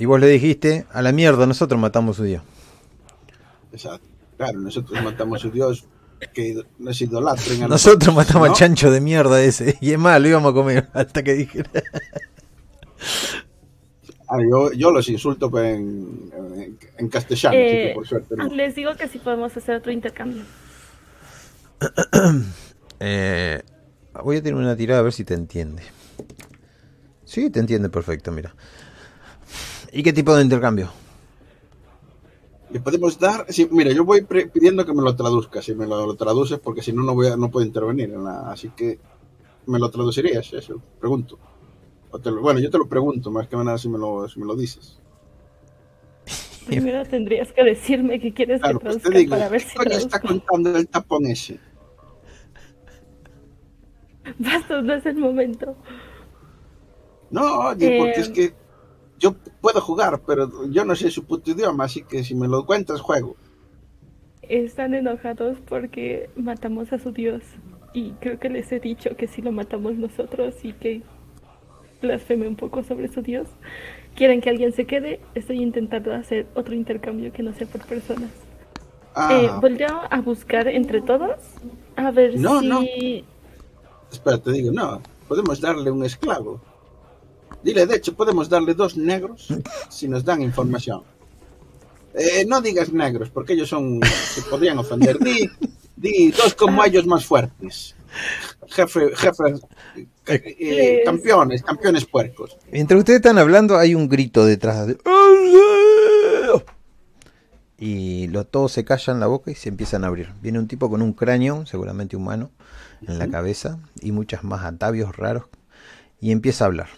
Y vos le dijiste, a la mierda, nosotros matamos a su dios. exacto claro nosotros matamos a su dios que nos idolatren a Nosotros matamos ¿no? al chancho de mierda ese. (laughs) Y es más, lo íbamos a comer (laughs) hasta que dijera. Ah, yo, yo los insulto pero en, en, en castellano así que Eh, por suerte no. les digo que sí podemos hacer otro intercambio. (clears throat) Eh, voy a tener una tirada a ver si te entiende. Sí, te entiende perfecto, mira. ¿Y qué tipo de intercambio? Le podemos dar, sí, mira, yo voy pre- pidiendo que me lo traduzca, si me lo, lo traduces, porque si no, no voy a, no puedo intervenir en la, así que me lo traducirías, eso, pregunto. O te lo- bueno, yo te lo pregunto, más que nada si me lo, si me lo dices. (laughs) Primero tendrías que decirme qué quieres Claro, que pues te traduzca digo, para ver ¿qué si coño está traduzco. contando el tapón ese? (laughs) Basta, no es el momento. No, oye, porque es que yo puedo jugar, pero yo no sé su puto idioma, así que si me lo cuentas, juego. están enojados porque matamos a su dios. Y creo que les he dicho que si lo matamos nosotros y que blasfeme un poco sobre su dios, quieren que alguien se quede. Estoy intentando hacer otro intercambio que no sea por personas. Ah, Eh, volteo a buscar entre todos a ver No, si... no. espera, te digo, no. Podemos darle un esclavo. Dile, de hecho, podemos darle dos negros si nos dan información. Eh, no digas negros, porque ellos son. se podrían ofender. Di, di dos como ellos más fuertes. Jefe, jefes. eh, Les- campeones, campeones puercos. Mientras ustedes están hablando, hay un grito detrás de. Y lo, todos se callan la boca y se empiezan a abrir. Viene un tipo con un cráneo, seguramente humano, en la cabeza y muchas más atavios raros. Y empieza a hablar.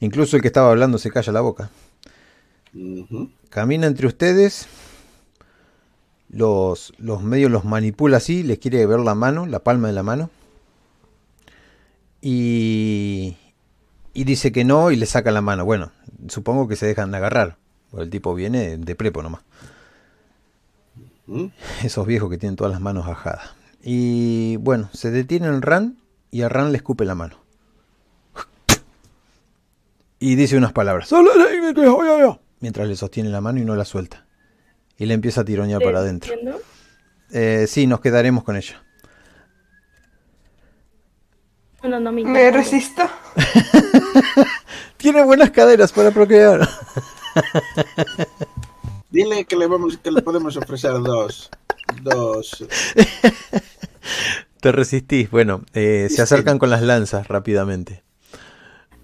Incluso el que estaba hablando se calla la boca. Camina entre ustedes. Los, los medios los manipula así. Les quiere ver la mano, la palma de la mano. Y, y dice que no y le saca la mano. Bueno, supongo que se dejan agarrar. Porque el tipo viene de prepo nomás. ¿Mm? Esos viejos que tienen todas las manos ajadas. Y bueno, se detiene en Ran y a Ran le escupe la mano. Y dice unas palabras. Mientras le sostiene la mano y no la suelta. Y le empieza a tironear para adentro. Eh, sí, nos quedaremos con ella. Bueno, no me Me resisto. (laughs) Tiene buenas caderas para procrear. (laughs) Dile que le, vamos, que le podemos ofrecer dos. Dos. (laughs) Te resistís. Bueno, eh, se acercan con las lanzas rápidamente.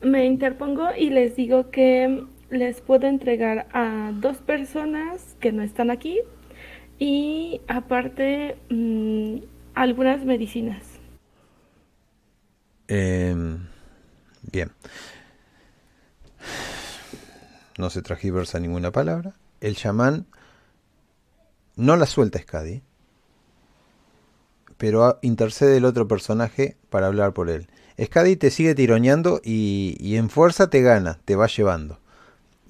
Me interpongo y les digo que les puedo entregar a dos personas que no están aquí y aparte mm, algunas medicinas. Eh, bien. No se tragiversa ninguna palabra. El chamán no la suelta Skadi, pero intercede el otro personaje para hablar por él. Skadi te sigue tironeando y, y en fuerza te gana, te va llevando.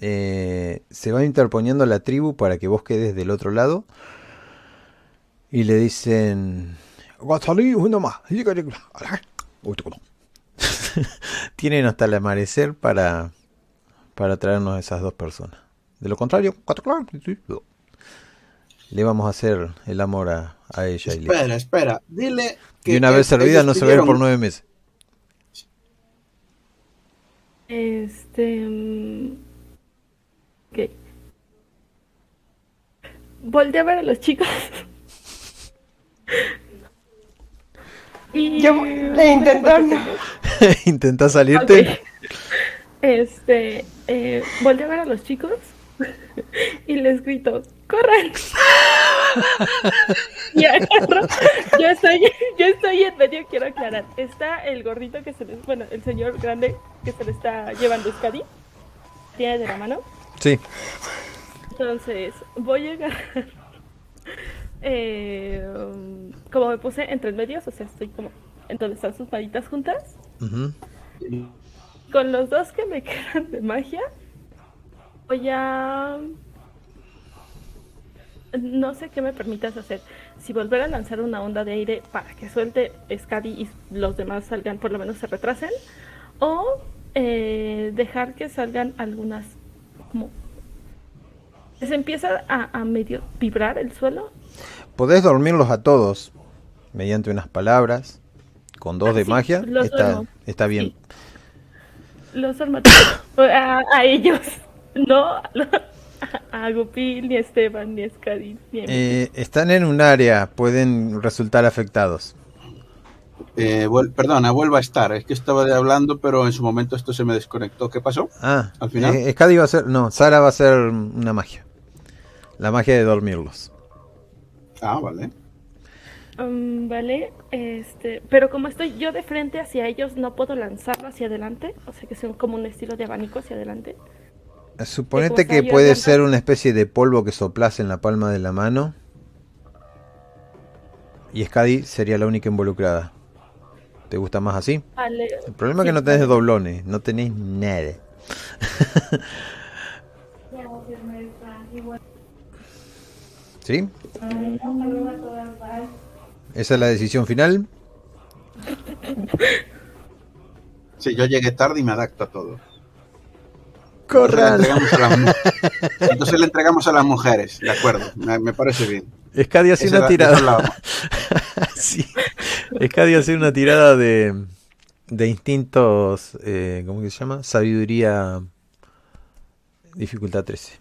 Eh, se va interponiendo la tribu para que vos quedes del otro lado y le dicen... (laughs) Tienen hasta el amanecer para, para traernos a esas dos personas. De lo contrario, le vamos a hacer el amor a, a ella. Y, listo. Espera, espera. Dile que. y una que vez servida no se va a ir por nueve meses. Este. mm, Ok. Volteé a ver a los chicos. (laughs) y. Yo le intento no. (laughs) Intenta salirte. Ok. Este, eh, a ver a los chicos (laughs) y les grito, ¡corran! (laughs) y agarro, yo estoy, yo estoy en medio, quiero aclarar. Está el gordito que se les, bueno, el señor grande que se le está llevando Scadi, tiene de la mano. Sí. Entonces, voy a agarrar. (laughs) eh, como me puse entre medios, o sea, estoy como en donde están sus manitas juntas. Con los dos que me (laughs) quedan de magia, voy a. No sé qué me permitas hacer. Si volver a lanzar una onda de aire para que suelte Scadi y los demás salgan, por lo menos se retrasen. O eh, dejar que salgan algunas. Como. Se empieza a, a medio vibrar el suelo. Podés dormirlos a todos mediante unas palabras. Con dos Ah, de sí, magia. los Está, está bien. Sí. Los arma (coughs) a, a ellos. No (laughs) a, ni a Esteban, ni a mí. Eh, están en un área. Pueden resultar afectados. Eh, vuel- perdona, vuelva a estar. Es que estaba hablando, pero en su momento esto se me desconectó. ¿Qué pasó? Ah, ¿Al final? eh, Skadi va a hacer. No, Sara va a hacer una magia. La magia de dormirlos. Ah, vale. Um, vale, este, pero como estoy yo de frente hacia ellos, no puedo lanzarlo hacia adelante, o sea que es un- como un estilo de abanico hacia adelante. Suponete que puede ser una especie de polvo que soplas en la palma de la mano. Y Skadi sería la única involucrada. ¿Te gusta más así? Vale, El problema es que no tenés doblones, no tenés nada. (laughs) ¿Sí? ¿Esa es la decisión final? Sí, yo llegué tarde y me adapto a todo. ¡Corran! Entonces le entregamos a las, mu- (laughs) entonces le entregamos a las mujeres, de acuerdo, me, me parece bien. Escadi hace Esa una tirada. es (laughs) sí. Escadi hace una tirada de, de instintos, eh, ¿cómo que se llama? Sabiduría, dificultad 13.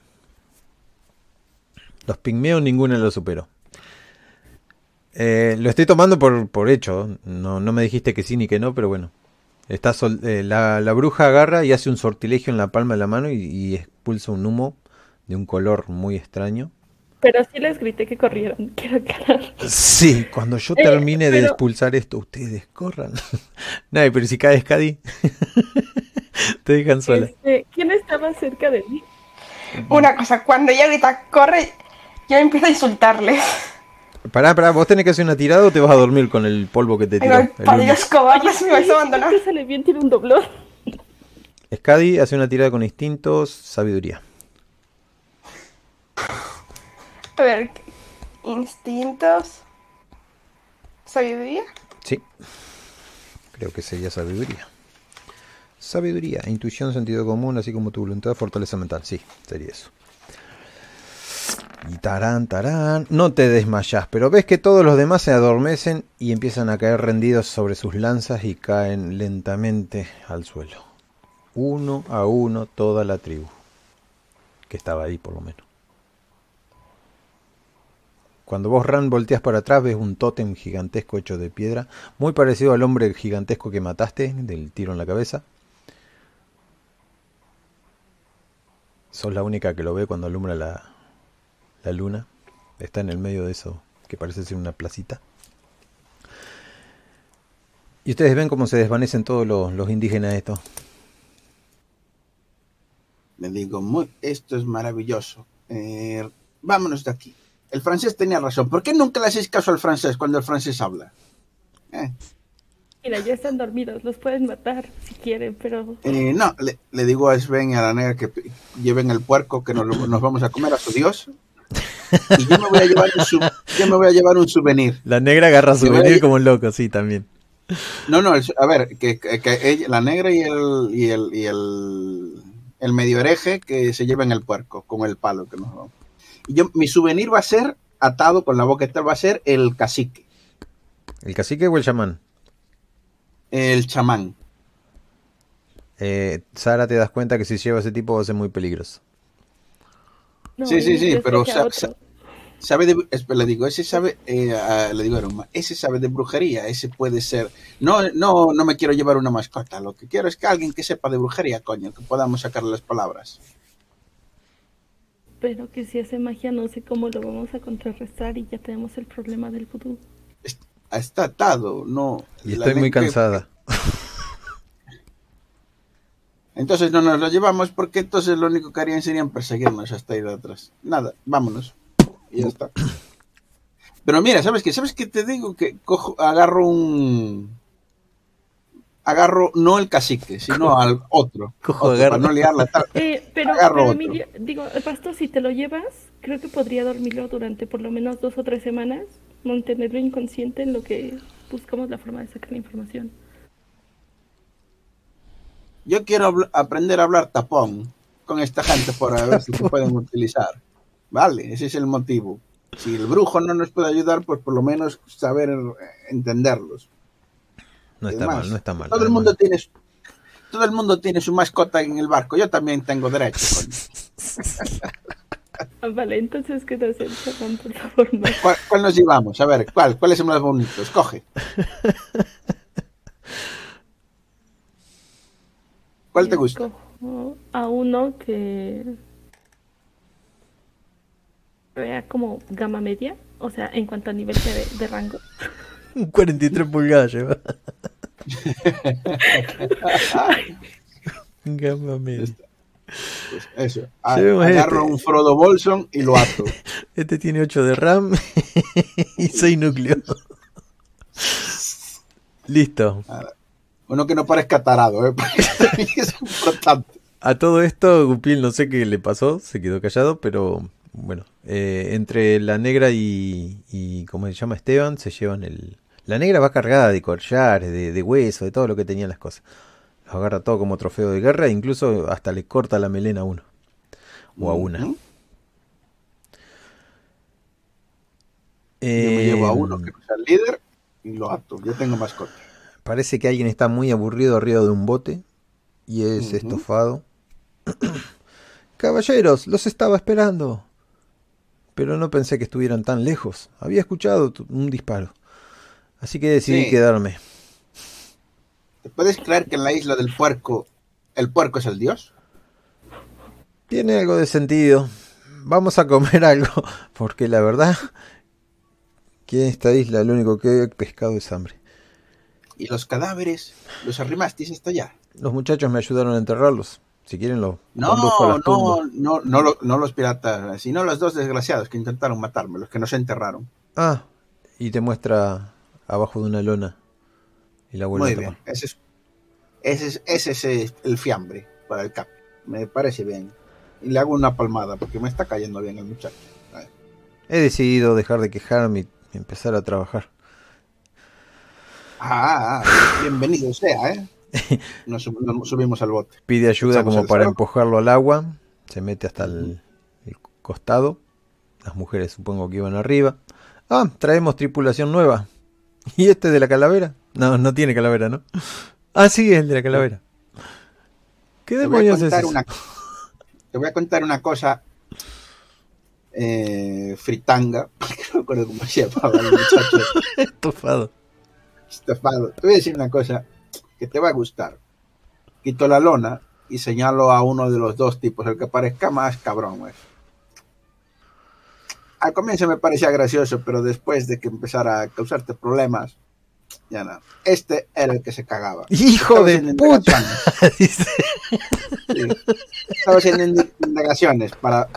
Los pigmeos ninguno lo superó. Eh, lo estoy tomando por, por hecho, no, no me dijiste que sí ni que no, pero bueno. Está sol- eh, la, la bruja agarra y hace un sortilegio en la palma de la mano y, y expulsa un humo de un color muy extraño. Pero sí les grité que corrieran, (laughs) quiero aclarar. Sí, cuando yo (laughs) Eh, termine de expulsar esto, ustedes corran. (laughs) Nadie, pero si caes, Cadi, te dejan sola. Este, ¿Quién estaba cerca de mí? Una cosa, cuando ella grita corre, yo empiezo a insultarle. Pará, pará, ¿vos tenés que hacer una tirada o te vas a dormir con el polvo que te tiró? Digo, el para? Dios, cobardes, me vais a abandonar. (laughs) Sale bien, tiene un doblón. Scadi hace una tirada con instintos, sabiduría. A ver, instintos. Sabiduría. Sí, creo que sería sabiduría. Sabiduría, intuición, sentido común, así como tu voluntad, fortaleza mental. Sí, sería eso. Y tarán, tarán. No te desmayas, pero ves que todos los demás se adormecen y empiezan a caer rendidos sobre sus lanzas y caen lentamente al suelo. Uno a uno toda la tribu. Que estaba ahí por lo menos. Cuando vos Ran volteas para atrás ves un tótem gigantesco hecho de piedra, muy parecido al hombre gigantesco que mataste del tiro en la cabeza. Sos la única que lo ve cuando alumbra la, la luna. Está en el medio de eso que parece ser una placita. Y ustedes ven cómo se desvanecen todos los, los indígenas estos. Le digo, muy, esto es maravilloso. Eh, vámonos de aquí. El francés tenía razón. ¿Por qué nunca le hacéis caso al francés cuando el francés habla? Eh, Mira, ya están dormidos, los pueden matar si quieren, pero eh, no, le, le digo a Sven y a la negra que lleven el puerco que nos, lo- nos vamos a comer a su dios. (laughs) Y yo me voy a llevar un, yo me voy a llevar un souvenir. La negra agarra su Que vaya- venir como un loco, sí, también. No, no, el- a ver, que, que- que ella- la negra y el y el, y el el medio hereje que se lleven el puerco con el palo que nos vamos. Y yo, mi souvenir va a ser atado con la boca tal, va a ser el cacique, ¿El cacique o el chamán? el chamán. Eh, Sara, te das cuenta que si lleva ese tipo va a ser muy peligroso. No, sí, sí, sí, pero sa- sa- sabe de, le digo, ese sabe, eh, a- le digo Aroma, ese sabe de brujería, ese puede ser, no, no, no me quiero llevar una mascota, lo que quiero es que alguien que sepa de brujería, coño, que podamos sacarle las palabras. Pero que si hace magia no sé cómo lo vamos a contrarrestar y ya tenemos el problema del vudú. Está atado, no. Y estoy muy cansada. Entonces no nos lo llevamos porque entonces lo único que harían serían perseguirnos hasta ir atrás. Nada, vámonos. Y ya está. Pero mira, ¿sabes qué? ¿Sabes qué te digo? Que cojo, agarro un... Agarro no el cacique, sino al otro. Cojo, Otro, agarro. Para no liarla tal. Eh, pero, Agarro pero otro. Emilio, digo, Pasto, si te lo llevas, creo que podría dormirlo durante por lo menos dos o tres semanas, mantenerlo inconsciente en lo que buscamos la forma de sacar la información. Yo quiero aprender a hablar tapón con esta gente para ver si se pueden (laughs) utilizar. Vale, ese es el motivo. Si el brujo no nos puede ayudar, pues por lo menos saber entenderlos. No está Además, mal, no está mal. Todo el mundo tiene su- todo el mundo tiene su mascota en el barco. Yo también tengo derecho. coño. (laughs) Ah, vale, entonces quédate el por favor. ¿Cuál, cuál nos llevamos? A ver, ¿cuál? ¿Cuál es el más bonito? (laughs) ¿Cuál te gusta? A uno que vea como gama media, o sea, en cuanto a nivel de, de rango. (laughs) Un 43 pulgadas (laughs) lleva. Gama media. Pues eso. A- agarro este. un Frodo Bolson y lo ato. (laughs) Este tiene 8 de RAM y 6 núcleos. Listo. Uno que no parezca tarado, ¿eh? (laughs) Es importante. A todo esto, Gupil no sé qué le pasó, se quedó callado, pero Bueno, eh, entre la negra y, y, ¿cómo se llama? Esteban, se llevan el... La negra va cargada de collares, de, de hueso, de todo lo que tenían las cosas. Los agarra todo como trofeo de guerra e incluso hasta le corta la melena a uno. O a una. Yo me llevo a uno que no sea el líder y lo ato. Yo tengo mascota. Parece que alguien está muy aburrido arriba de un bote y es estofado. (clears throat) Caballeros, los estaba esperando. Pero no pensé que estuvieran tan lejos. Había escuchado un disparo. Así que decidí Sí. quedarme. ¿Te puedes creer que en la isla del puerco el puerco es el dios? Tiene algo de sentido. Vamos a comer (laughs) algo. Porque la verdad que en esta isla lo único que he pescado es hambre. Y los cadáveres los arrimasteis hasta allá. Los muchachos me ayudaron a enterrarlos. Si quieren lo No, no, no, no, lo- no los piratas, sino los dos desgraciados que intentaron matarme, los que nos enterraron. Ah, y te muestra abajo de una lona. Y la Muy bien, ese es, ese es, ese es eh, el fiambre para el cap. Me parece bien. Y le hago una palmada porque me está cayendo bien el muchacho. He decidido dejar de quejarme y empezar a trabajar. Ah, ah, bienvenido sea, ¿eh? (laughs) Nos, sub- nos subimos al bote. Pide ayuda Echamos como para cerro. empujarlo al agua. Se mete hasta el, el costado. Las mujeres supongo que iban arriba. Ah, traemos tripulación nueva. (laughs) ¿Y este de la calavera? No, no tiene calavera, ¿no? (laughs) Ah, sí, es el de la calavera. ¿Qué demonios es eso? una, te voy a contar una cosa eh, fritanga, no recuerdo cómo se llamaba el muchacho Estofado. Estafado. Te voy a decir una cosa que te va a gustar. Quito la lona y señalo a uno de los dos tipos, el que parezca más cabrón. güey. Al comienzo me parecía gracioso, pero después de que empezara a causarte problemas, ya no. Este era el que se cagaba. ¡Hijo Estaba de puta! indagaciones. (laughs) Dice. Sí. Estaba haciendo ind- indagaciones para.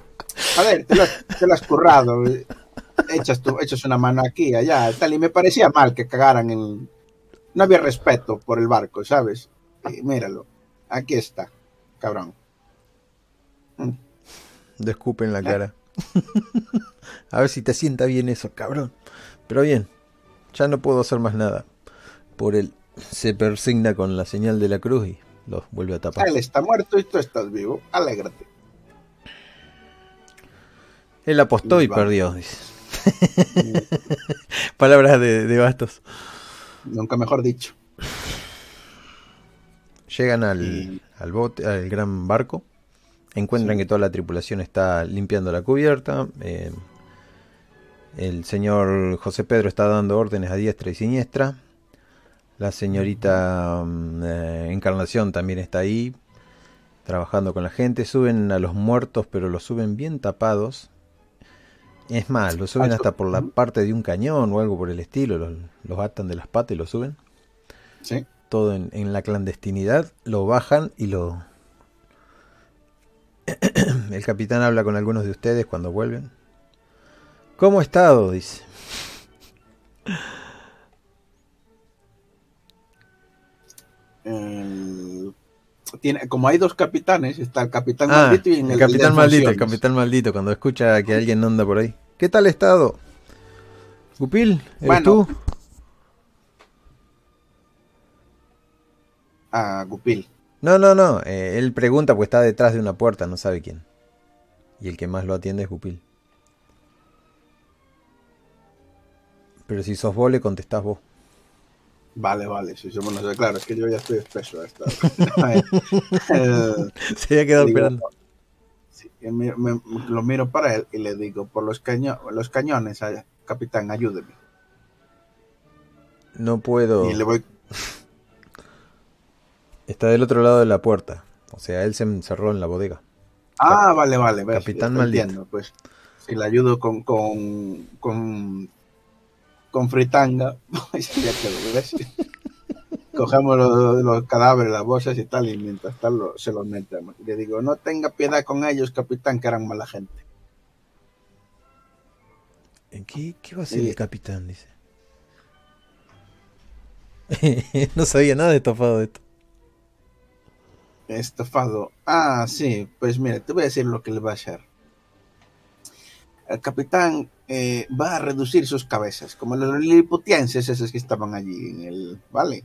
A ver, te lo, has- te lo has currado. eh. Echas, tu, echas una mano aquí, allá, tal. Y me parecía mal que cagaran en. No había respeto por el barco, ¿sabes? Y míralo. Aquí está, cabrón. Le escupe en la cara. (laughs) A ver si te sienta bien eso, cabrón. Pero bien, ya no puedo hacer más nada. Por él se persigna con la señal de la cruz y los vuelve a tapar. Él está muerto y tú estás vivo. Alégrate. Él apostó y Va. perdió, dice. (laughs) Palabras de, de bastos. Nunca mejor dicho. Llegan al, Y- al bote, al gran barco. Encuentran Sí. que toda la tripulación está limpiando la cubierta. eh, el señor José Pedro está dando órdenes a diestra y siniestra. La señorita mm, eh, Encarnación también está ahí, trabajando con la gente. Suben a los muertos, pero los suben bien tapados. Es más, los suben hasta por la parte de un cañón o algo por el estilo. Los, los atan de las patas y los suben Sí. todo en, en la clandestinidad, lo bajan y lo... (coughs) El capitán habla con algunos de ustedes cuando vuelven. ¿Cómo ha estado? Dice. El- tiene, como hay dos capitanes, está el capitán Ah, maldito y el, en el, capitán de maldito, el capitán maldito, cuando escucha que alguien anda por ahí. ¿Qué tal estado? ¿Gupil? ¿Eres Bueno. tú? Ah, Gupil. No, no, no. eh, él pregunta porque está detrás de una puerta, no sabe quién. Y el que más lo atiende es Gupil. Pero si sos vos, le contestás vos. Vale, vale, sí, sí, bueno, claro, es que yo ya estoy espeso a esta hora. (laughs) (laughs) Eh, Se había quedado digo, esperando. sí, y me- me- lo miro para él y le digo, por los, caño- los cañones, capitán, ayúdeme. No puedo. Y le voy, (laughs) Está del otro lado de la puerta. O sea, él se encerró en la bodega. ah, vale, vale, ves, Capitán maldito. entiendo, pues, si le ayudo con, con, con, con fritanga. (laughs) Cogemos los, los cadáveres, las bolsas y tal, y mientras tal lo- se los metemos. Y le digo, no tenga piedad con ellos, capitán, que eran mala gente. ¿Qué, qué va a Sí. el capitán? Dice. (laughs) no sabía nada de estofado de esto. Estofado. Ah, sí, pues mira, te voy a decir lo que le va a hacer. El capitán eh, va a reducir sus cabezas, como los liliputienses esos que estaban allí en el... ¿Vale?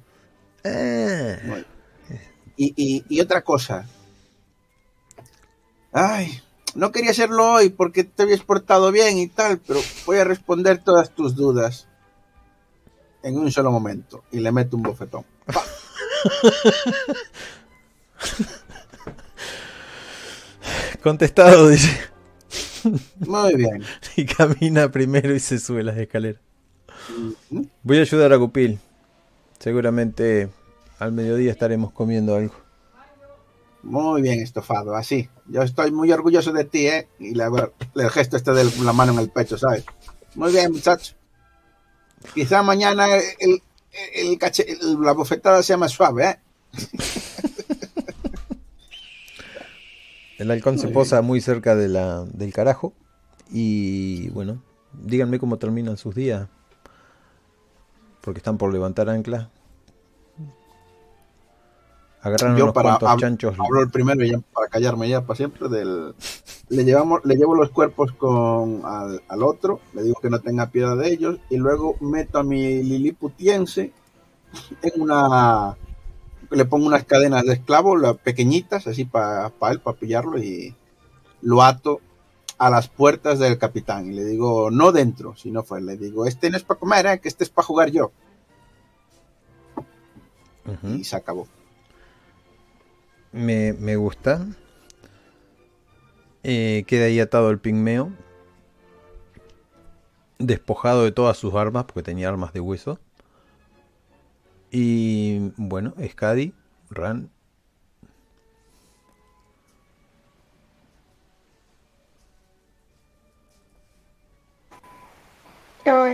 Eh, Bueno. Y, y- y otra cosa. Ay, no quería hacerlo hoy porque te habías portado bien y tal, pero voy a responder todas tus dudas en un solo momento. Y le meto un bofetón. (laughs) contestado, dice. Muy bien. (laughs) Y camina primero y se sube las escaleras. Voy a ayudar a Cupil. Seguramente al mediodía estaremos comiendo algo. Muy bien, estofado, así. Yo estoy muy orgulloso de ti, ¿eh? Y el gesto este de la mano en el pecho, ¿sabes? Muy bien, muchacho. Quizá mañana el, el cache- el- la bofetada sea más suave, ¿eh? (laughs) El halcón se posa muy cerca de la, del carajo. Y bueno, díganme cómo terminan sus días. Porque están por levantar ancla. Agarraron Yo unos para cuantos chanchos. hablo el primero ya para callarme ya para siempre del le llevamos le llevo los cuerpos con al, al otro le digo que no tenga piedad de ellos y luego meto a mi liliputiense en una le pongo unas cadenas de esclavo las pequeñitas así para él para pillarlo y lo ato a las puertas del capitán y le digo no dentro sino fue le digo este no es para comer ¿eh? que este es para jugar yo y se acabó me, me gusta. Eh, queda ahí atado el pigmeo. Despojado de todas sus armas, porque tenía armas de hueso. Y bueno, Skadi, Ran. Yo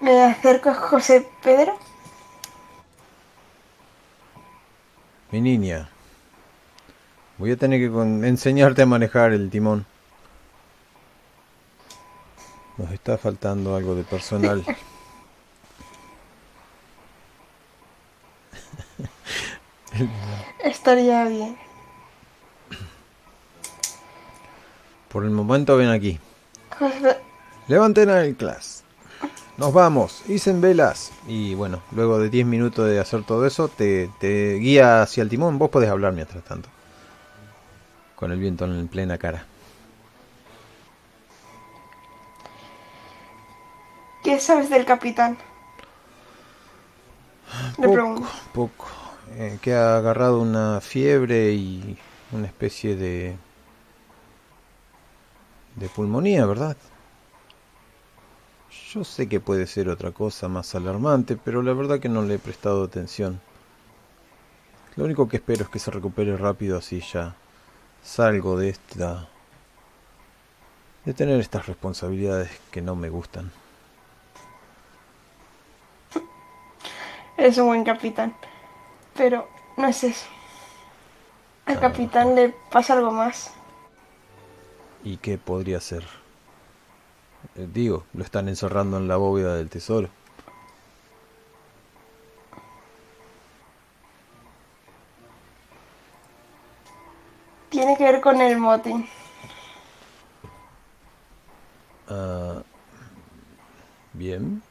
me- acerco a José Pedro. Mi niña. Voy a tener que enseñarte a manejar el timón. Nos está faltando algo de personal. (laughs) (laughs) Estaría bien. Por el momento ven aquí. (laughs) Levanten al class. Nos vamos, hicen velas. Y bueno, luego de 10 minutos de hacer todo eso, te, te guía hacia el timón. Vos podés hablar mientras tanto. Con el viento en plena cara. ¿qué sabes del capitán? Poco, pregunto. poco. Eh, que ha agarrado una fiebre y una especie de... de pulmonía, ¿verdad? Yo sé que puede ser otra cosa más alarmante, pero la verdad que no le he prestado atención. Lo único que espero es que se recupere rápido así ya salgo de esta... de tener estas responsabilidades que no me gustan. Es un buen capitán. Pero no es eso. Al capitán le pasa algo más. ¿Y qué podría ser? Eh, digo, lo están encerrando en la bóveda del tesoro. Tiene que ver con el motín. Ah, bien.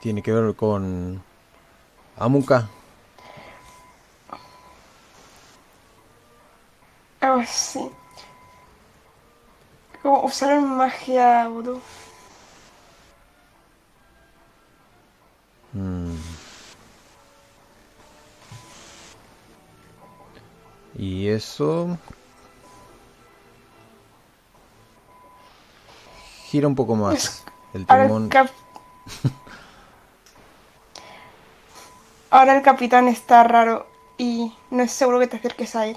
Tiene que ver con Amuka. Algo así. Como usar magia vudú. Mm. Y eso... Gira un poco más el, timón. (laughs) Ahora el capitán está raro y no es seguro que te acerques a él.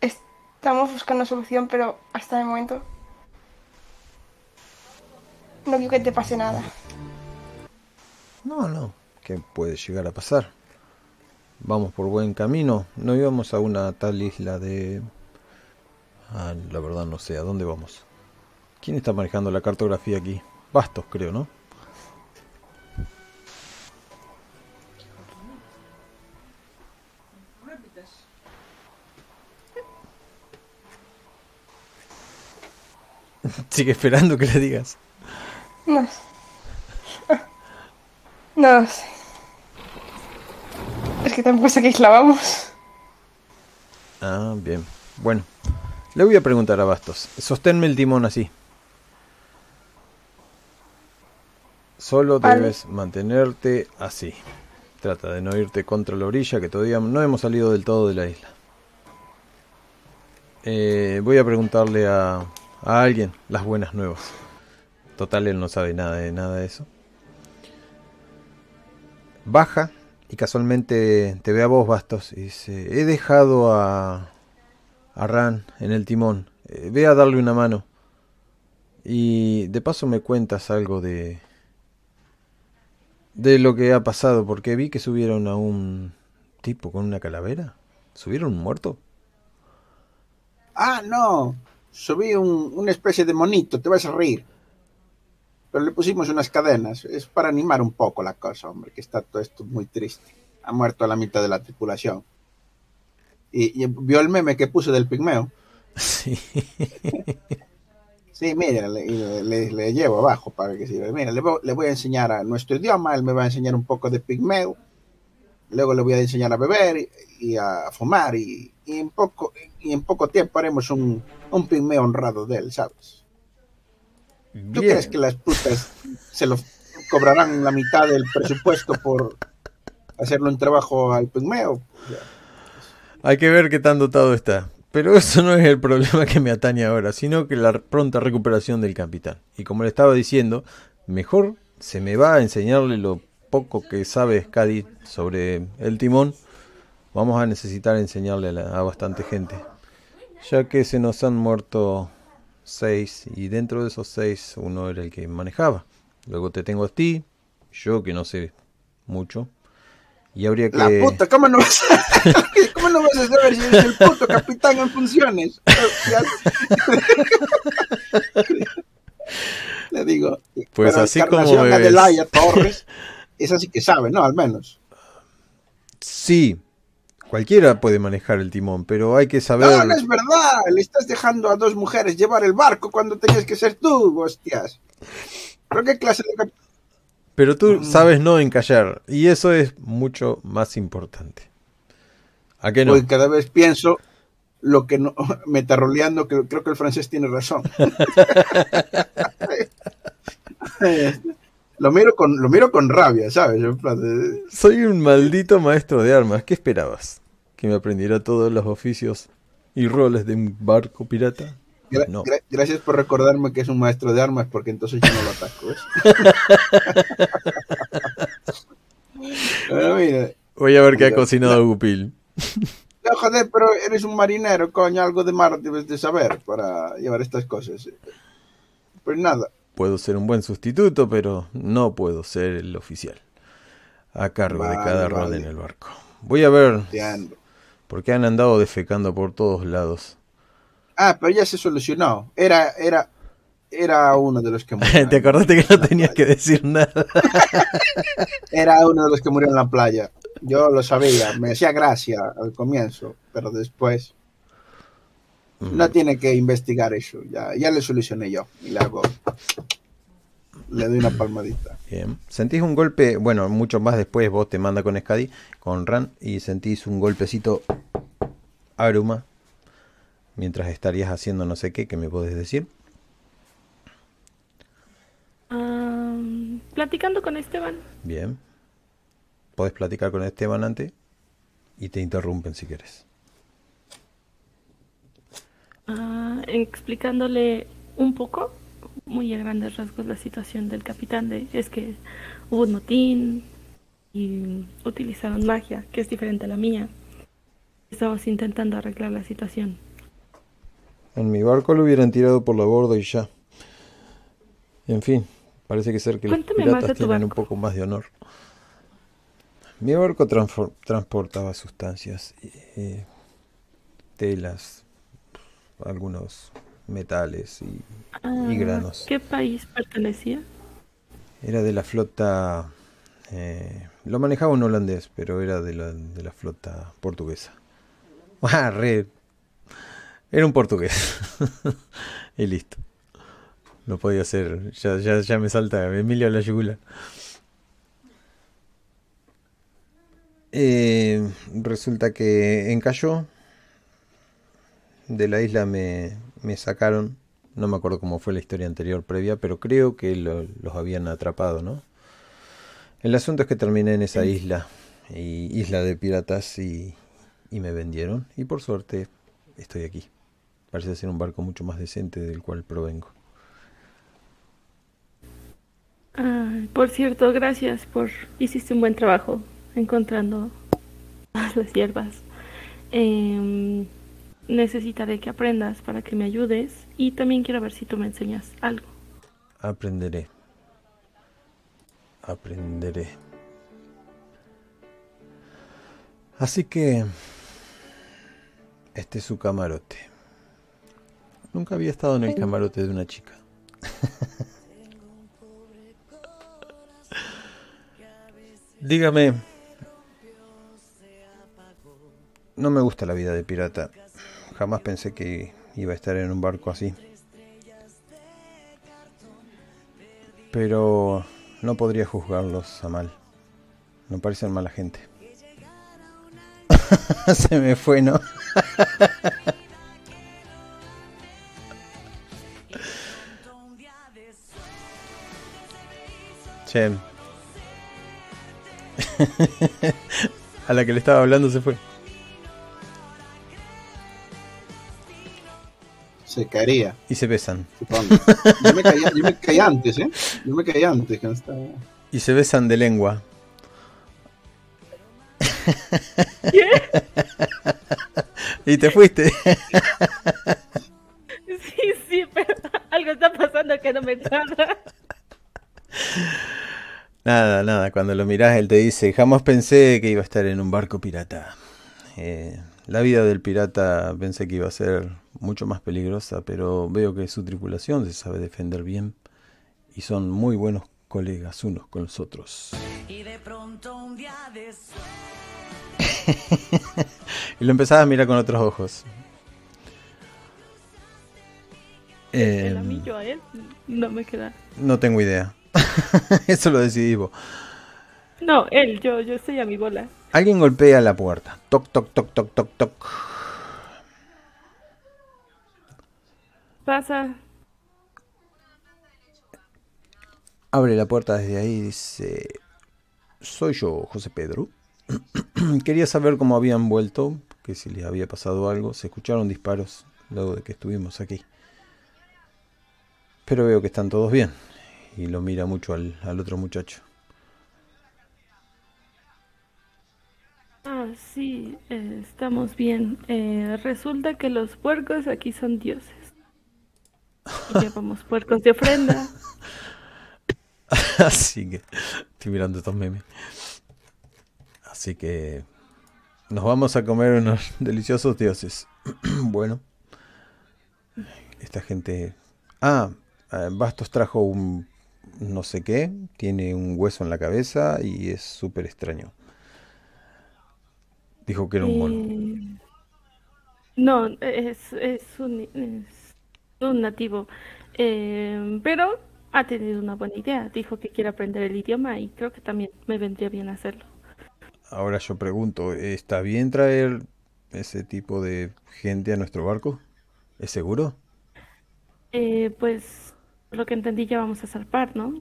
Estamos buscando solución, pero hasta el momento no quiero que te pase nada. No, no. ¿Qué puede llegar a pasar? Vamos por buen camino. No íbamos a una tal isla de... Ah, la verdad no sé. ¿A dónde vamos? ¿Quién está manejando la cartografía aquí? Bastos, creo, ¿no? Sigue esperando que le digas. No sé. No sé. Es que tampoco sé qué isla vamos. Ah, bien. Bueno, le voy a preguntar a Bastos. Sosténme el timón así. Solo Vale. debes mantenerte así. Trata de no irte contra la orilla, que todavía no hemos salido del todo de la isla. Eh, voy a preguntarle a, a alguien las buenas nuevas. Total, él no sabe nada de nada de eso. Baja y casualmente te ve a vos, Bastos, y dice, he dejado a, a Ran en el timón. Eh, ve a darle una mano. Y de paso me cuentas algo de... De lo que ha pasado, porque vi que subieron a un tipo con una calavera. ¿Subieron un muerto? Ah, no. Subí un- una especie de monito, te vas a reír. Pero le pusimos unas cadenas. Es para animar un poco la cosa, hombre, que está todo esto muy triste. Ha muerto la mitad de la tripulación. Y, y vio el meme que puse del pigmeo. (laughs) Sí. Sí, mira, le, le- le- le llevo abajo para que sirva. Mira, le, le voy a enseñar a nuestro idioma, él me va a enseñar un poco de pigmeo, luego le voy a enseñar a beber y, y a fumar y, y en poco y en poco tiempo haremos un, un pigmeo honrado de él, ¿sabes? ¿Tú crees que las putas se lo cobrarán la mitad del presupuesto por hacerle un trabajo al pigmeo? Hay que ver qué tan dotado está. Pero eso no es el problema que me atañe ahora, sino que la pronta recuperación del capitán. Y como le estaba diciendo, mejor se me va a enseñarle lo poco que sabe Scadi sobre el timón. Vamos a necesitar enseñarle a, la- a bastante gente. Ya que se nos han muerto seis y dentro de esos seis uno era el que manejaba. Luego te tengo a ti, yo que no sé mucho. Y habría que... La puta, ¿cómo no vas a, (laughs) ¿cómo no vas a saber si eres el puto capitán en funciones? (laughs) Le digo. Pues así como me ves. Torres, (laughs) esa sí que sabe, ¿no? Al menos. Sí, cualquiera puede manejar el timón, pero hay que saber. No, no es verdad. Le estás dejando a dos mujeres llevar el barco cuando tenías que ser tú, hostias. ¿Pero qué clase de Pero Mm. tú sabes no encallar, y eso es mucho más importante. ¿A qué no? Porque cada vez pienso lo que no, (laughs) metaroleando, que creo que el francés tiene razón. (laughs) (laughs) lo miro con, lo miro con rabia, ¿sabes? Soy un maldito maestro de armas. ¿Qué esperabas? ¿Que me aprendiera todos los oficios y roles de un barco pirata? gra- No. gra- gracias por recordarme que es un maestro de armas, porque entonces yo no lo ataco, ¿ves? (laughs) Mira, Voy a ver qué ha cocinado Gupil. no, joder, pero eres un marinero, coño, algo de mar debes de saber para llevar estas cosas. Pues nada, Puedo ser un buen sustituto, pero no puedo ser el oficial. A cargo de Vale, cada rol vale. en el barco. Voy a ver, porque han andado defecando por todos lados. Ah, pero ya se solucionó. Era, era, era uno de los que murió. (laughs) ¿Te acordaste que no tenías que decir nada? (laughs) Era uno de los que murió en la playa. Yo lo sabía, me hacía gracia al comienzo, pero después no tiene que investigar eso. Ya, ya le solucioné yo y le hago, le doy una palmadita. Bien. Sentís un golpe, bueno, mucho más después vos te manda con Scadi, con Ran, y sentís un golpecito aruma, mientras estarías haciendo no sé qué, que me podés decir. Platicando con Esteban. Bien. Podés platicar con Esteban antes y te interrumpen si quieres. Ah, explicándole un poco, muy a grandes rasgos, la situación del capitán. De, es que hubo un motín y utilizaron magia, que es diferente a la mía. Estamos intentando arreglar la situación. En mi barco lo hubieran tirado por la borda y ya. En fin, parece que ser que los Cuéntame más piratas tienen un poco más de honor. Mi barco transportaba sustancias, eh, telas, algunos metales y, Ah, y granos. ¿Qué país pertenecía? Era de la flota... eh, lo manejaba un holandés, pero era de la, de la flota portuguesa. (laughs) Ah, re. Era un portugués. (laughs) y listo. No podía ser. Ya, ya, ya me salta Emilio a la yugula. Eh, resulta que encalló. De la isla me, me sacaron. No me acuerdo cómo fue la historia anterior previa, pero creo que lo- los habían atrapado, ¿no? El asunto es que terminé en esa isla, y isla de piratas, y, y me vendieron. Y por suerte estoy aquí. Parece ser un barco mucho más decente del cual provengo. Por cierto, gracias por... Hiciste un buen trabajo encontrando (laughs) las hierbas. Em, necesitaré que aprendas para que me ayudes y también quiero ver si tú me enseñas algo. Aprenderé. Aprenderé. Así que... Este es su camarote. Nunca había estado en el camarote de una chica. (laughs) Dígame. No me gusta la vida de pirata. Jamás pensé que iba a estar en un barco así. Pero no podría juzgarlos a mal. No parecen mala gente. (laughs) Se me fue, ¿no? (laughs) Che. (laughs) A la que le estaba hablando se fue. Se caería, Y se besan. supongo. Yo me caía, yo me caía antes, ¿eh? Yo me caía antes. Que no estaba... Y se besan de lengua. y te fuiste. Sí, sí, pero algo está pasando que no me cuadra. Nada, nada. Cuando lo mirás, él te dice, jamás pensé que iba a estar en un barco pirata. Eh, la vida del pirata pensé que iba a ser mucho más peligrosa, pero veo que su tripulación se sabe defender bien y son muy buenos colegas unos con los otros. Y de pronto un día de (laughs) y lo empezás a mirar con otros ojos. El Eh, anillo a él no me queda. no tengo idea. (laughs) Eso lo decidí vos. No, él, yo, yo estoy a mi bola. Alguien golpea la puerta. Toc, toc, toc, toc, toc, toc. Pasa. Abre la puerta desde ahí y dice... Soy yo, José Pedro. (clears throat) Quería saber cómo habían vuelto, que si les había pasado algo. Se escucharon disparos luego de que estuvimos aquí. Pero veo que están todos bien. Y lo mira mucho al, al otro muchacho. Ah, sí, eh, estamos bien. Eh, resulta que los puercos aquí son dioses. Y llevamos puercos de ofrenda. (laughs) Así que estoy mirando estos memes. Así que nos vamos a comer unos (laughs) deliciosos dioses. (clears throat) bueno, esta gente. Ah, eh, Bastos trajo un no sé qué. Tiene un hueso en la cabeza y es súper extraño. Dijo que era un mono. Eh, no, es, es un, es un nativo. Eh, pero ha tenido una buena idea. Dijo que quiere aprender el idioma y creo que también me vendría bien hacerlo. Ahora yo pregunto, ¿está bien traer ese tipo de gente a nuestro barco? ¿Es seguro? Eh, pues, lo que entendí, ya vamos a zarpar, ¿no?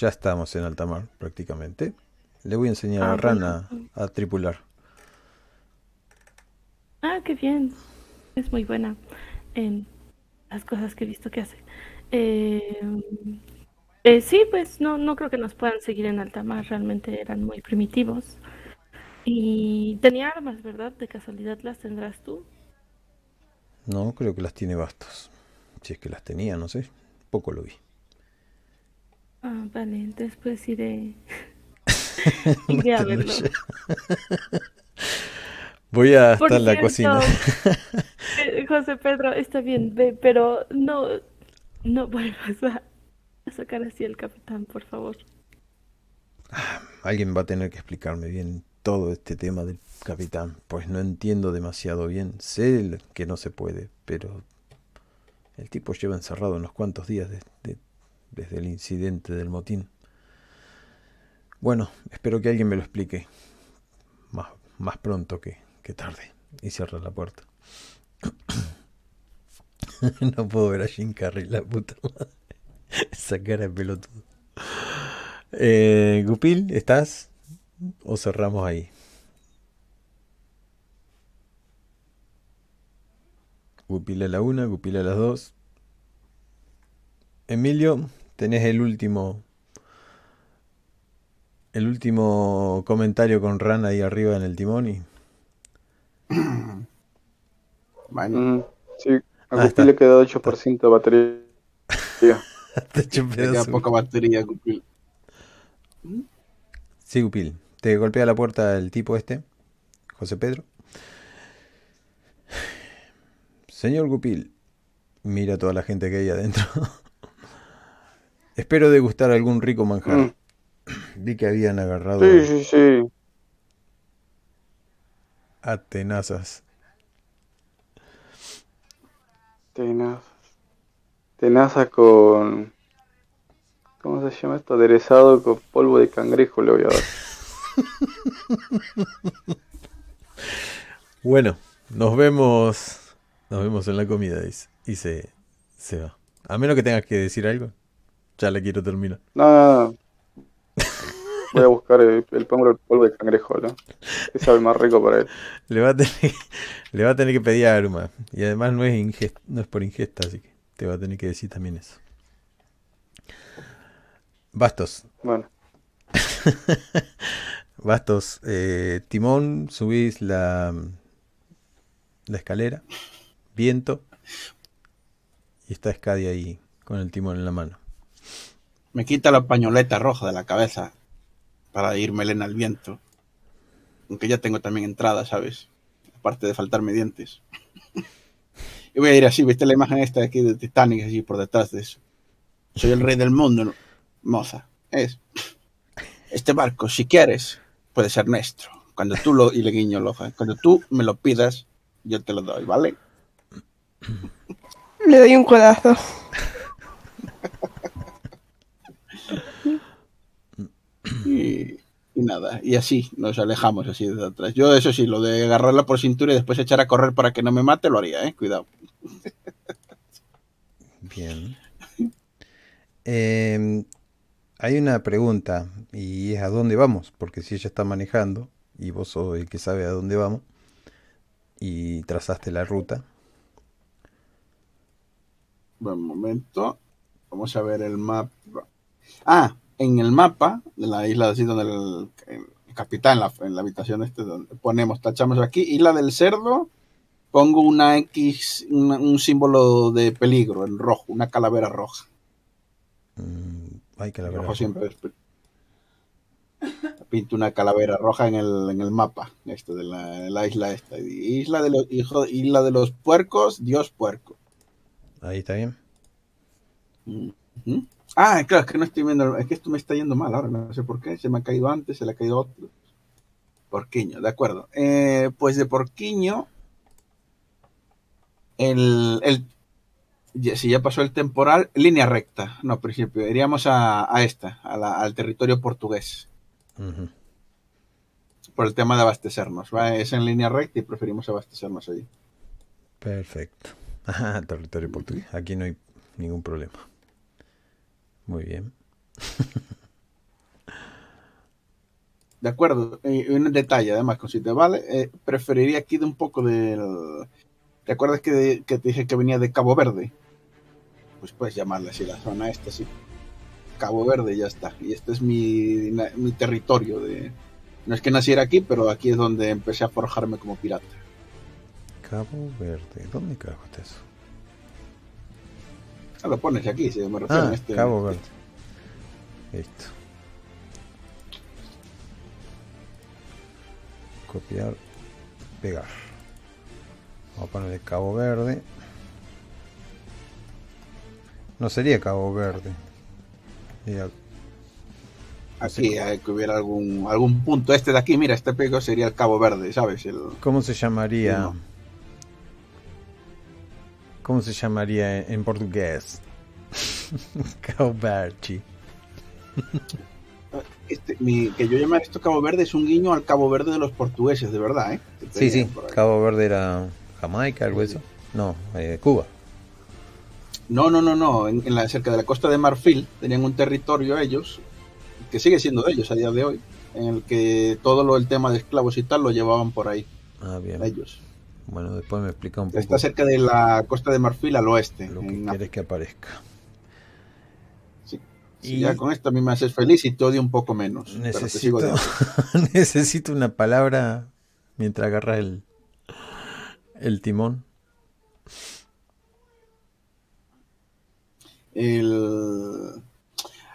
Ya estamos en alta mar, prácticamente. Le voy a enseñar Ah, a Rana bueno. a tripular. Ah, qué bien. Es muy buena en las cosas que he visto que hace. Eh, eh, sí, pues no, no creo que nos puedan seguir en alta mar. Realmente eran muy primitivos. Y tenía armas, ¿verdad? De casualidad las tendrás tú. No, creo que las tiene bastos. Si es que las tenía, no sé. Poco lo vi. Ah, vale, después iré, (laughs) iré a verlo. Voy a estar en la cocina. (laughs) eh, José Pedro, está bien, ve, pero no, no vuelvas a, a sacar así al capitán, por favor. Alguien va a tener que explicarme bien todo este tema del capitán, pues no entiendo demasiado bien. Sé que no se puede, pero El tipo lleva encerrado unos cuantos días de- de- desde el incidente del motín. Bueno, espero que alguien me lo explique más, más pronto que, que tarde. Y cierra la puerta. (coughs) no puedo ver a Jim Carrey, la puta madre. (laughs) Esa cara de pelotudo. Eh, Gupil, ¿estás? ¿O cerramos ahí? Gupil a la una, Gupil a las dos. Emilio, tenés el último. El último comentario con Ran ahí arriba en el timón y. (clears throat) Bueno, Mm, sí, a. Guppy le queda 8% de batería. (laughs) Te queda poca batería, Gupil. Sí, Gupil. Te golpea la puerta el tipo este, José Pedro. Señor Gupil, mira a toda la gente que hay adentro. (laughs) Espero degustar algún rico manjar. Mm. Vi que habían agarrado Sí, sí, sí. A tenazas. Tenaza. Tenaza con. ¿Cómo se llama esto? Aderezado con polvo de cangrejo le voy a dar. (laughs) Bueno, nos vemos. Nos vemos en la comida, dice. Y se, se va. A menos que tengas que decir algo. Ya la quiero terminar. No, no, no. Voy a buscar el, el polvo, el polvo de cangrejo, ¿no? Que sabe más rico para él. Le va a tener, (laughs) le va a tener que pedir a Aruma. Y además no es, ingest- no es por ingesta, así que te va a tener que decir también eso. Bastos. Bueno, (laughs) Bastos. eh, timón, subís la, la escalera. Viento. Y está Scadi ahí con el timón en la mano. Me quita la pañoleta roja de la cabeza para ir melena al viento. Aunque ya tengo también entrada, ¿sabes? Aparte de faltarme dientes. (laughs) Y voy a ir así, ¿viste la imagen esta de aquí de Titanic así por detrás de eso? Soy el rey del mundo, ¿no? moza. Es. Este barco, si quieres, puede ser nuestro. Cuando tú lo, y le guiño ojo, ¿eh? cuando tú me lo pidas, yo te lo doy, ¿vale? Le doy un codazo. (laughs) Y, y nada, y así nos alejamos así de atrás. Yo eso sí, lo de agarrarla por cintura y después echar a correr para que no me mate, lo haría, ¿eh? Cuidado. Bien. Em, hay una pregunta y es a dónde vamos, porque si ella está manejando y vos sos el que sabe a dónde vamos y trazaste la ruta, Buen momento. Vamos a ver el mapa. Ah, en el mapa de la isla así donde el, el capitán, en la, en la habitación este, donde ponemos, tachamos aquí, isla del cerdo, pongo una X, una- un símbolo de peligro en rojo, una calavera roja. mm, hay verdad. rojo siempre Pinto una calavera roja en el, en el mapa este de la, de la isla esta. Isla de los hijo, isla de los puercos, Dios puerco. Ahí está bien. Ujú. Ah, claro, es que no estoy viendo, es que esto me está yendo mal ahora, no sé por qué, se me ha caído antes, se le ha caído otro. Porquiño, de acuerdo. Eh, pues de Porquiño, el, el, ya- si ya pasó el temporal, línea recta, no, principio, iríamos a, a esta, a la- al territorio portugués, por el tema de abastecernos, ¿va? es en línea recta y preferimos abastecernos allí. Perfecto. Ah, (laughs) territorio portugués. Aquí no hay ningún problema. Muy bien. De acuerdo, y un detalle además, con si te vale, eh, preferiría aquí de un poco del... ¿Te acuerdas que, que te dije que venía de Cabo Verde? Pues puedes llamarle así la zona esta, sí. Cabo Verde, ya está. Y este es mi, mi territorio. de No es que naciera aquí, pero aquí es donde empecé a forjarme como pirata. Cabo Verde. ¿Dónde está eso? Ah, lo pones aquí, si me refiero Ah, a este. Cabo Verde. Listo. Copiar, pegar. Vamos a ponerle Cabo Verde. No sería Cabo Verde. Sería- Aquí hay que hubiera algún, algún punto. Este de aquí, mira, este pego sería el Cabo Verde, ¿sabes? El, ¿Cómo se llamaría? No. ¿Cómo se llamaría en, en portugués? (laughs) Cabo Verde. Este, mi- que yo llamar esto Cabo Verde es un guiño al Cabo Verde de los portugueses, de verdad, ¿eh? Sí, sí. Cabo Verde era Jamaica, algo eso. No, eh, Cuba. No, no, no, no. En, en la, cerca de la costa de Marfil tenían un territorio ellos, que sigue siendo de ellos a día de hoy, en el que todo lo, el tema de esclavos y tal lo llevaban por ahí, Ah, bien. ellos. Bueno, después me explica un poco Está cerca de la costa de Marfil al oeste. lo que quieres que aparezca. Sí. Y- ya con esto a mí me haces feliz y te odio un poco menos. pero Necesito, sigo (laughs) necesito una palabra mientras agarras el, el timón. El...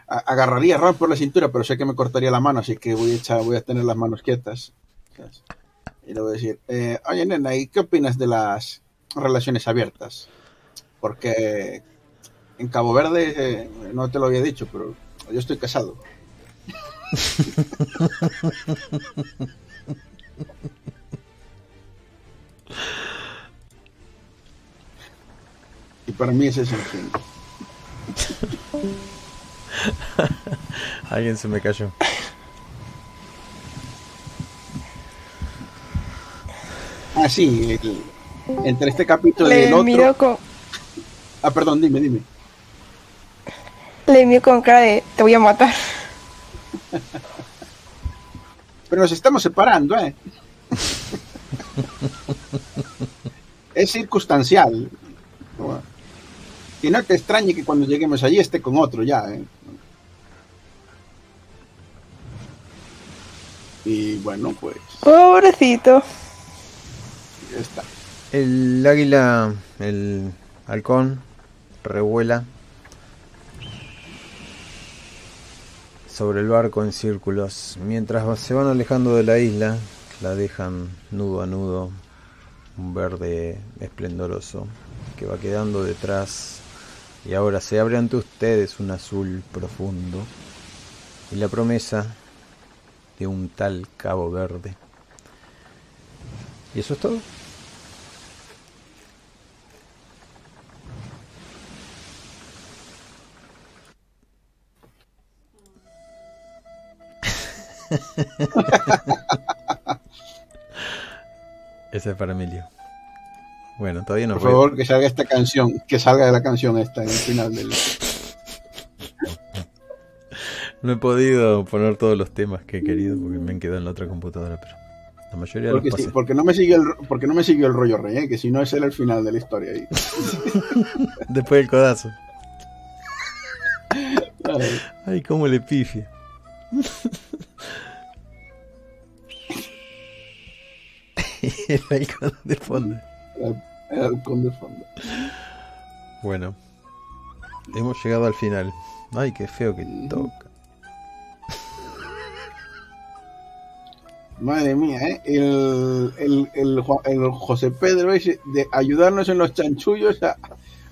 Agarraría a Ram por la cintura, pero sé que me cortaría la mano, así que voy a, echar, voy a tener las manos quietas. Y le voy a decir, eh, oye nena, ¿y qué opinas de las relaciones abiertas? Porque en Cabo Verde, eh, no te lo había dicho, pero yo estoy casado. Y para mí ese es el fin. Alguien se me cayó. Ah, sí, el- entre este capítulo y el otro. miro con, Ah, perdón, dime, dime. le miro con cara de te voy a matar. Pero nos estamos separando, ¿eh? es circunstancial. Y no te extrañe que cuando lleguemos allí esté con otro ya, ¿eh? Y bueno, pues Pobrecito. El águila, el halcón, revuela sobre el barco en círculos. Mientras se van alejando de la isla, la dejan nudo a nudo, un verde esplendoroso que va quedando detrás y ahora se abre ante ustedes un azul profundo y la promesa de un tal Cabo Verde. ¿Y eso es todo? (laughs) Ese es para Emilio. Bueno, todavía no Por puedo. favor, que salga esta canción, que salga de la canción esta en el final del... (laughs) No he podido poner todos los temas que he querido porque me han quedado en la otra computadora, pero la mayoría Porque, los sí, porque no me siguió el porque no me siguió el rollo rey, ¿eh? que si no era el final de la historia ahí. (laughs) Después del codazo. Ay, Ay, cómo le pifia. (laughs) el halcón de fondo. el halcón de fondo. Bueno, hemos llegado al final. Ay, qué feo que toca. Madre mía, ¿eh? El, el, el, el José Pedro ese de ayudarnos en los chanchullos a,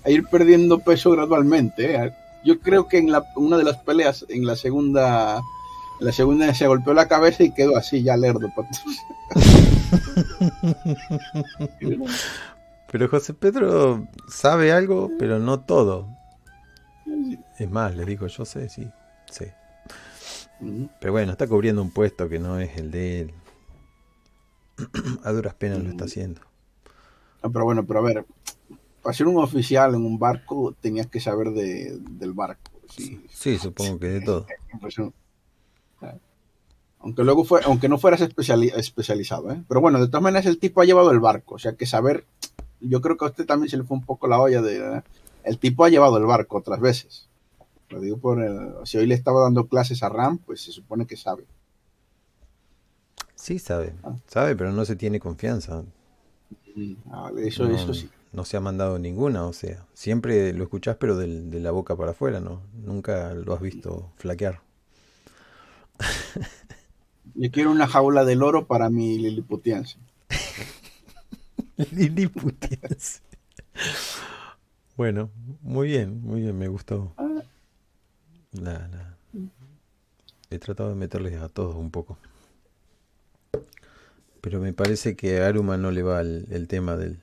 a ir perdiendo peso gradualmente. ¿eh? Yo creo que en la, una de las peleas, en la segunda, en la segunda se golpeó la cabeza y quedó así ya lerdo. (laughs) (laughs) Pero José Pedro sabe algo, pero no todo. Es más, le digo, yo sé, sí, sé. Pero bueno, está cubriendo un puesto que no es el de él. (clears throat) A duras penas lo está haciendo. Ah, Pero bueno, pero a ver, para ser un oficial en un barco tenías que saber de, del barco. Sí, Sí, supongo que de todo. Aunque luego fue, aunque no fueras especiali- especializado, ¿eh? Pero bueno, de todas maneras el tipo ha llevado el barco, o sea que saber, yo creo que a usted también se le fue un poco la olla de, ¿eh? el tipo ha llevado el barco otras veces. Lo digo por el, si hoy le estaba dando clases a Ram, pues se supone que sabe. Sí, sabe. Ah. Sabe, pero no se tiene confianza. Ah, eso, no, eso sí. no se ha mandado ninguna, o sea, siempre lo escuchás, pero del- de la boca para afuera, ¿no? Nunca lo has visto flaquear. (laughs) Yo quiero una jaula del oro para mi liliputiense. (laughs) Liliputiense. Bueno, muy bien, muy bien, me gustó. La- la- He tratado de meterles a todos un poco. Pero me parece que a Aruma no le va el, el tema del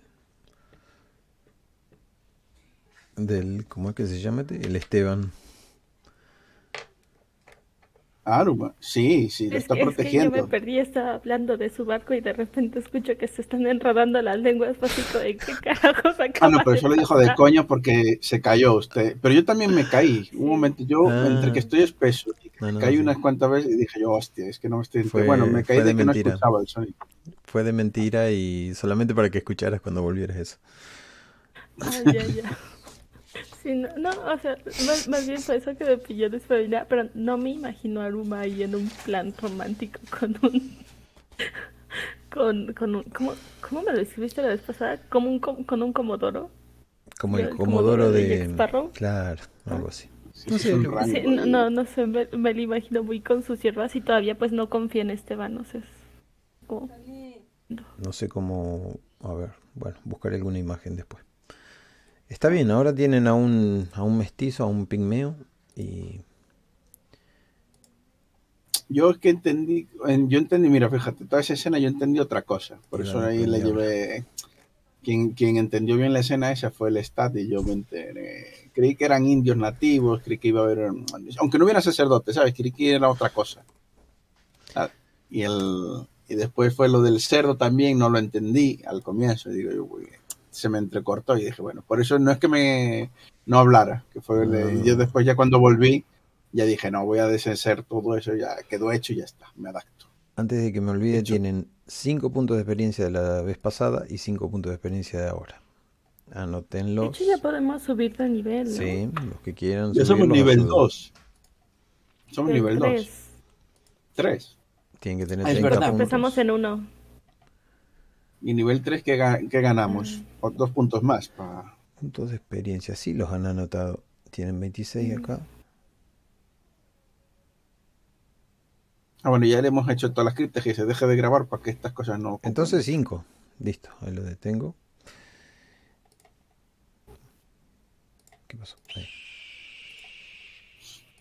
del ¿cómo es que se llama? este? El Esteban. Aruma, sí, sí, lo Es, está es que yo protegiendo. me perdí, estaba hablando de su barco y de repente escucho que se están enredando las lenguas, como, ¿de qué carajos (laughs) Ah, acaba no, pero eso lo dijo de coña porque se cayó usted. Pero yo también me caí. (laughs) Un momento, yo, Ah. entre que estoy espeso y que No, me no, caí sí. unas cuantas veces y dije yo, hostia, es que no me estoy... Fue- bueno, me caí de, de que no mentira. escuchaba el sonido. Fue de mentira y solamente para que escucharas cuando volvieras eso. Ah, ya, ya. (laughs) Sí, no, no, o sea, más, más bien fue eso que me pilló desprevenida, pero no me imagino a Aruma ahí en un plan romántico con un... Con, con un... ¿cómo, ¿Cómo me lo escribiste la vez pasada? Como un, com- con un comodoro. Como el El Comodoro Comodoro de de... Claro, algo así. Sí, No sé, rango Sí, no, no, no sé, me, me lo imagino muy con sus hierbas y todavía pues no confía en Esteban, no sé. es como- No sé cómo... A ver, bueno, buscaré alguna imagen después. Está bien, ahora tienen a un, a un mestizo, a un pigmeo y... Yo es que entendí, en- yo entendí, mira, fíjate, toda esa escena yo entendí otra cosa. Por Y eso la ahí le llevé... Quien, quien entendió bien la escena esa fue el Stat y yo me enteré. Creí que eran indios nativos, creí que iba a haber... Aunque no hubiera sacerdote, ¿sabes? Creí que era otra cosa. Ah, Y, el, y después fue lo del cerdo también, no lo entendí al comienzo. Digo, yo, uy, se me entrecortó y dije, bueno, por eso no es que me no hablara, que fue el- Ah. yo después ya cuando volví, ya dije, no, voy a deshacer todo eso, ya quedó hecho y ya está, me adapto. Antes de que me olvide, Hecho. tienen 5 puntos de experiencia de la vez pasada y 5 puntos de experiencia de ahora. De Anótenlos. hecho ya podemos subir de nivel, ¿no? Sí, los que quieran Ya somos nivel ayudan. 2. Somos De nivel 2. tres. 3. Tienen que tener Ah, es 30 verdad. puntos. Empezamos en uno. Y nivel 3, ¿qué, ga- qué ganamos? O dos puntos más. pa- Puntos de experiencia, sí los han anotado. Tienen 26 acá. Ah, bueno, ya le hemos hecho todas las criptas y se deje de grabar para que estas cosas no... ocupen. Entonces 5. Listo, ahí lo detengo. ¿Qué pasó? Ahí.